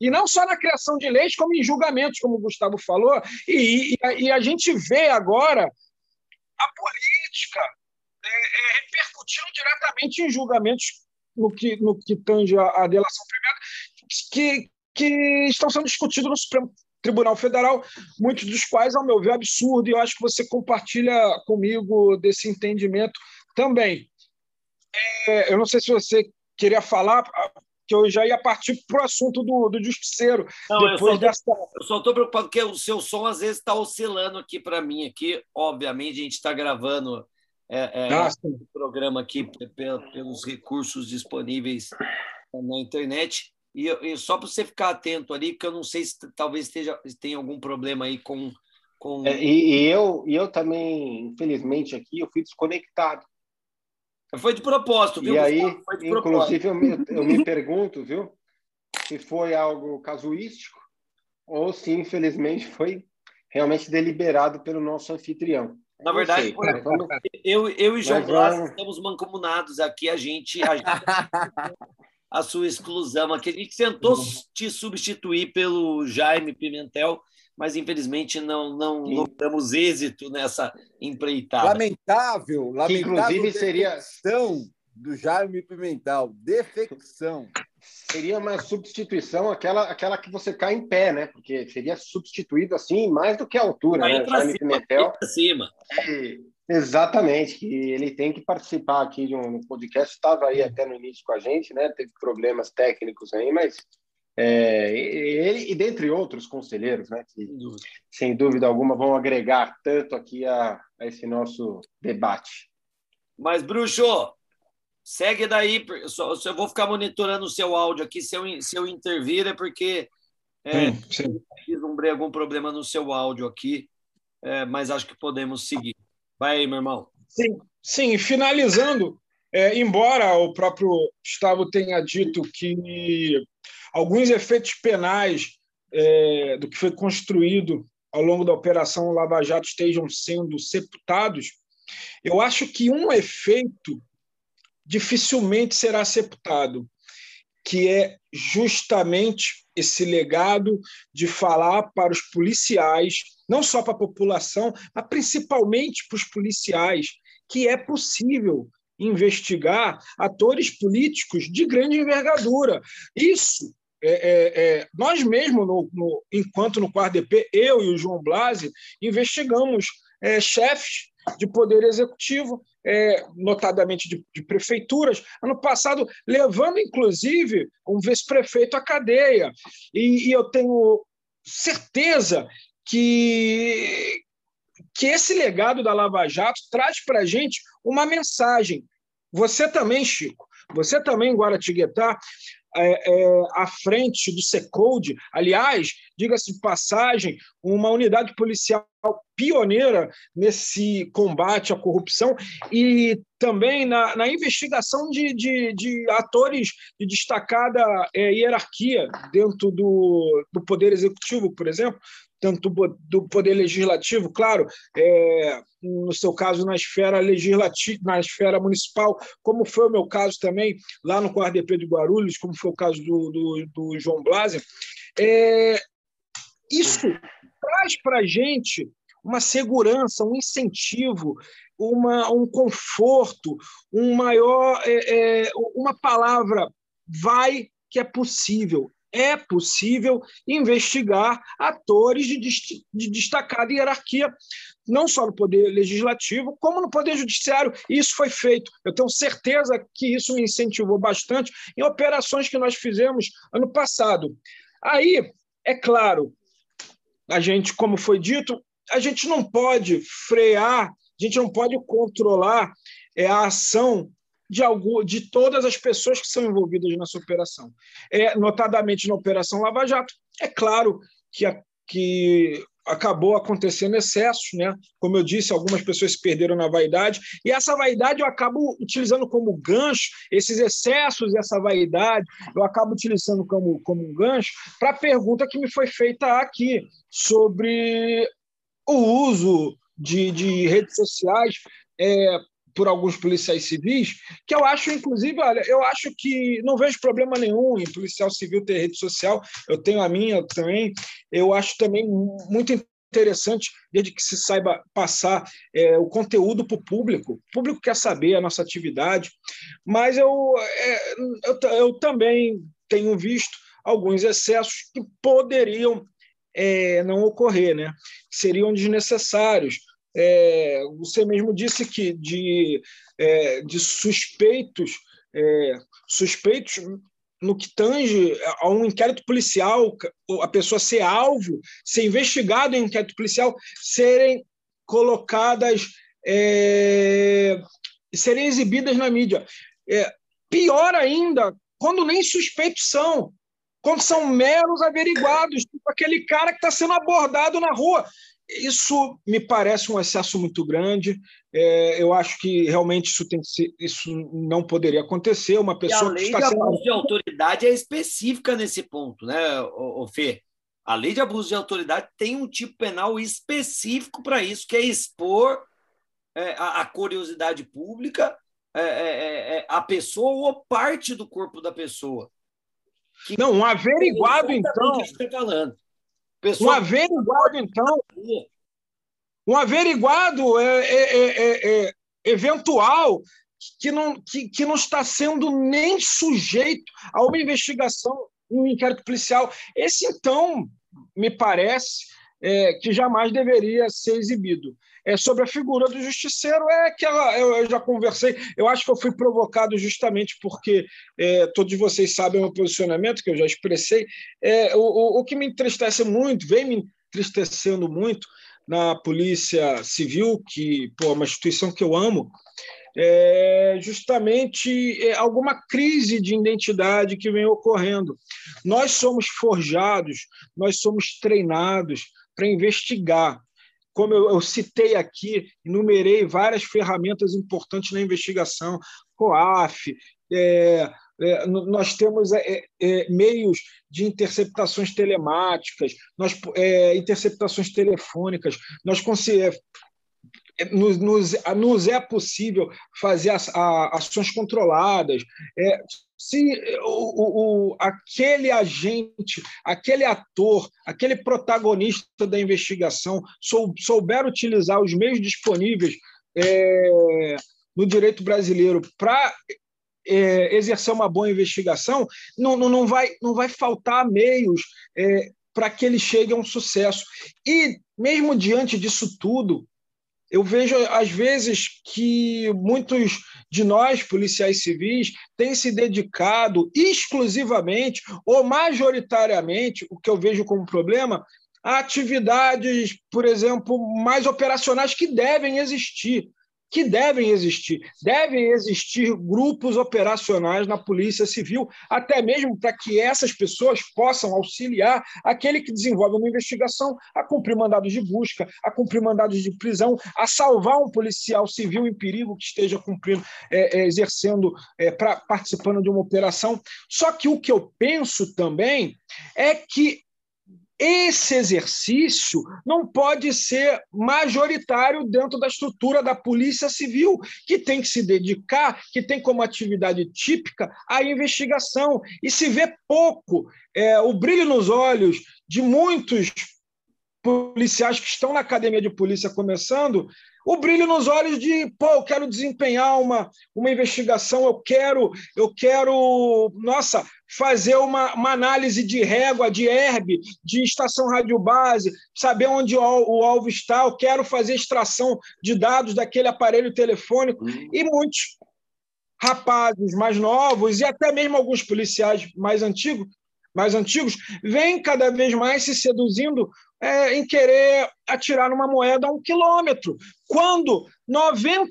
e não só na criação de leis, como em julgamentos, como o Gustavo falou, e, e, e a gente vê agora a política é, é, repercutindo diretamente em julgamentos no que, no que tange a, a delação premiada, que, que estão sendo discutidos no Supremo Tribunal Federal, muitos dos quais, ao meu ver, é absurdo, e eu acho que você compartilha comigo desse entendimento também. É, eu não sei se você queria falar, que eu já ia partir para o assunto do, do justiceiro. Não, depois eu só estou preocupado porque o seu som às vezes está oscilando aqui para mim. Aqui, obviamente, a gente está gravando é, é, ah, o programa aqui pelos recursos disponíveis na internet. E, e só para você ficar atento ali, que eu não sei se talvez esteja, tenha algum problema aí com. com... É, e, e, eu, e eu também, infelizmente, aqui, eu fui desconectado. Foi de propósito, viu? E aí, inclusive, eu me, eu me pergunto, viu, se foi algo casuístico ou se, infelizmente, foi realmente deliberado pelo nosso anfitrião. Na verdade, sei, eu, eu e João Blas vamos... estamos mancomunados aqui, a gente, a gente a sua exclusão aqui. A gente tentou te substituir pelo Jaime Pimentel, mas infelizmente não não logramos êxito nessa empreitada. Lamentável, lamentável. Que inclusive seria do Jaime Pimentel, defecção. Seria uma substituição, aquela, aquela que você cai em pé, né? Porque seria substituído assim mais do que a altura, né? Jaime cima, Pimentel. Cima. E, exatamente, que ele tem que participar aqui de um podcast. Estava aí até no início com a gente, né? Teve problemas técnicos aí, mas é, ele e dentre outros conselheiros, né, que sem dúvida alguma vão agregar tanto aqui a, a esse nosso debate. Mas, Bruxo, segue daí. Eu, só, eu vou ficar monitorando o seu áudio aqui. Se eu, se eu intervir, é porque é, sim, sim. algum problema no seu áudio aqui, é, mas acho que podemos seguir. Vai aí, meu irmão. Sim, sim finalizando, é, embora o próprio Gustavo tenha dito que alguns efeitos penais é, do que foi construído ao longo da Operação Lava Jato estejam sendo sepultados, eu acho que um efeito dificilmente será sepultado, que é justamente esse legado de falar para os policiais, não só para a população, mas principalmente para os policiais, que é possível investigar atores políticos de grande envergadura. Isso é, é, é, nós mesmos, no, no, enquanto no quarto DP, eu e o João Blasi, investigamos é, chefes de poder executivo, é, notadamente de, de, prefeituras, ano passado, levando inclusive um vice-prefeito à cadeia. E, e eu tenho certeza que, que esse legado da Lava Jato traz para a gente uma mensagem. Você também, Chico, você também, Guaratinguetá, é, é, à frente do SECOLD, aliás, diga-se de passagem, uma unidade policial pioneira nesse combate à corrupção e também na, na investigação de, de, de, atores de destacada é, hierarquia dentro do, do Poder Executivo, por exemplo, tanto do poder legislativo, claro, é, no seu caso na esfera legislativa, na esfera municipal, como foi o meu caso também lá no QRDP de Guarulhos, como foi o caso do, do, do João Blaser, é, isso traz para a gente uma segurança, um incentivo, uma, um conforto, um maior, é, é, uma palavra vai que é possível é possível investigar atores de, de destacada hierarquia, não só no Poder Legislativo, como no Poder Judiciário. E isso foi feito. Eu tenho certeza que isso me incentivou bastante em operações que nós fizemos ano passado. Aí, é claro, a gente, como foi dito, a gente não pode frear, a gente não pode controlar é, a ação de, algum, de todas as pessoas que são envolvidas nessa operação. É, notadamente na Operação Lava Jato, é claro que, a, que acabou acontecendo excessos, né? Como eu disse, algumas pessoas se perderam na vaidade, e essa vaidade eu acabo utilizando como gancho, esses excessos e essa vaidade, eu acabo utilizando como, como um gancho para a pergunta que me foi feita aqui sobre o uso de, de redes sociais é, por alguns policiais civis, que eu acho, inclusive, olha, eu acho que não vejo problema nenhum em policial civil ter rede social, eu tenho a minha também, eu acho também muito interessante, desde que se saiba passar é, o conteúdo para o público. O público quer saber a nossa atividade, mas eu, é, eu, eu, também tenho visto alguns excessos que poderiam é, não ocorrer, né? seriam desnecessários. É, você mesmo disse que de, é, de suspeitos, é, suspeitos no que tange a um inquérito policial, a pessoa ser alvo, ser investigado em inquérito policial, serem colocadas, é, serem exibidas na mídia. É, pior ainda, quando nem suspeitos são, quando são meros averiguados, tipo aquele cara que está sendo abordado na rua. Isso me parece um excesso muito grande. É, eu acho que realmente isso, tem ser, isso não poderia acontecer. Uma pessoa e a lei que está de sendo... abuso de autoridade é específica nesse ponto, né, o, Fê? A lei de abuso de autoridade tem um tipo penal específico para isso, que é expor é, a, a, curiosidade pública, é, é, é, é a pessoa ou parte do corpo da pessoa. Que não, um averiguado, então. Que tá falando. Pessoa um averiguado, então. Um averiguado é, é, é, é, eventual que não, que, que não está sendo nem sujeito a uma investigação, um inquérito policial. Esse, então, me parece é, que jamais deveria ser exibido. É, sobre a figura do justiceiro, é que ela, eu, eu, já conversei, eu acho que eu fui provocado justamente porque é, todos vocês sabem o meu posicionamento, que eu já expressei. É, o, o, o que me entristece muito, vem me entristecendo muito na Polícia Civil, que pô, é uma instituição que eu amo, é justamente é, alguma crise de identidade que vem ocorrendo. Nós somos forjados, nós somos treinados para investigar como eu, eu, citei aqui, enumerei várias ferramentas importantes na investigação, COAF, é, é, nós temos é, é, meios de interceptações telemáticas, nós, é, interceptações telefônicas, nós conseguimos nos, nos, nos, é possível fazer as, a, ações controladas. É, se o, o, aquele agente, aquele ator, aquele protagonista da investigação sou, souber utilizar os meios disponíveis é, no direito brasileiro para é, exercer uma boa investigação, não, não, não, vai, não vai faltar meios é, para que ele chegue a um sucesso. E, mesmo diante disso tudo, eu vejo, às vezes, que muitos de nós, policiais civis, têm se dedicado exclusivamente ou majoritariamente, o que eu vejo como problema, a atividades, por exemplo, mais operacionais que devem existir que devem existir. Devem existir grupos operacionais na Polícia Civil, até mesmo para que essas pessoas possam auxiliar aquele que desenvolve uma investigação a cumprir mandados de busca, a cumprir mandados de prisão, a salvar um policial civil em perigo que esteja cumprindo, é, é, exercendo, é, pra, participando de uma operação. Só que o que eu penso também é que esse exercício não pode ser majoritário dentro da estrutura da Polícia Civil, que tem que se dedicar, que tem como atividade típica a investigação. E se vê pouco é, o brilho nos olhos de muitos policiais que estão na academia de polícia começando, o brilho nos olhos de, pô, eu quero desempenhar uma, uma investigação, eu quero, eu quero, nossa, fazer uma, uma análise de régua, de herb, de estação radiobase, saber onde o, o alvo está, eu quero fazer extração de dados daquele aparelho telefônico, uhum. e muitos rapazes mais novos e até mesmo alguns policiais mais antigos mais antigos, vêm cada vez mais se seduzindo é, em querer atirar numa moeda a um quilômetro, quando 90%,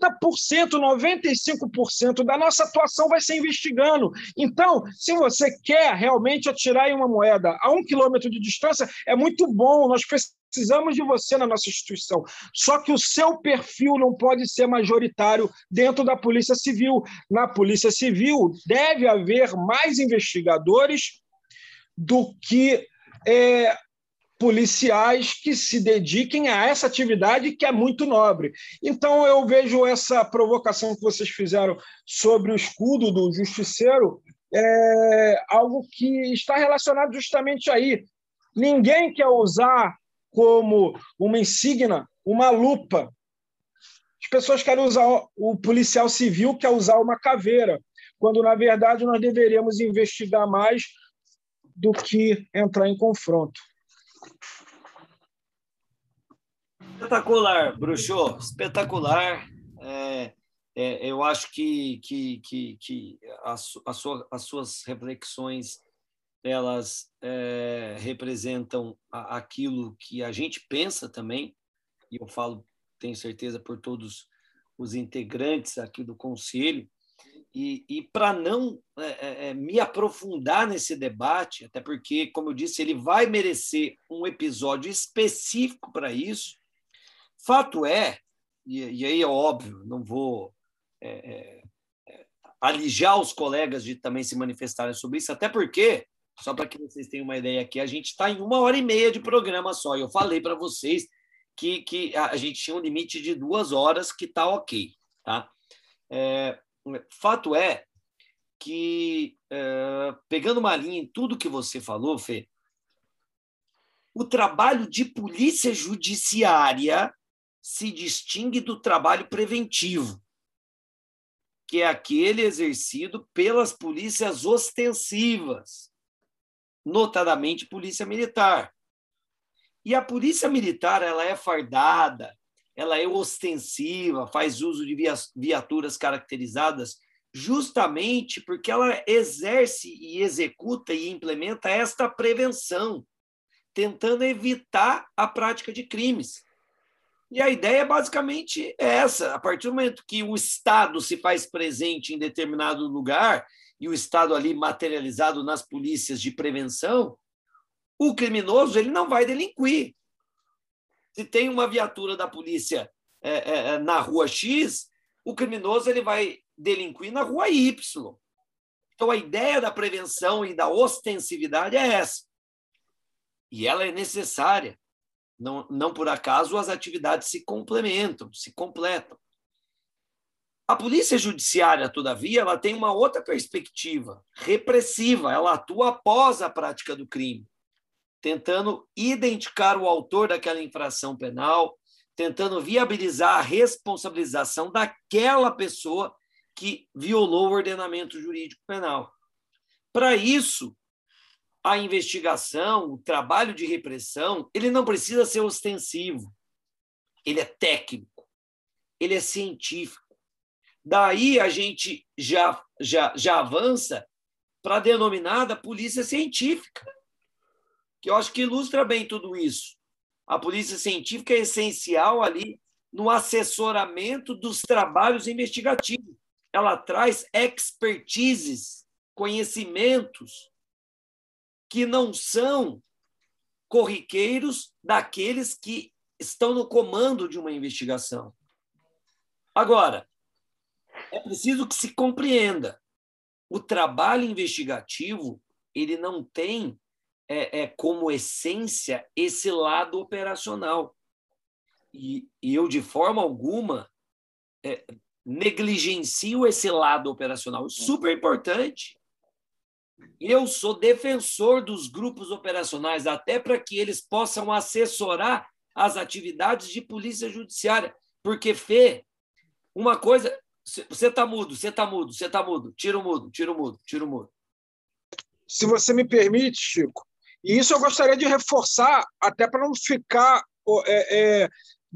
95% da nossa atuação vai ser investigando. Então, se você quer realmente atirar em uma moeda a um quilômetro de distância, é muito bom, nós precisamos de você na nossa instituição. Só que o seu perfil não pode ser majoritário dentro da Polícia Civil. Na Polícia Civil deve haver mais investigadores do que é, policiais que se dediquem a essa atividade que é muito nobre. Então, eu vejo essa provocação que vocês fizeram sobre o escudo do justiceiro é algo que está relacionado justamente aí. Ninguém quer usar como uma insígnia uma lupa. As pessoas querem usar o policial civil quer usar uma caveira, quando na verdade nós deveríamos investigar mais do que entrar em confronto. Espetacular, Bruxo, espetacular. É, é, eu acho que, que, que, que as, as, sua, as suas reflexões elas é, representam aquilo que a gente pensa também, e eu falo, tenho certeza, por todos os integrantes aqui do Conselho, e, e para não é, é, é, me aprofundar nesse debate, até porque, como eu disse, ele vai merecer um episódio específico para isso. Fato é, e, e, aí é óbvio, não vou é, é, é, alijar os colegas de também se manifestarem sobre isso, até porque, só para que vocês tenham uma ideia aqui, a gente está em uma hora e meia de programa só. Eu falei para vocês que, que a gente tinha um limite de duas horas, que está ok. Tá? É, fato é que, é, pegando uma linha em tudo que você falou, Fê, o trabalho de polícia judiciária se distingue do trabalho preventivo, que é aquele exercido pelas polícias ostensivas, notadamente polícia militar. E a polícia militar ela é fardada, ela é ostensiva, faz uso de viaturas caracterizadas, justamente porque ela exerce e executa e implementa esta prevenção, tentando evitar a prática de crimes. E a ideia é basicamente essa: a partir do momento que o Estado se faz presente em determinado lugar, e o Estado ali materializado nas polícias de prevenção, o criminoso ele não vai delinquir, se tem uma viatura da polícia é, é, é, na rua X, o criminoso ele vai delinquir na rua Y. Então, a ideia da prevenção e da ostensividade é essa. E ela é necessária. Não, não por acaso as atividades se complementam, se completam. A polícia judiciária, todavia, ela tem uma outra perspectiva repressiva. Ela atua após a prática do crime tentando identificar o autor daquela infração penal, tentando viabilizar a responsabilização daquela pessoa que violou o ordenamento jurídico penal. Para isso, a investigação, o trabalho de repressão, ele não precisa ser ostensivo. Ele é técnico, ele é científico. Daí a gente já, já, já avança para a denominada polícia científica que eu acho que ilustra bem tudo isso. A polícia científica é essencial ali no assessoramento dos trabalhos investigativos. Ela traz expertises, conhecimentos que não são corriqueiros daqueles que estão no comando de uma investigação. Agora, é preciso que se compreenda, o trabalho investigativo ele não tem é, é, como essência esse lado operacional. E, e eu, de forma alguma, é, negligencio esse lado operacional. Super importante. Eu sou defensor dos grupos operacionais, até para que eles possam assessorar as atividades de polícia judiciária. Porque, Fê, uma coisa. Você está mudo, você está mudo, você está mudo. Tira o mudo, tira o mudo, tira o mudo. Se você me permite, Chico, e isso eu gostaria de reforçar, até para não ficar. É, é,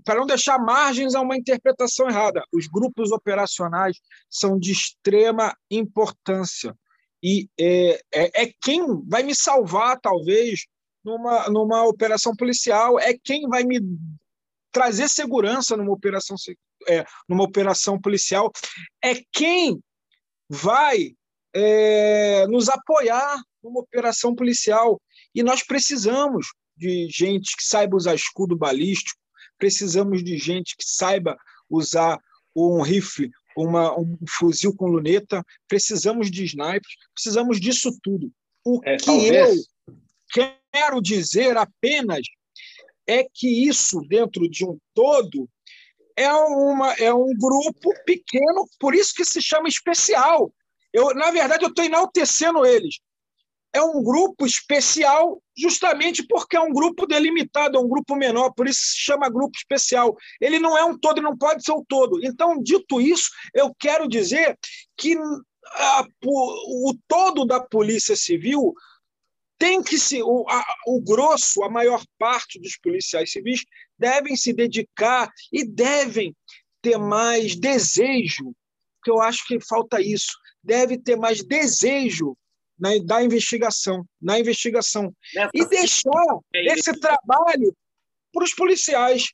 para não deixar margens a uma interpretação errada. Os grupos operacionais são de extrema importância. E é, é, é quem vai me salvar, talvez, numa, numa operação policial, é quem vai me trazer segurança numa operação, é, numa operação policial, é quem vai é, nos apoiar numa operação policial. E nós precisamos de gente que saiba usar escudo balístico, precisamos de gente que saiba usar um rifle, uma, um fuzil com luneta, precisamos de snipers, precisamos disso tudo. O é, que talvez... eu quero dizer apenas é que isso, dentro de um todo, é, uma, é um grupo pequeno, por isso que se chama especial. Eu, na verdade, eu estou enaltecendo eles. É um grupo especial, justamente porque é um grupo delimitado, é um grupo menor, por isso se chama grupo especial. Ele não é um todo, não pode ser o um todo. Então, dito isso, eu quero dizer que a, o, o todo da Polícia Civil tem que se o, a, o grosso, a maior parte dos policiais civis devem se dedicar e devem ter mais desejo, que eu acho que falta isso, deve ter mais desejo na, da investigação, na investigação e deixar é esse trabalho para os policiais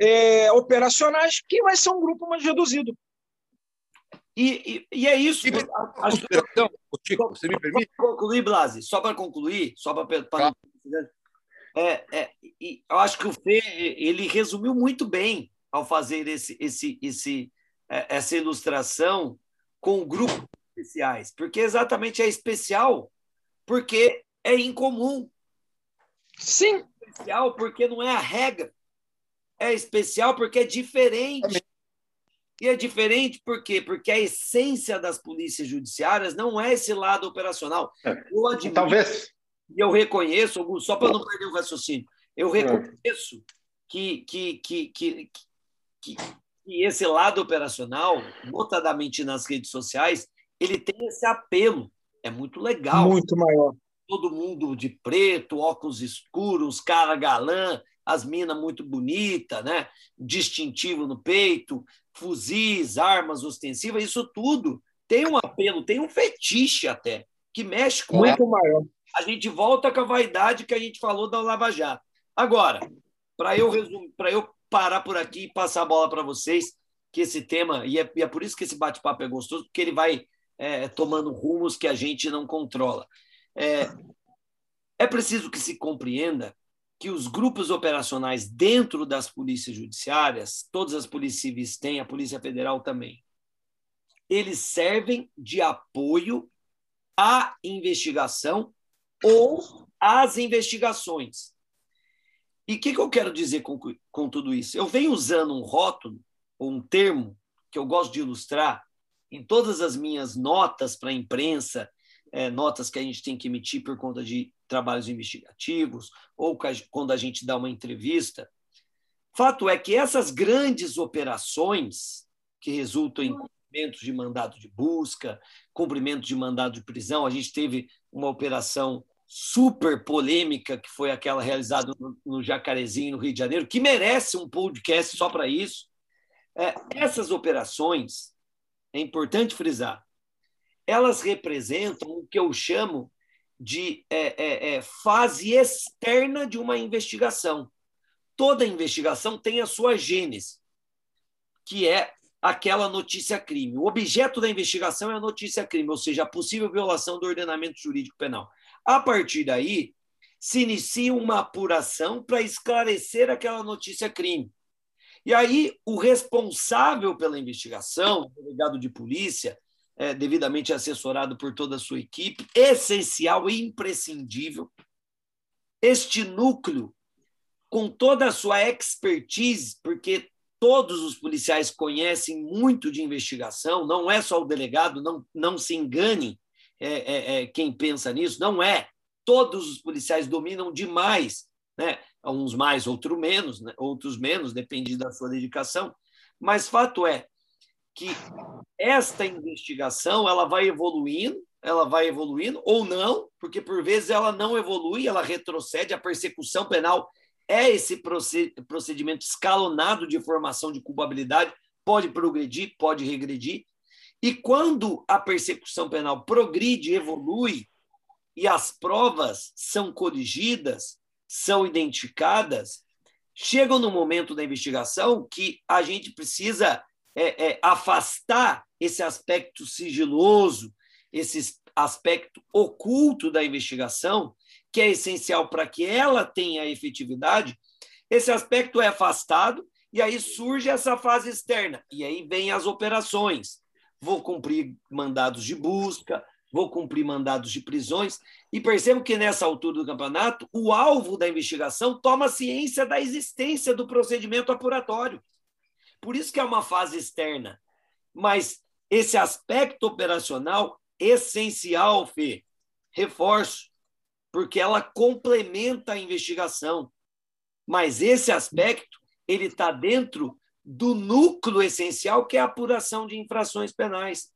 é, operacionais, que vai ser um grupo mais reduzido. E, e, e é isso. Acho que... Chico, você me permite? Concluir, Blasi, só para concluir, só para. Tá. É, é, eu acho que o Fê ele resumiu muito bem ao fazer esse, esse, esse, é, essa ilustração com grupos especiais, porque exatamente é especial porque é incomum. Sim. É especial porque não é a regra. É especial porque é diferente. E é diferente por quê? Porque a essência das polícias judiciárias não é esse lado operacional. É. Eu admito, Talvez. E eu reconheço, só para não perder o raciocínio, eu é. reconheço que, que, que, que, que, que esse lado operacional, notadamente nas redes sociais, ele tem esse apelo. É muito legal. Muito maior. Todo mundo de preto, óculos escuros, cara galã, as minas muito bonita, né? distintivo no peito, fuzis, armas ostensivas, isso tudo tem um apelo, tem um fetiche até, que mexe com muito ela. maior. A gente volta com a vaidade que a gente falou da Lava Jato. Agora, para eu resumir, para eu parar por aqui e passar a bola para vocês, que esse tema, e é, e é, por isso que esse bate-papo é gostoso, porque ele vai é, tomando rumos que a gente não controla. É, é preciso que se compreenda que os grupos operacionais dentro das polícias judiciárias, todas as polícias civis têm, a Polícia Federal também, eles servem de apoio à investigação ou às investigações. E o que, que, eu quero dizer com, com tudo isso? Eu venho usando um rótulo, ou um termo, que eu gosto de ilustrar em todas as minhas notas para a imprensa, é, notas que a gente tem que emitir por conta de trabalhos investigativos, ou quando a gente dá uma entrevista. Fato é que essas grandes operações, que resultam em cumprimentos de mandado de busca, cumprimento de mandado de prisão, a gente teve uma operação super polêmica, que foi aquela realizada no, Jacarezinho, no Rio de Janeiro, que merece um podcast só para isso. É, essas operações, é importante frisar, elas representam o que eu chamo de é, é, é, fase externa de uma investigação. Toda investigação tem a sua gênese, que é aquela notícia-crime. O objeto da investigação é a notícia-crime, ou seja, a possível violação do ordenamento jurídico penal. A partir daí, se inicia uma apuração para esclarecer aquela notícia-crime. E aí, o responsável pela investigação, o delegado de polícia, é, devidamente assessorado por toda a sua equipe, essencial e imprescindível. Este núcleo, com toda a sua expertise, porque todos os policiais conhecem muito de investigação, não é só o delegado, não, não se engane é, é, é, quem pensa nisso, não é. Todos os policiais dominam demais, né? Uns mais, outros menos, né? outros menos, depende da sua dedicação. Mas fato é, que esta investigação ela vai evoluindo, ela vai evoluindo ou não, porque por vezes ela não evolui, ela retrocede. A persecução penal é esse procedimento escalonado de formação de culpabilidade, pode progredir, pode regredir. E quando a persecução penal progride, evolui e as provas são corrigidas, são identificadas, chegam no momento da investigação que a gente precisa é, é, afastar esse aspecto sigiloso, esse aspecto oculto da investigação, que é essencial para que ela tenha efetividade, esse aspecto é afastado e aí surge essa fase externa. E aí vem as operações. Vou cumprir mandados de busca, vou cumprir mandados de prisões. E percebo que nessa altura do campeonato, o alvo da investigação toma ciência da existência do procedimento apuratório. Por isso que é uma fase externa. Mas esse aspecto operacional essencial, Fê, reforço, porque ela complementa a investigação. Mas esse aspecto ele está dentro do núcleo essencial que é a apuração de infrações penais.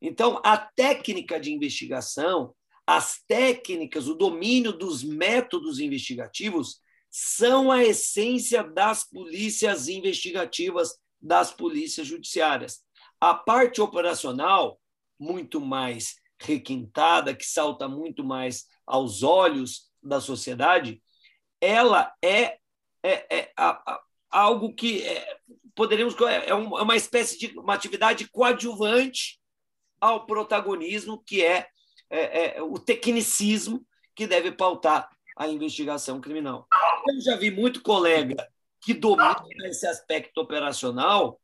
Então, a técnica de investigação, as técnicas, o domínio dos métodos investigativos são a essência das polícias investigativas, das polícias judiciárias. A parte operacional, muito mais requintada, que salta muito mais aos olhos da sociedade, ela é, é, é a, a, algo que é, poderíamos é, é uma espécie de uma atividade coadjuvante ao protagonismo que é, é, é o tecnicismo que deve pautar a investigação criminal. Eu já vi muito colega que domina esse aspecto operacional,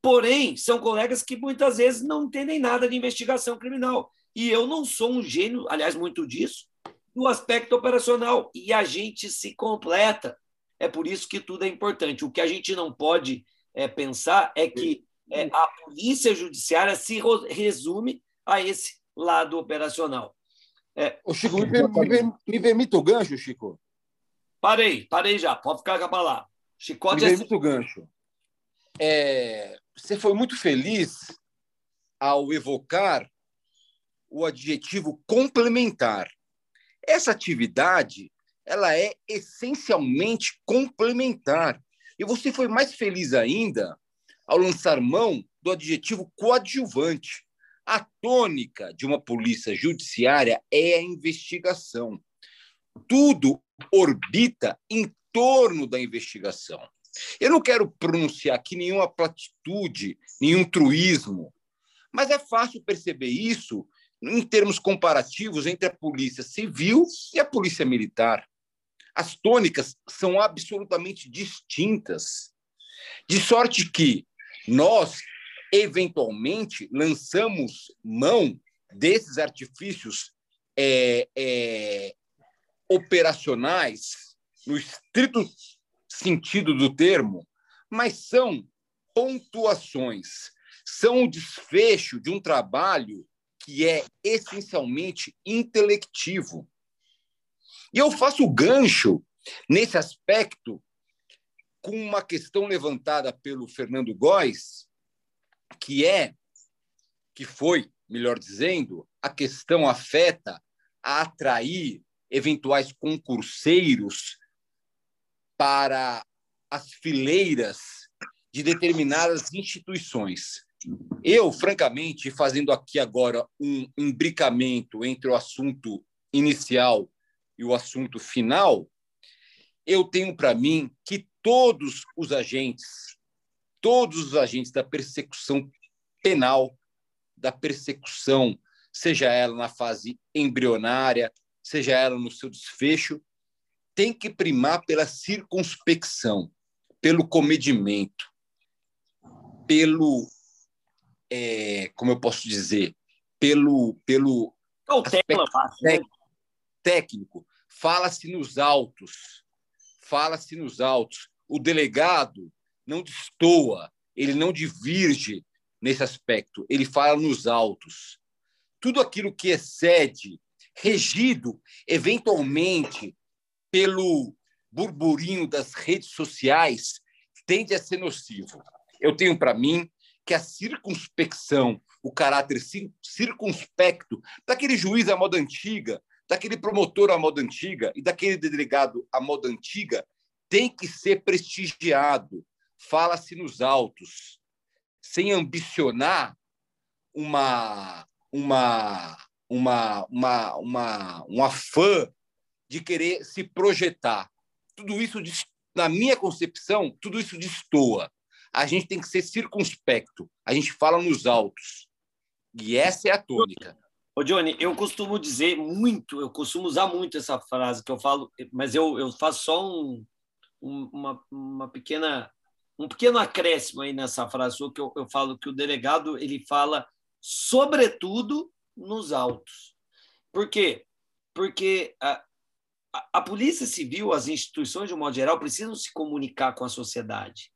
porém, são colegas que muitas vezes não entendem nada de investigação criminal. E eu não sou um gênio, aliás, muito disso, do aspecto operacional. E a gente se completa. É por isso que tudo é importante. O que a gente não pode é, pensar é que é, a polícia judiciária se resume a esse lado operacional. É, o Chico, me, me, me, permita o gancho, Chico? Parei, parei já. Pode ficar com a palavra. Chicote me permita é... o gancho. É, você foi muito feliz ao evocar o adjetivo complementar. Essa atividade ela é essencialmente complementar. E você foi mais feliz ainda ao lançar mão do adjetivo coadjuvante. A tônica de uma polícia judiciária é a investigação. Tudo orbita em torno da investigação. Eu não quero pronunciar aqui nenhuma platitude, nenhum truísmo, mas é fácil perceber isso em termos comparativos entre a polícia civil e a polícia militar. As tônicas são absolutamente distintas, de sorte que nós, eventualmente, lançamos mão desses artifícios é, é, operacionais, no estrito sentido do termo, mas são pontuações, são o desfecho de um trabalho que é essencialmente intelectivo. E eu faço gancho nesse aspecto com uma questão levantada pelo Fernando Góes, que é, que foi, melhor dizendo, a questão afeta a atrair eventuais concurseiros para as fileiras de determinadas instituições. Eu, francamente, fazendo aqui agora um imbricamento entre o assunto inicial e o assunto final, eu tenho para mim que todos os agentes, todos os agentes da persecução penal, da persecução, seja ela na fase embrionária, seja ela no seu desfecho, tem que primar pela circunspecção, pelo comedimento, pelo, é, como eu posso dizer, pelo, pelo Cautela, técnico, técnico. Fala-se nos autos, fala-se nos autos o delegado não destoa, ele não divirge nesse aspecto, ele fala nos autos. Tudo aquilo que excede, regido eventualmente pelo burburinho das redes sociais, tende a ser nocivo. Eu tenho para mim que a circunspecção, o caráter circunspecto daquele juiz à moda antiga, daquele promotor à moda antiga e daquele delegado à moda antiga tem que ser prestigiado. Fala-se nos autos, sem ambicionar uma, uma, uma, uma, uma, um afã de querer se projetar. Tudo isso, na minha concepção, tudo isso destoa. A gente tem que ser circunspecto. A gente fala nos autos. E essa é a tônica. Ô, Johnny, eu costumo dizer muito, eu costumo usar muito essa frase que eu falo, mas eu, eu faço só um, uma, uma pequena um pequeno acréscimo aí nessa frase que eu, eu falo que o delegado ele fala sobretudo nos autos. Por quê? Porque a, a, a Polícia Civil, as instituições, de um modo geral, precisam se comunicar com a sociedade.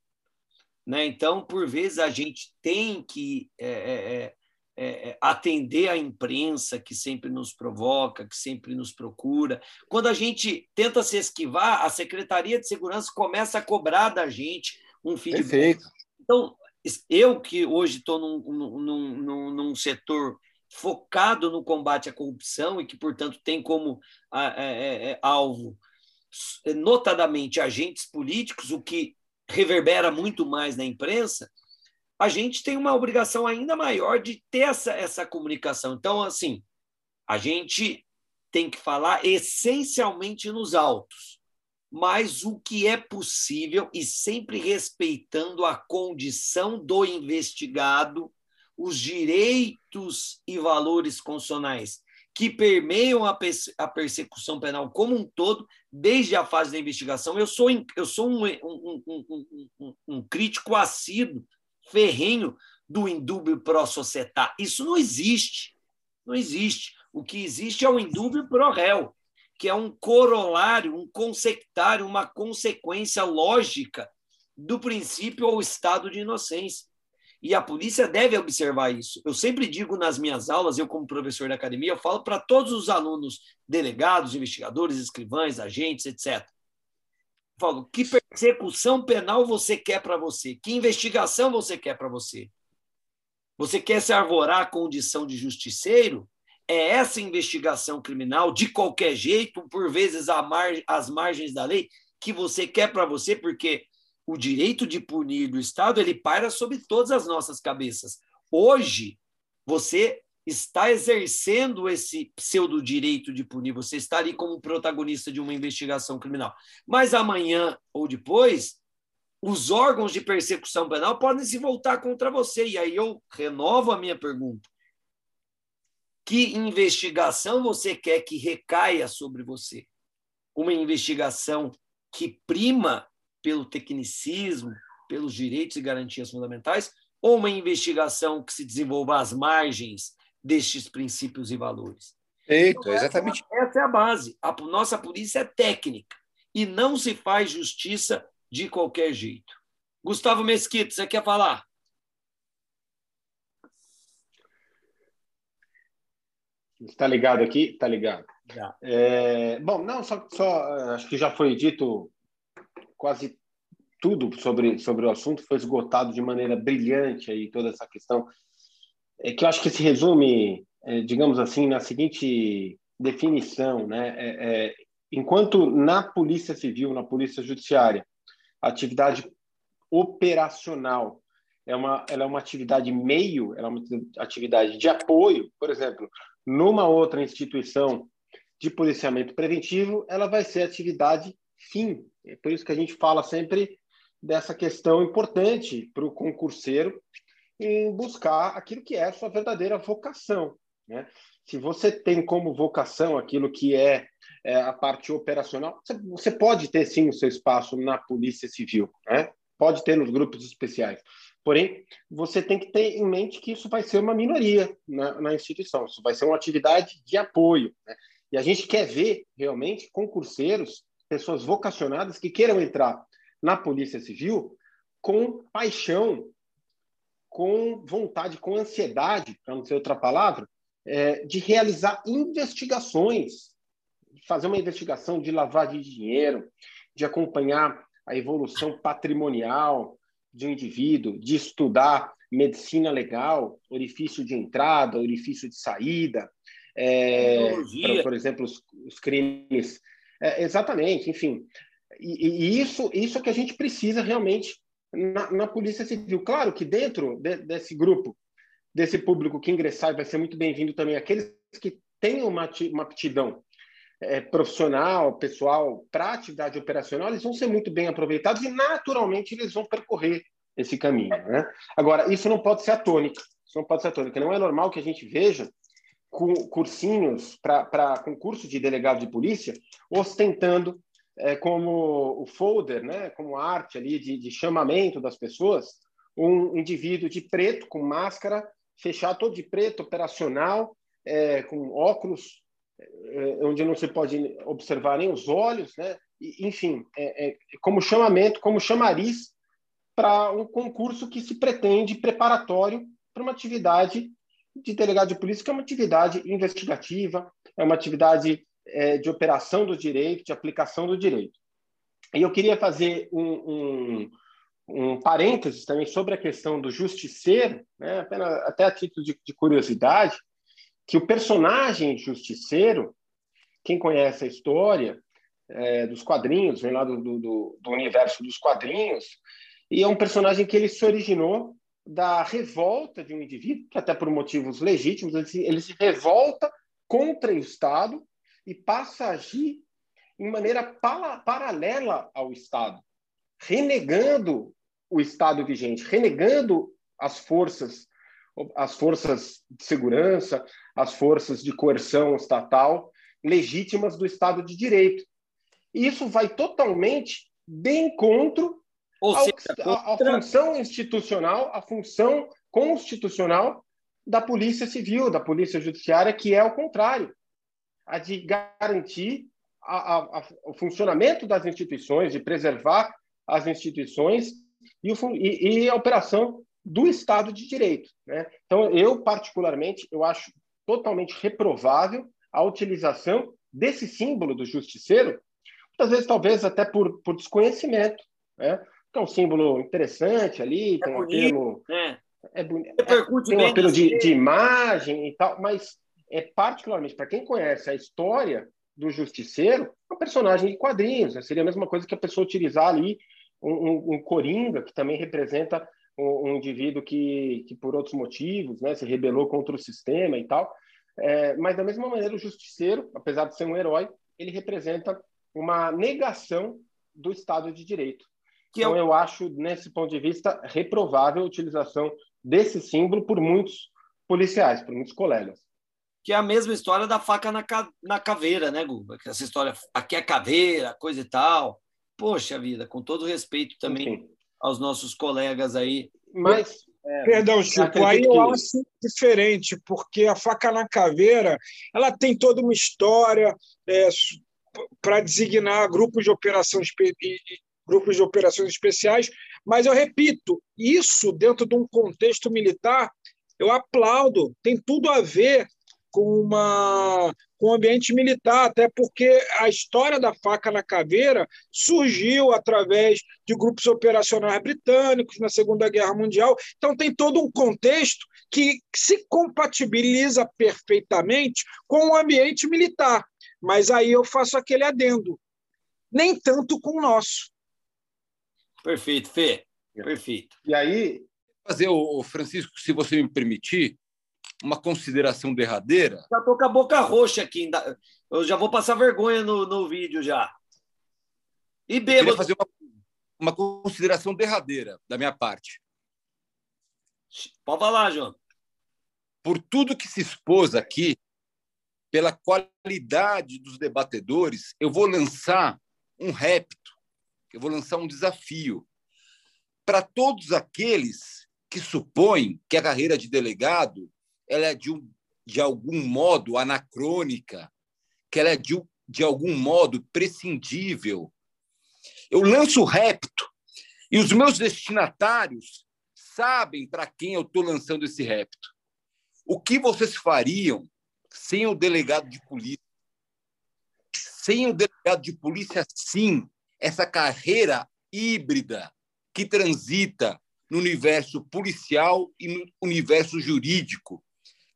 Né? Então, por vezes, a gente tem que é, é, é, é, atender a imprensa que sempre nos provoca, que sempre nos procura. Quando a gente tenta se esquivar, a Secretaria de Segurança começa a cobrar da gente um feedback. Perfeito. Então, eu que hoje estou num, num, num, num, setor focado no combate à corrupção e que, portanto, tem como é, é, alvo, notadamente, agentes políticos, o que reverbera muito mais na imprensa, a gente tem uma obrigação ainda maior de ter essa, essa comunicação. Então, assim, a gente tem que falar essencialmente nos autos, mas o que é possível e sempre respeitando a condição do investigado, os direitos e valores constitucionais que permeiam a, persecução penal como um todo, desde a fase da investigação. Eu sou, eu sou um, um, um, um crítico assíduo, ferrenho do indúbio pro società. Isso não existe. Não existe. O que existe é o indúbio pro réu, que é um corolário, um consectário, uma consequência lógica do princípio ou estado de inocência. E a polícia deve observar isso. Eu sempre digo nas minhas aulas, eu como professor da academia, eu falo para todos os alunos, delegados, investigadores, escrivães, agentes, etc. Falo, que persecução penal você quer para você? Que investigação você quer para você? Você quer se arvorar a condição de justiceiro? É essa investigação criminal, de qualquer jeito, por vezes às margens da lei, que você quer para você, porque o direito de punir do Estado ele paira sobre todas as nossas cabeças. Hoje, você está exercendo esse pseudo direito de punir, você está ali como protagonista de uma investigação criminal. Mas amanhã ou depois, os órgãos de persecução penal podem se voltar contra você. E aí eu renovo a minha pergunta. Que investigação você quer que recaia sobre você? Uma investigação que prima pelo tecnicismo, pelos direitos e garantias fundamentais, ou uma investigação que se desenvolva às margens destes princípios e valores? Eita, então, exatamente. Essa, essa é a base. A nossa polícia é técnica e não se faz justiça de qualquer jeito. Gustavo Mesquita, você quer falar? Está ligado aqui? Está ligado. É, bom, não, só, só acho que já foi dito quase tudo sobre, sobre o assunto, foi esgotado de maneira brilhante aí toda essa questão, é que eu acho que se resume, é, digamos assim, na seguinte definição, né? É, é, enquanto na Polícia Civil, na Polícia Judiciária, a atividade operacional é uma, ela é uma atividade meio, ela é uma atividade de apoio, por exemplo, numa outra instituição de policiamento preventivo, ela vai ser atividade fim. É por isso que a gente fala sempre dessa questão importante para o concurseiro em buscar aquilo que é a sua verdadeira vocação. Né? Se você tem como vocação aquilo que é, é a parte operacional, você pode ter sim o seu espaço na Polícia Civil, né? pode ter nos grupos especiais. Porém, você tem que ter em mente que isso vai ser uma minoria na, na instituição, isso vai ser uma atividade de apoio. Né? E a gente quer ver realmente concurseiros pessoas vocacionadas que queiram entrar na Polícia Civil com paixão, com vontade, com ansiedade, para não ser outra palavra, é, de realizar investigações, de fazer uma investigação de lavagem de dinheiro, de acompanhar a evolução patrimonial de um indivíduo, de estudar medicina legal, orifício de entrada, orifício de saída, é, pra, por exemplo, os, os crimes é, exatamente, enfim. E, e, isso, isso é que a gente precisa realmente na, na Polícia Civil. Claro que dentro de, desse grupo, desse público que ingressar, vai ser muito bem-vindo também aqueles que têm uma, uma aptidão é, profissional, pessoal, para atividade operacional, eles vão ser muito bem aproveitados e, naturalmente, eles vão percorrer esse caminho. Né? Agora, isso não pode ser a tônica. Isso não pode ser a tônica. Não é normal que a gente veja cursinhos para concurso de delegado de polícia, ostentando é, como o folder, né, como arte ali de, de chamamento das pessoas, um indivíduo de preto com máscara, fechado todo de preto, operacional, é, com óculos, é, onde não se pode observar nem os olhos, né? enfim, é, é, como chamamento, como chamariz para um concurso que se pretende preparatório para uma atividade de delegado de polícia, que é uma atividade investigativa, é uma atividade é, de operação do direito, de aplicação do direito. E eu queria fazer um, um, um parênteses também sobre a questão do justiceiro, né, apenas, até a título de, de curiosidade, que o personagem justiceiro, quem conhece a história é, dos quadrinhos, vem lá do, do, do, universo dos quadrinhos, e é um personagem que ele se originou da revolta de um indivíduo, que até por motivos legítimos, ele se, ele se revolta contra o Estado e passa a agir em maneira pala, paralela ao Estado, renegando o Estado vigente, renegando as forças as forças de segurança, as forças de coerção estatal legítimas do Estado de Direito. E isso vai totalmente de encontro à função institucional, à função constitucional da Polícia Civil, da Polícia Judiciária, que é o contrário, a de garantir a, a, a, o funcionamento das instituições, de preservar as instituições e, o, e, e a operação do Estado de Direito. Né? Então, eu, particularmente, eu acho totalmente reprovável a utilização desse símbolo do justiceiro, muitas vezes, talvez, até por, por desconhecimento. Né? é um símbolo interessante ali, é tem um apelo... É, é bonito. É, tem um apelo de, de imagem e tal, mas é particularmente para quem conhece a história do justiceiro, é um personagem de quadrinhos. Né? Seria a mesma coisa que a pessoa utilizar ali um, um, um coringa, que também representa um, um indivíduo que, que, por outros motivos, né, se rebelou contra o sistema e tal. É, mas, da mesma maneira, o justiceiro, apesar de ser um herói, ele representa uma negação do Estado de Direito. Que então, é eu acho, nesse ponto de vista, reprovável a utilização desse símbolo por muitos policiais, por muitos colegas. Que é a mesma história da faca na, ca... na caveira, né, Guba? Essa história, aqui é caveira, coisa e tal. Poxa vida, com todo respeito também Enfim aos nossos colegas aí. Mas, é, Perdão, Chico, aí eu acho diferente, porque a faca na caveira ela tem toda uma história é, para designar grupos de operação grupos de operações especiais, mas eu repito, isso dentro de um contexto militar, eu aplaudo, tem tudo a ver com uma com o ambiente militar, até porque a história da faca na caveira surgiu através de grupos operacionais britânicos na Segunda Guerra Mundial. Então, tem todo um contexto que se compatibiliza perfeitamente com o ambiente militar. Mas aí eu faço aquele adendo. Nem tanto com o nosso. Perfeito, Fê. Perfeito. E aí, fazer o Francisco, se você me permitir, uma consideração derradeira. Já estou com a boca roxa aqui. Eu já vou passar vergonha no, no vídeo já. E bêbado. Eu fazer uma, uma consideração derradeira da minha parte. Pode falar, João. Por tudo que se expôs aqui, pela qualidade dos debatedores, eu vou lançar um repto, eu vou lançar um desafio para todos aqueles que supõem que a carreira de delegado ela é de, um, de algum modo anacrônica, que ela é de, de algum modo prescindível. Eu lanço o repto e os meus destinatários sabem para quem eu estou lançando esse repto. O que vocês fariam sem o delegado de polícia? Sem o delegado de polícia, sim, essa carreira híbrida que transita no universo policial e no universo jurídico,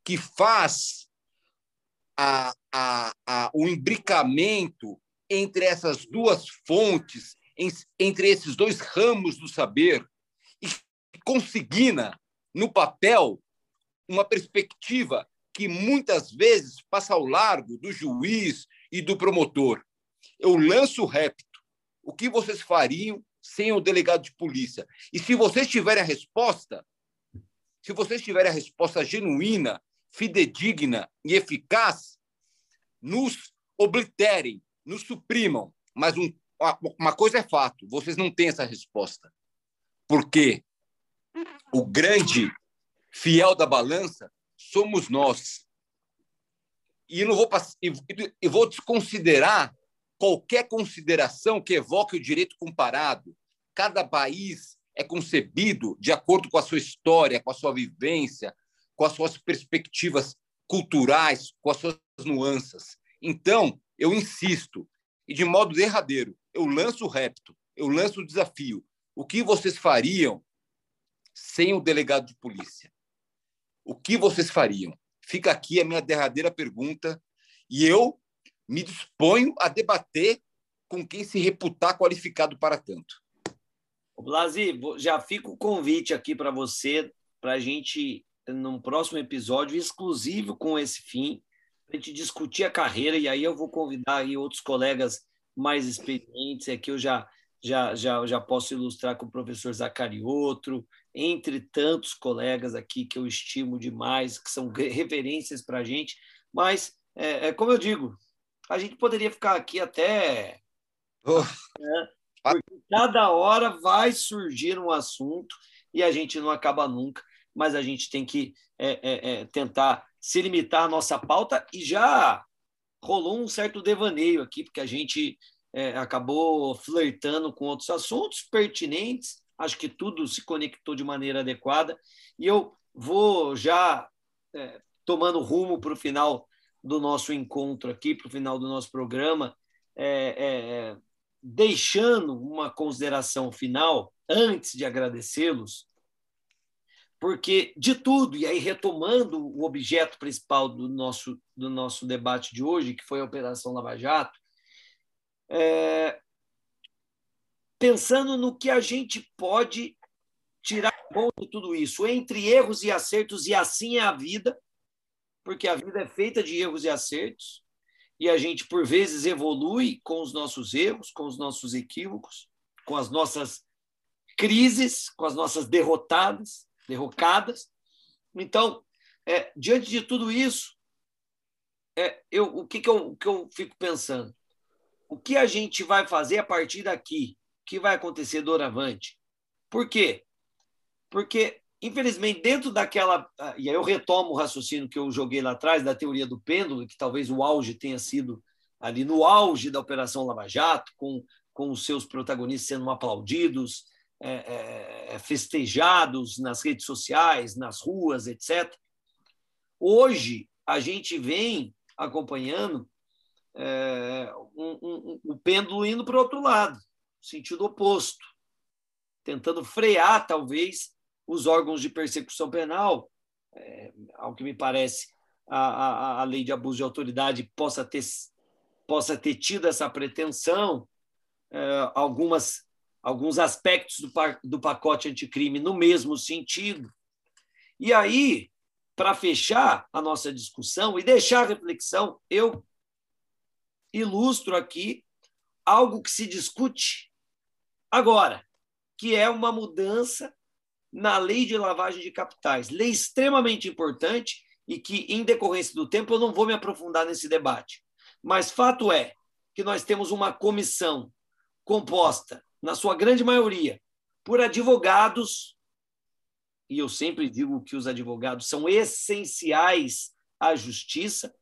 que faz a, a, a, o imbricamento entre essas duas fontes, entre esses dois ramos do saber, e consigna no papel uma perspectiva que muitas vezes passa ao largo do juiz e do promotor. Eu lanço o repto. O que vocês fariam sem o delegado de polícia? E se vocês tiverem a resposta, se vocês tiverem a resposta genuína fidedigna e eficaz nos obliterem, nos suprimam. Mas um, uma coisa é fato: vocês não têm essa resposta. Porque o grande fiel da balança somos nós. e não vou e, vou desconsiderar qualquer consideração que evoque o direito comparado. Cada país é concebido de acordo com a sua história, com a sua vivência, com as suas perspectivas culturais, com as suas nuances. Então, eu insisto, e de modo derradeiro, eu lanço o repto, eu lanço o desafio. O que vocês fariam sem o delegado de polícia? O que vocês fariam? Fica aqui a minha derradeira pergunta e eu me disponho a debater com quem se reputar qualificado para tanto. Blasi, já fica o convite aqui para você, para a gente, num próximo episódio exclusivo com esse fim, para a gente discutir a carreira, e aí eu vou convidar aí outros colegas mais experientes, aqui eu já, já, já, já posso ilustrar com o professor Zacariotro, entre tantos colegas aqui que eu estimo demais, que são referências para a gente, mas, é, é, como eu digo, a gente poderia ficar aqui até. Oh. Né? Porque cada hora vai surgir um assunto e a gente não acaba nunca, mas a gente tem que é, é, é, tentar se limitar à nossa pauta. E já rolou um certo devaneio aqui, porque a gente é, acabou flertando com outros assuntos pertinentes, acho que tudo se conectou de maneira adequada, e eu vou já é, tomando rumo para o final do nosso encontro aqui, para o final do nosso programa, é, é, deixando uma consideração final, antes de agradecê-los, porque de tudo, e aí retomando o objeto principal do nosso, do nosso debate de hoje, que foi a Operação Lava Jato, é, pensando no que a gente pode tirar bom de tudo isso, entre erros e acertos, e assim é a vida, porque a vida é feita de erros e acertos, e a gente, por vezes, evolui com os nossos erros, com os nossos equívocos, com as nossas crises, com as nossas derrotadas, derrocadas. Então, é, diante de tudo isso, é, eu, o que, que, eu, que eu fico pensando? O que a gente vai fazer a partir daqui? O que vai acontecer doravante? Por quê? Porque Infelizmente, dentro daquela. Ah, e aí eu retomo o raciocínio que eu joguei lá atrás, da teoria do pêndulo, que talvez o auge tenha sido ali no auge da Operação Lava Jato, com, com os seus protagonistas sendo aplaudidos, é, é, é, festejados nas redes sociais, nas ruas, etc. Hoje, a gente vem acompanhando é, um, um, um, o pêndulo indo para o outro lado, sentido oposto, tentando frear, talvez, os órgãos de persecução penal, é, ao que me parece, a, a, a lei de abuso de autoridade possa ter, possa ter tido essa pretensão, é, algumas, alguns aspectos do, do pacote anticrime no mesmo sentido. E aí, para fechar a nossa discussão e deixar a reflexão, eu ilustro aqui algo que se discute agora, que é uma mudança na lei de lavagem de capitais. Lei extremamente importante e que, em decorrência do tempo, eu não vou me aprofundar nesse debate. Mas fato é que nós temos uma comissão composta, na sua grande maioria, por advogados, e eu sempre digo que os advogados são essenciais à justiça,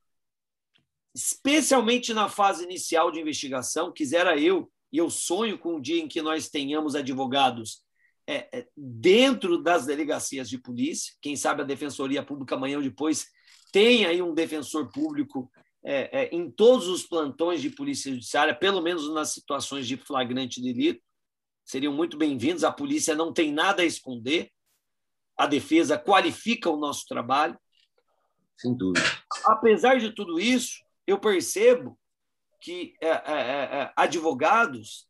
especialmente na fase inicial de investigação. Quisera eu, e eu sonho com o dia em que nós tenhamos advogados é, é, dentro das delegacias de polícia. Quem sabe a Defensoria Pública amanhã ou depois tem aí um defensor público é, é, em todos os plantões de polícia judiciária, pelo menos nas situações de flagrante delito. Seriam muito bem-vindos. A polícia não tem nada a esconder. A defesa qualifica o nosso trabalho. Sem dúvida. Apesar de tudo isso, eu percebo que é, é, advogados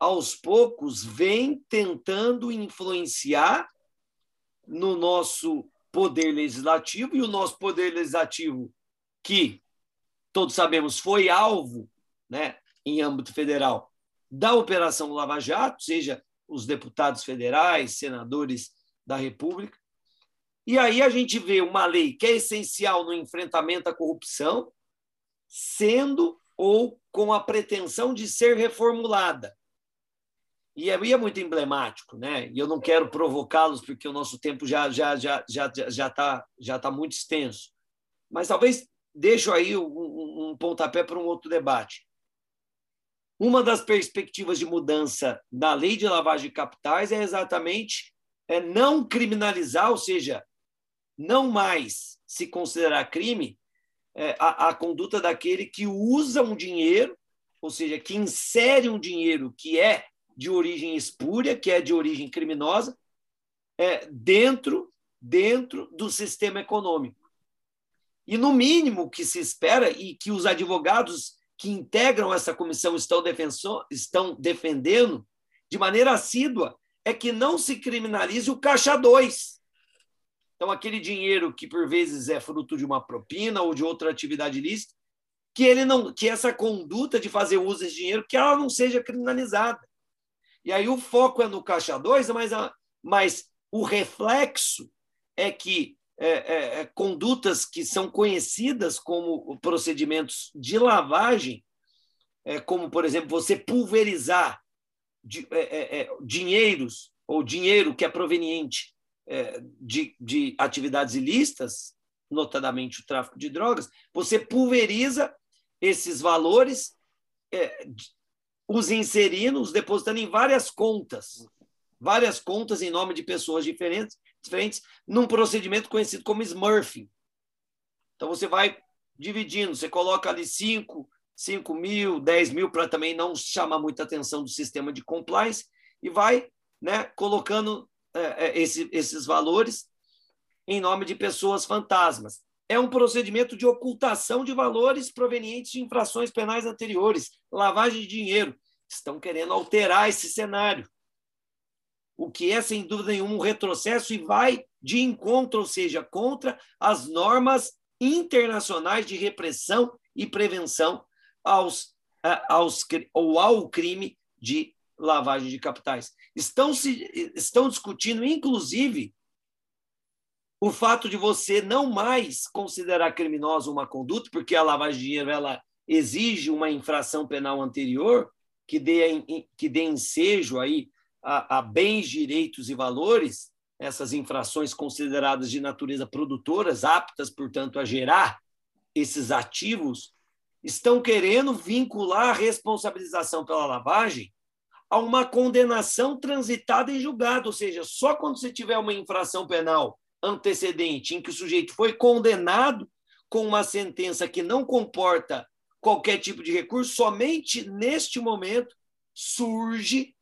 aos poucos, vem tentando influenciar no nosso poder legislativo, e o nosso poder legislativo, que todos sabemos foi alvo, né, em âmbito federal, da Operação Lava Jato, seja os deputados federais, senadores da República. E aí a gente vê uma lei que é essencial no enfrentamento à corrupção, sendo ou com a pretensão de ser reformulada. E é, é muito emblemático, né? E eu não quero provocá-los porque o nosso tempo já já já já já está já tá muito extenso. Mas talvez deixo aí um, um pontapé para um outro debate. Uma das perspectivas de mudança da lei de lavagem de capitais é exatamente é não criminalizar, ou seja, não mais se considerar crime é, a, a conduta daquele que usa um dinheiro, ou seja, que insere um dinheiro que é de origem espúria, que é de origem criminosa, é, dentro, dentro do sistema econômico. E, no mínimo, que se espera, e que os advogados que integram essa comissão estão, defensor, estão defendendo de maneira assídua, é que não se criminalize o caixa 2. Então, aquele dinheiro que, por vezes, é fruto de uma propina ou de outra atividade ilícita, que, ele não, que essa conduta de fazer uso desse dinheiro, que ela não seja criminalizada. E aí o foco é no caixa 2, mas, mas o reflexo é que é, é, é, condutas que são conhecidas como procedimentos de lavagem, é, como, por exemplo, você pulverizar de, é, é, dinheiros ou dinheiro que é proveniente de, de atividades ilícitas, notadamente o tráfico de drogas, você pulveriza esses valores, os inserindo, os depositando em várias contas, várias contas em nome de pessoas diferentes, diferentes num procedimento conhecido como smurfing. Então, você vai dividindo, você coloca ali 5, 5 mil, 10 mil, para também não chamar muita atenção do sistema de compliance, e vai né, colocando é, é, esse, esses valores em nome de pessoas fantasmas. É um procedimento de ocultação de valores provenientes de infrações penais anteriores, lavagem de dinheiro. Estão querendo alterar esse cenário o que é, sem dúvida nenhuma, um retrocesso e vai de encontro, ou seja, contra as normas internacionais de repressão e prevenção aos, aos, ou ao crime de lavagem de capitais. Estão, se, estão discutindo, inclusive, o fato de você não mais considerar criminosa uma conduta, porque a lavagem de dinheiro ela exige uma infração penal anterior que dê, que dê ensejo aí a, a bens, direitos e valores, essas infrações consideradas de natureza produtoras, aptas, portanto, a gerar esses ativos, estão querendo vincular a responsabilização pela lavagem a uma condenação transitada em julgado, ou seja, só quando você tiver uma infração penal antecedente em que o sujeito foi condenado com uma sentença que não comporta qualquer tipo de recurso, somente neste momento surge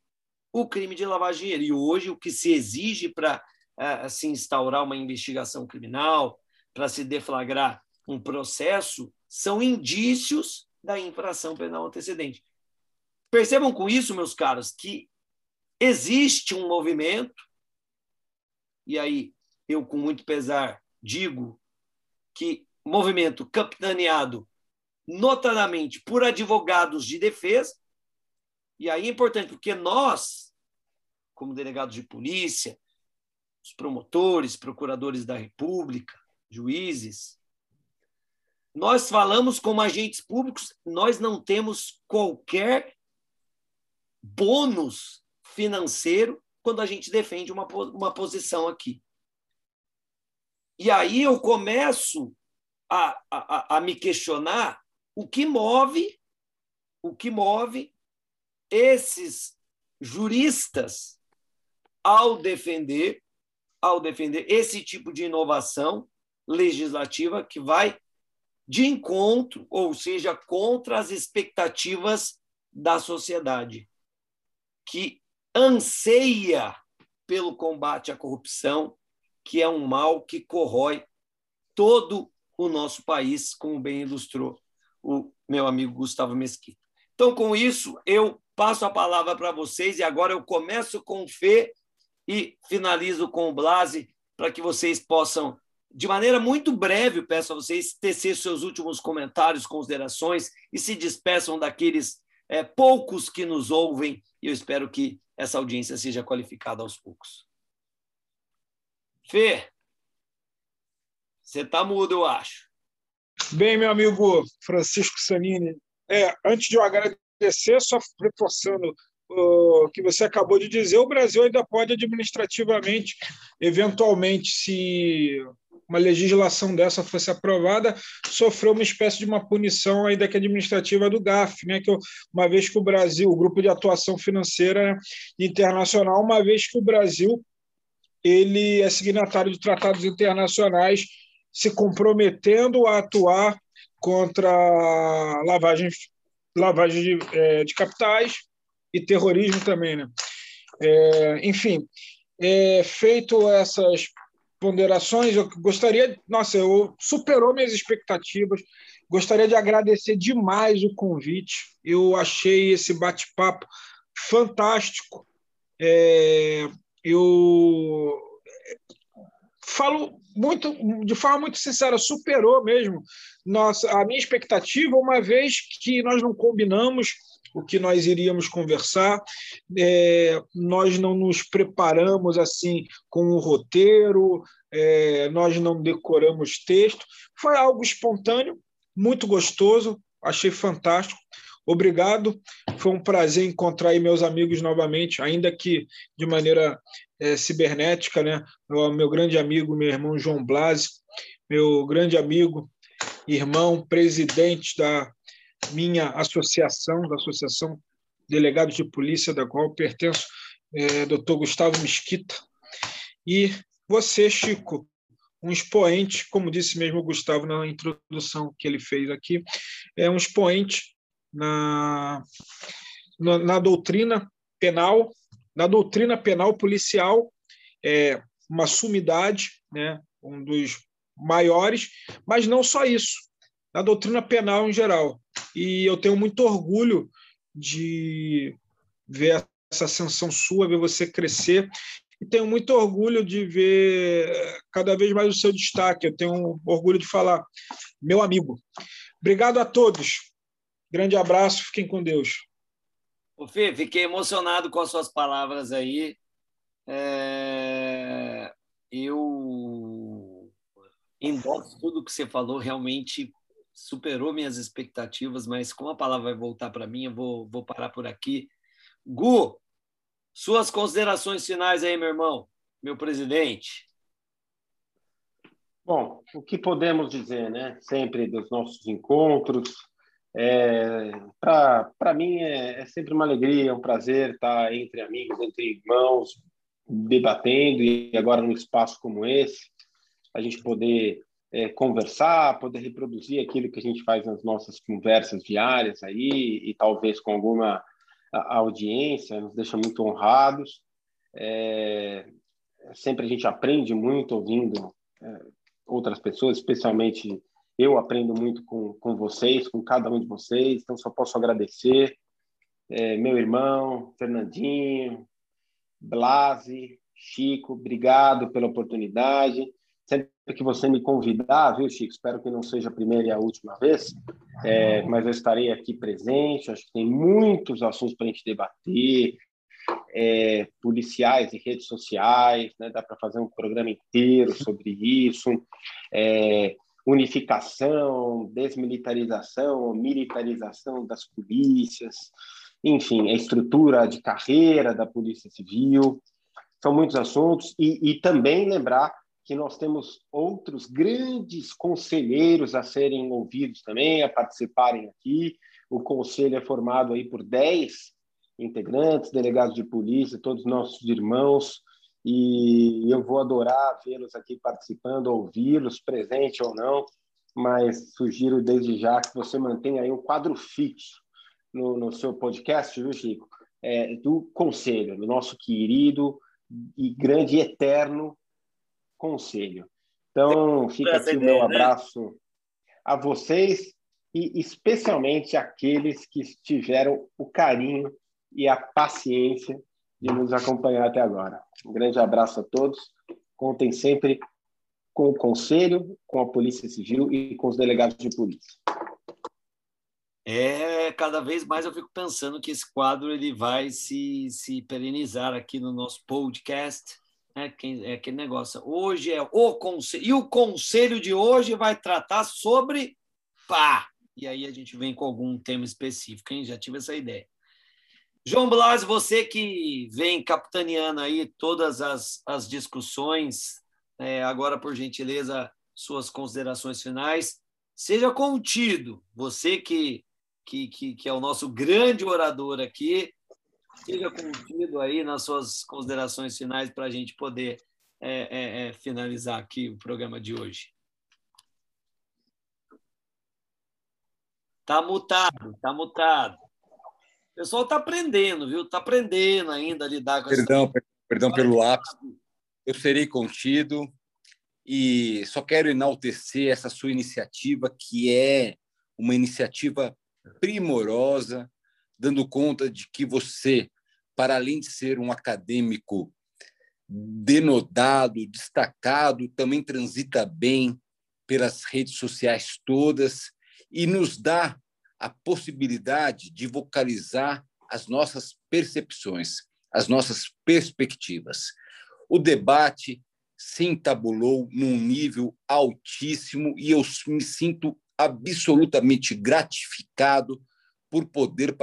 o crime de lavagem de dinheiro. E hoje o que se exige para uh, se instaurar uma investigação criminal, para se deflagrar um processo, são indícios da infração penal antecedente. Percebam com isso, meus caros, que existe um movimento, e aí eu, com muito pesar, digo que movimento capitaneado notadamente por advogados de defesa, e aí é importante, porque nós, como delegados de polícia, os promotores, procuradores da República, juízes, nós falamos como agentes públicos, nós não temos qualquer bônus financeiro quando a gente defende uma, uma posição aqui. E aí eu começo a, a, a me questionar o que move, o que move esses juristas, ao defender, ao defender esse tipo de inovação legislativa que vai de encontro, ou seja, contra as expectativas da sociedade, que anseia pelo combate à corrupção, que é um mal que corrói todo o nosso país, como bem ilustrou o meu amigo Gustavo Mesquita. Então, com isso, eu passo a palavra para vocês e agora eu começo com Fê e finalizo com o Blase para que vocês possam, de maneira muito breve, peço a vocês tecer seus últimos comentários, considerações e se despeçam daqueles é, poucos que nos ouvem e eu espero que essa audiência seja qualificada aos poucos. Fê, você está mudo, eu acho. Bem, meu amigo Francisco Sanini, é, antes de eu agradecer só reforçando que você acabou de dizer, o Brasil ainda pode administrativamente, eventualmente, se uma legislação dessa fosse aprovada, sofreu uma espécie de uma punição ainda que administrativa do GAF, né? que uma vez que o Brasil, o Grupo de Atuação Financeira Internacional, uma vez que o Brasil ele é signatário de tratados internacionais se comprometendo a atuar contra lavagem, lavagem de, é, de capitais e terrorismo também. Né? É, enfim, é, feito essas ponderações, eu gostaria, nossa, eu superou minhas expectativas. Gostaria de agradecer demais o convite. Eu achei esse bate-papo fantástico. É, eu falo muito, de forma muito sincera, superou mesmo nossa, a minha expectativa, uma vez que nós não combinamos o que nós iríamos conversar, é, nós não nos preparamos assim com o um roteiro, é, nós não decoramos texto, foi algo espontâneo, muito gostoso, achei fantástico. Obrigado, foi um prazer encontrar meus amigos novamente, ainda que de maneira é, cibernética, né? Meu, meu grande amigo, meu irmão João Blasi, meu grande amigo, irmão, presidente da minha associação, da Associação Delegados de Polícia, da qual pertenço, é, doutor Gustavo Mesquita, e você, Chico, um expoente, como disse mesmo o Gustavo na introdução que ele fez aqui, é um expoente na, na, na doutrina penal, na doutrina penal policial, é uma sumidade, né, um dos maiores, mas não só isso, na doutrina penal em geral. E eu tenho muito orgulho de ver essa ascensão sua, ver você crescer. E tenho muito orgulho de ver cada vez mais o seu destaque. Eu tenho orgulho de falar, meu amigo. Obrigado a todos. Grande abraço, fiquem com Deus. Ô, Fê, fiquei emocionado com as suas palavras aí. É... Eu endosso tudo que você falou, realmente superou minhas expectativas, mas como a palavra vai voltar para mim, eu vou, vou parar por aqui. Gu, suas considerações finais aí, meu irmão, meu presidente. Bom, o que podemos dizer, né? Sempre dos nossos encontros. É, Para mim é, é, sempre uma alegria, um prazer estar entre amigos, entre irmãos, debatendo e agora num espaço como esse, a gente poder é, conversar, poder reproduzir aquilo que a gente faz nas nossas conversas diárias aí e talvez com alguma audiência, nos deixa muito honrados. É, sempre a gente aprende muito ouvindo é, outras pessoas, especialmente eu aprendo muito com, com vocês, com cada um de vocês, então só posso agradecer. É, meu irmão, Fernandinho, Blase, Chico, obrigado pela oportunidade. Sempre que você me convidar, viu, Chico? Espero que não seja a primeira e a última vez, é, mas eu estarei aqui presente. Acho que tem muitos assuntos para a gente debater, é, policiais e redes sociais, né? dá para fazer um programa inteiro sobre isso. É, unificação, desmilitarização, militarização das polícias, enfim, a estrutura de carreira da Polícia Civil. São muitos assuntos e, e também lembrar que nós temos outros grandes conselheiros a serem ouvidos também, a participarem aqui. O conselho é formado aí por 10 integrantes, delegados de polícia, todos nossos irmãos, e eu vou adorar vê-los aqui participando, ouvi-los, presente ou não, mas sugiro desde já que você mantenha aí um quadro fixo no, no seu podcast, viu, Chico? É, do conselho, do nosso querido e grande e eterno conselho. Então, fica aqui o meu né? abraço a vocês e especialmente aqueles que tiveram o carinho e a paciência de nos acompanhar até agora. Um grande abraço a todos. Contem sempre com o Conselho, com a Polícia Civil e com os delegados de polícia. É, cada vez mais eu fico pensando que esse quadro ele vai se, se perenizar aqui no nosso podcast é, quem, é aquele negócio. Hoje é o conselho. E o conselho de hoje vai tratar sobre pá. E aí a gente vem com algum tema específico, hein? Já tive essa ideia. João Blas, você que vem capitaneando aí todas as, as discussões é, agora, por gentileza, suas considerações finais. Seja contido, você que, que, que, que é o nosso grande orador aqui, seja contido aí nas suas considerações finais para a gente poder é, é, é, finalizar aqui o programa de hoje. Tá mutado, tá mutado. O pessoal está aprendendo, viu? Está aprendendo ainda a lidar com Perdão, essa... perdão pelo lápis. Eu serei contido e só quero enaltecer essa sua iniciativa, que é uma iniciativa primorosa, dando conta de que você, para além de ser um acadêmico denodado, destacado, também transita bem pelas redes sociais todas e nos dá a possibilidade de vocalizar as nossas percepções, as nossas perspectivas. O debate se entabulou num nível altíssimo e eu me sinto absolutamente gratificado por poder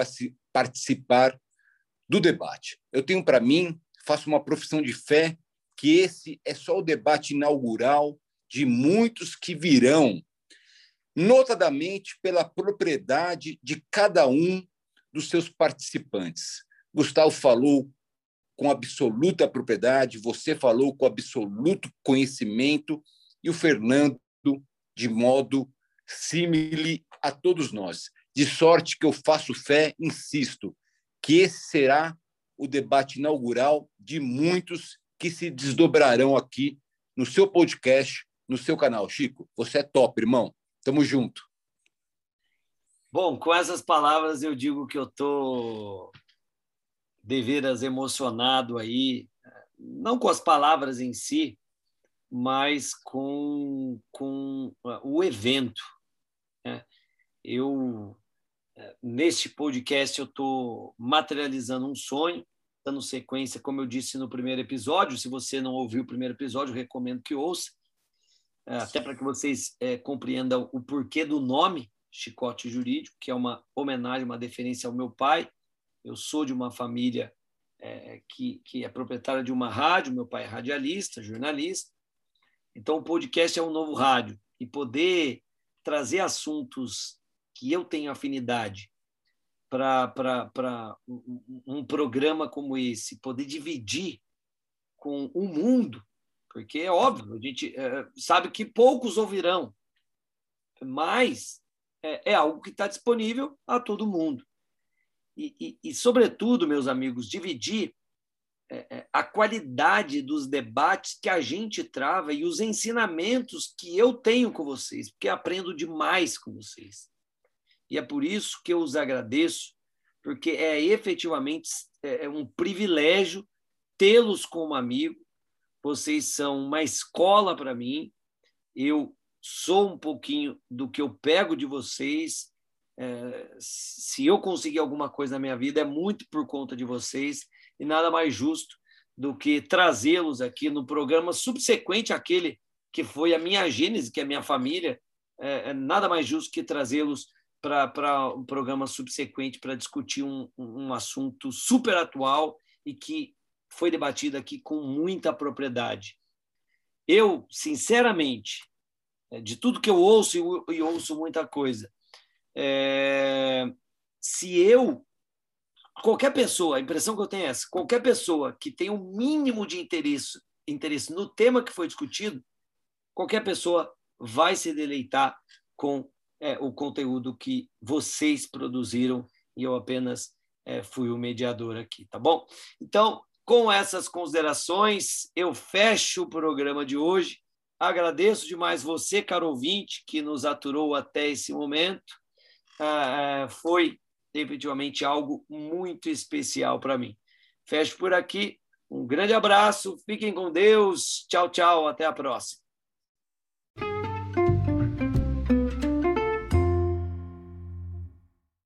participar do debate. Eu tenho para mim, faço uma profissão de fé, que esse é só o debate inaugural de muitos que virão notadamente pela propriedade de cada um dos seus participantes. Gustavo falou com absoluta propriedade, você falou com absoluto conhecimento e o Fernando de modo símile a todos nós. De sorte que eu faço fé, insisto, que esse será o debate inaugural de muitos que se desdobrarão aqui no seu podcast, no seu canal. Chico, você é top, irmão. Tamo junto. Bom, com essas palavras eu digo que eu tô deveras emocionado aí, não com as palavras em si, mas com, com o evento. Né? Eu, neste podcast, eu estou materializando um sonho, dando sequência, como eu disse no primeiro episódio. Se você não ouviu o primeiro episódio, recomendo que ouça. É, até para que vocês é, compreendam o porquê do nome Chicote Jurídico, que é uma homenagem, uma deferência ao meu pai. Eu sou de uma família é, que, que é proprietária de uma rádio, meu pai é radialista, jornalista. Então, o podcast é um novo rádio. E poder trazer assuntos que eu tenho afinidade para um, um programa como esse, poder dividir com o mundo porque é óbvio, a gente é, sabe que poucos ouvirão, mas é, é algo que está disponível a todo mundo. E, e, e, sobretudo, meus amigos, dividir é, é, a qualidade dos debates que a gente trava e os ensinamentos que eu tenho com vocês, porque aprendo demais com vocês. E é por isso que eu os agradeço, porque é efetivamente é, é um privilégio tê-los como amigo, vocês são uma escola para mim. Eu sou um pouquinho do que eu pego de vocês. É, se eu conseguir alguma coisa na minha vida, é muito por conta de vocês. E nada mais justo do que trazê-los aqui no programa subsequente àquele que foi a minha gênese, que é a minha família. É, é nada mais justo que trazê-los para um programa subsequente para discutir um, um assunto super atual e que foi debatida aqui com muita propriedade. Eu, sinceramente, é, de tudo que eu ouço e ouço muita coisa, é, se eu, qualquer pessoa, a impressão que eu tenho é essa, qualquer pessoa que tem um mínimo de interesse, interesse no tema que foi discutido, qualquer pessoa vai se deleitar com é, o conteúdo que vocês produziram e eu apenas é, fui o mediador aqui, tá bom? Então, com essas considerações, eu fecho o programa de hoje. Agradeço demais você, caro ouvinte, que nos aturou até esse momento. Ah, ah, foi definitivamente algo muito especial para mim. Fecho por aqui. Um grande abraço, fiquem com Deus. Tchau, tchau. Até a próxima.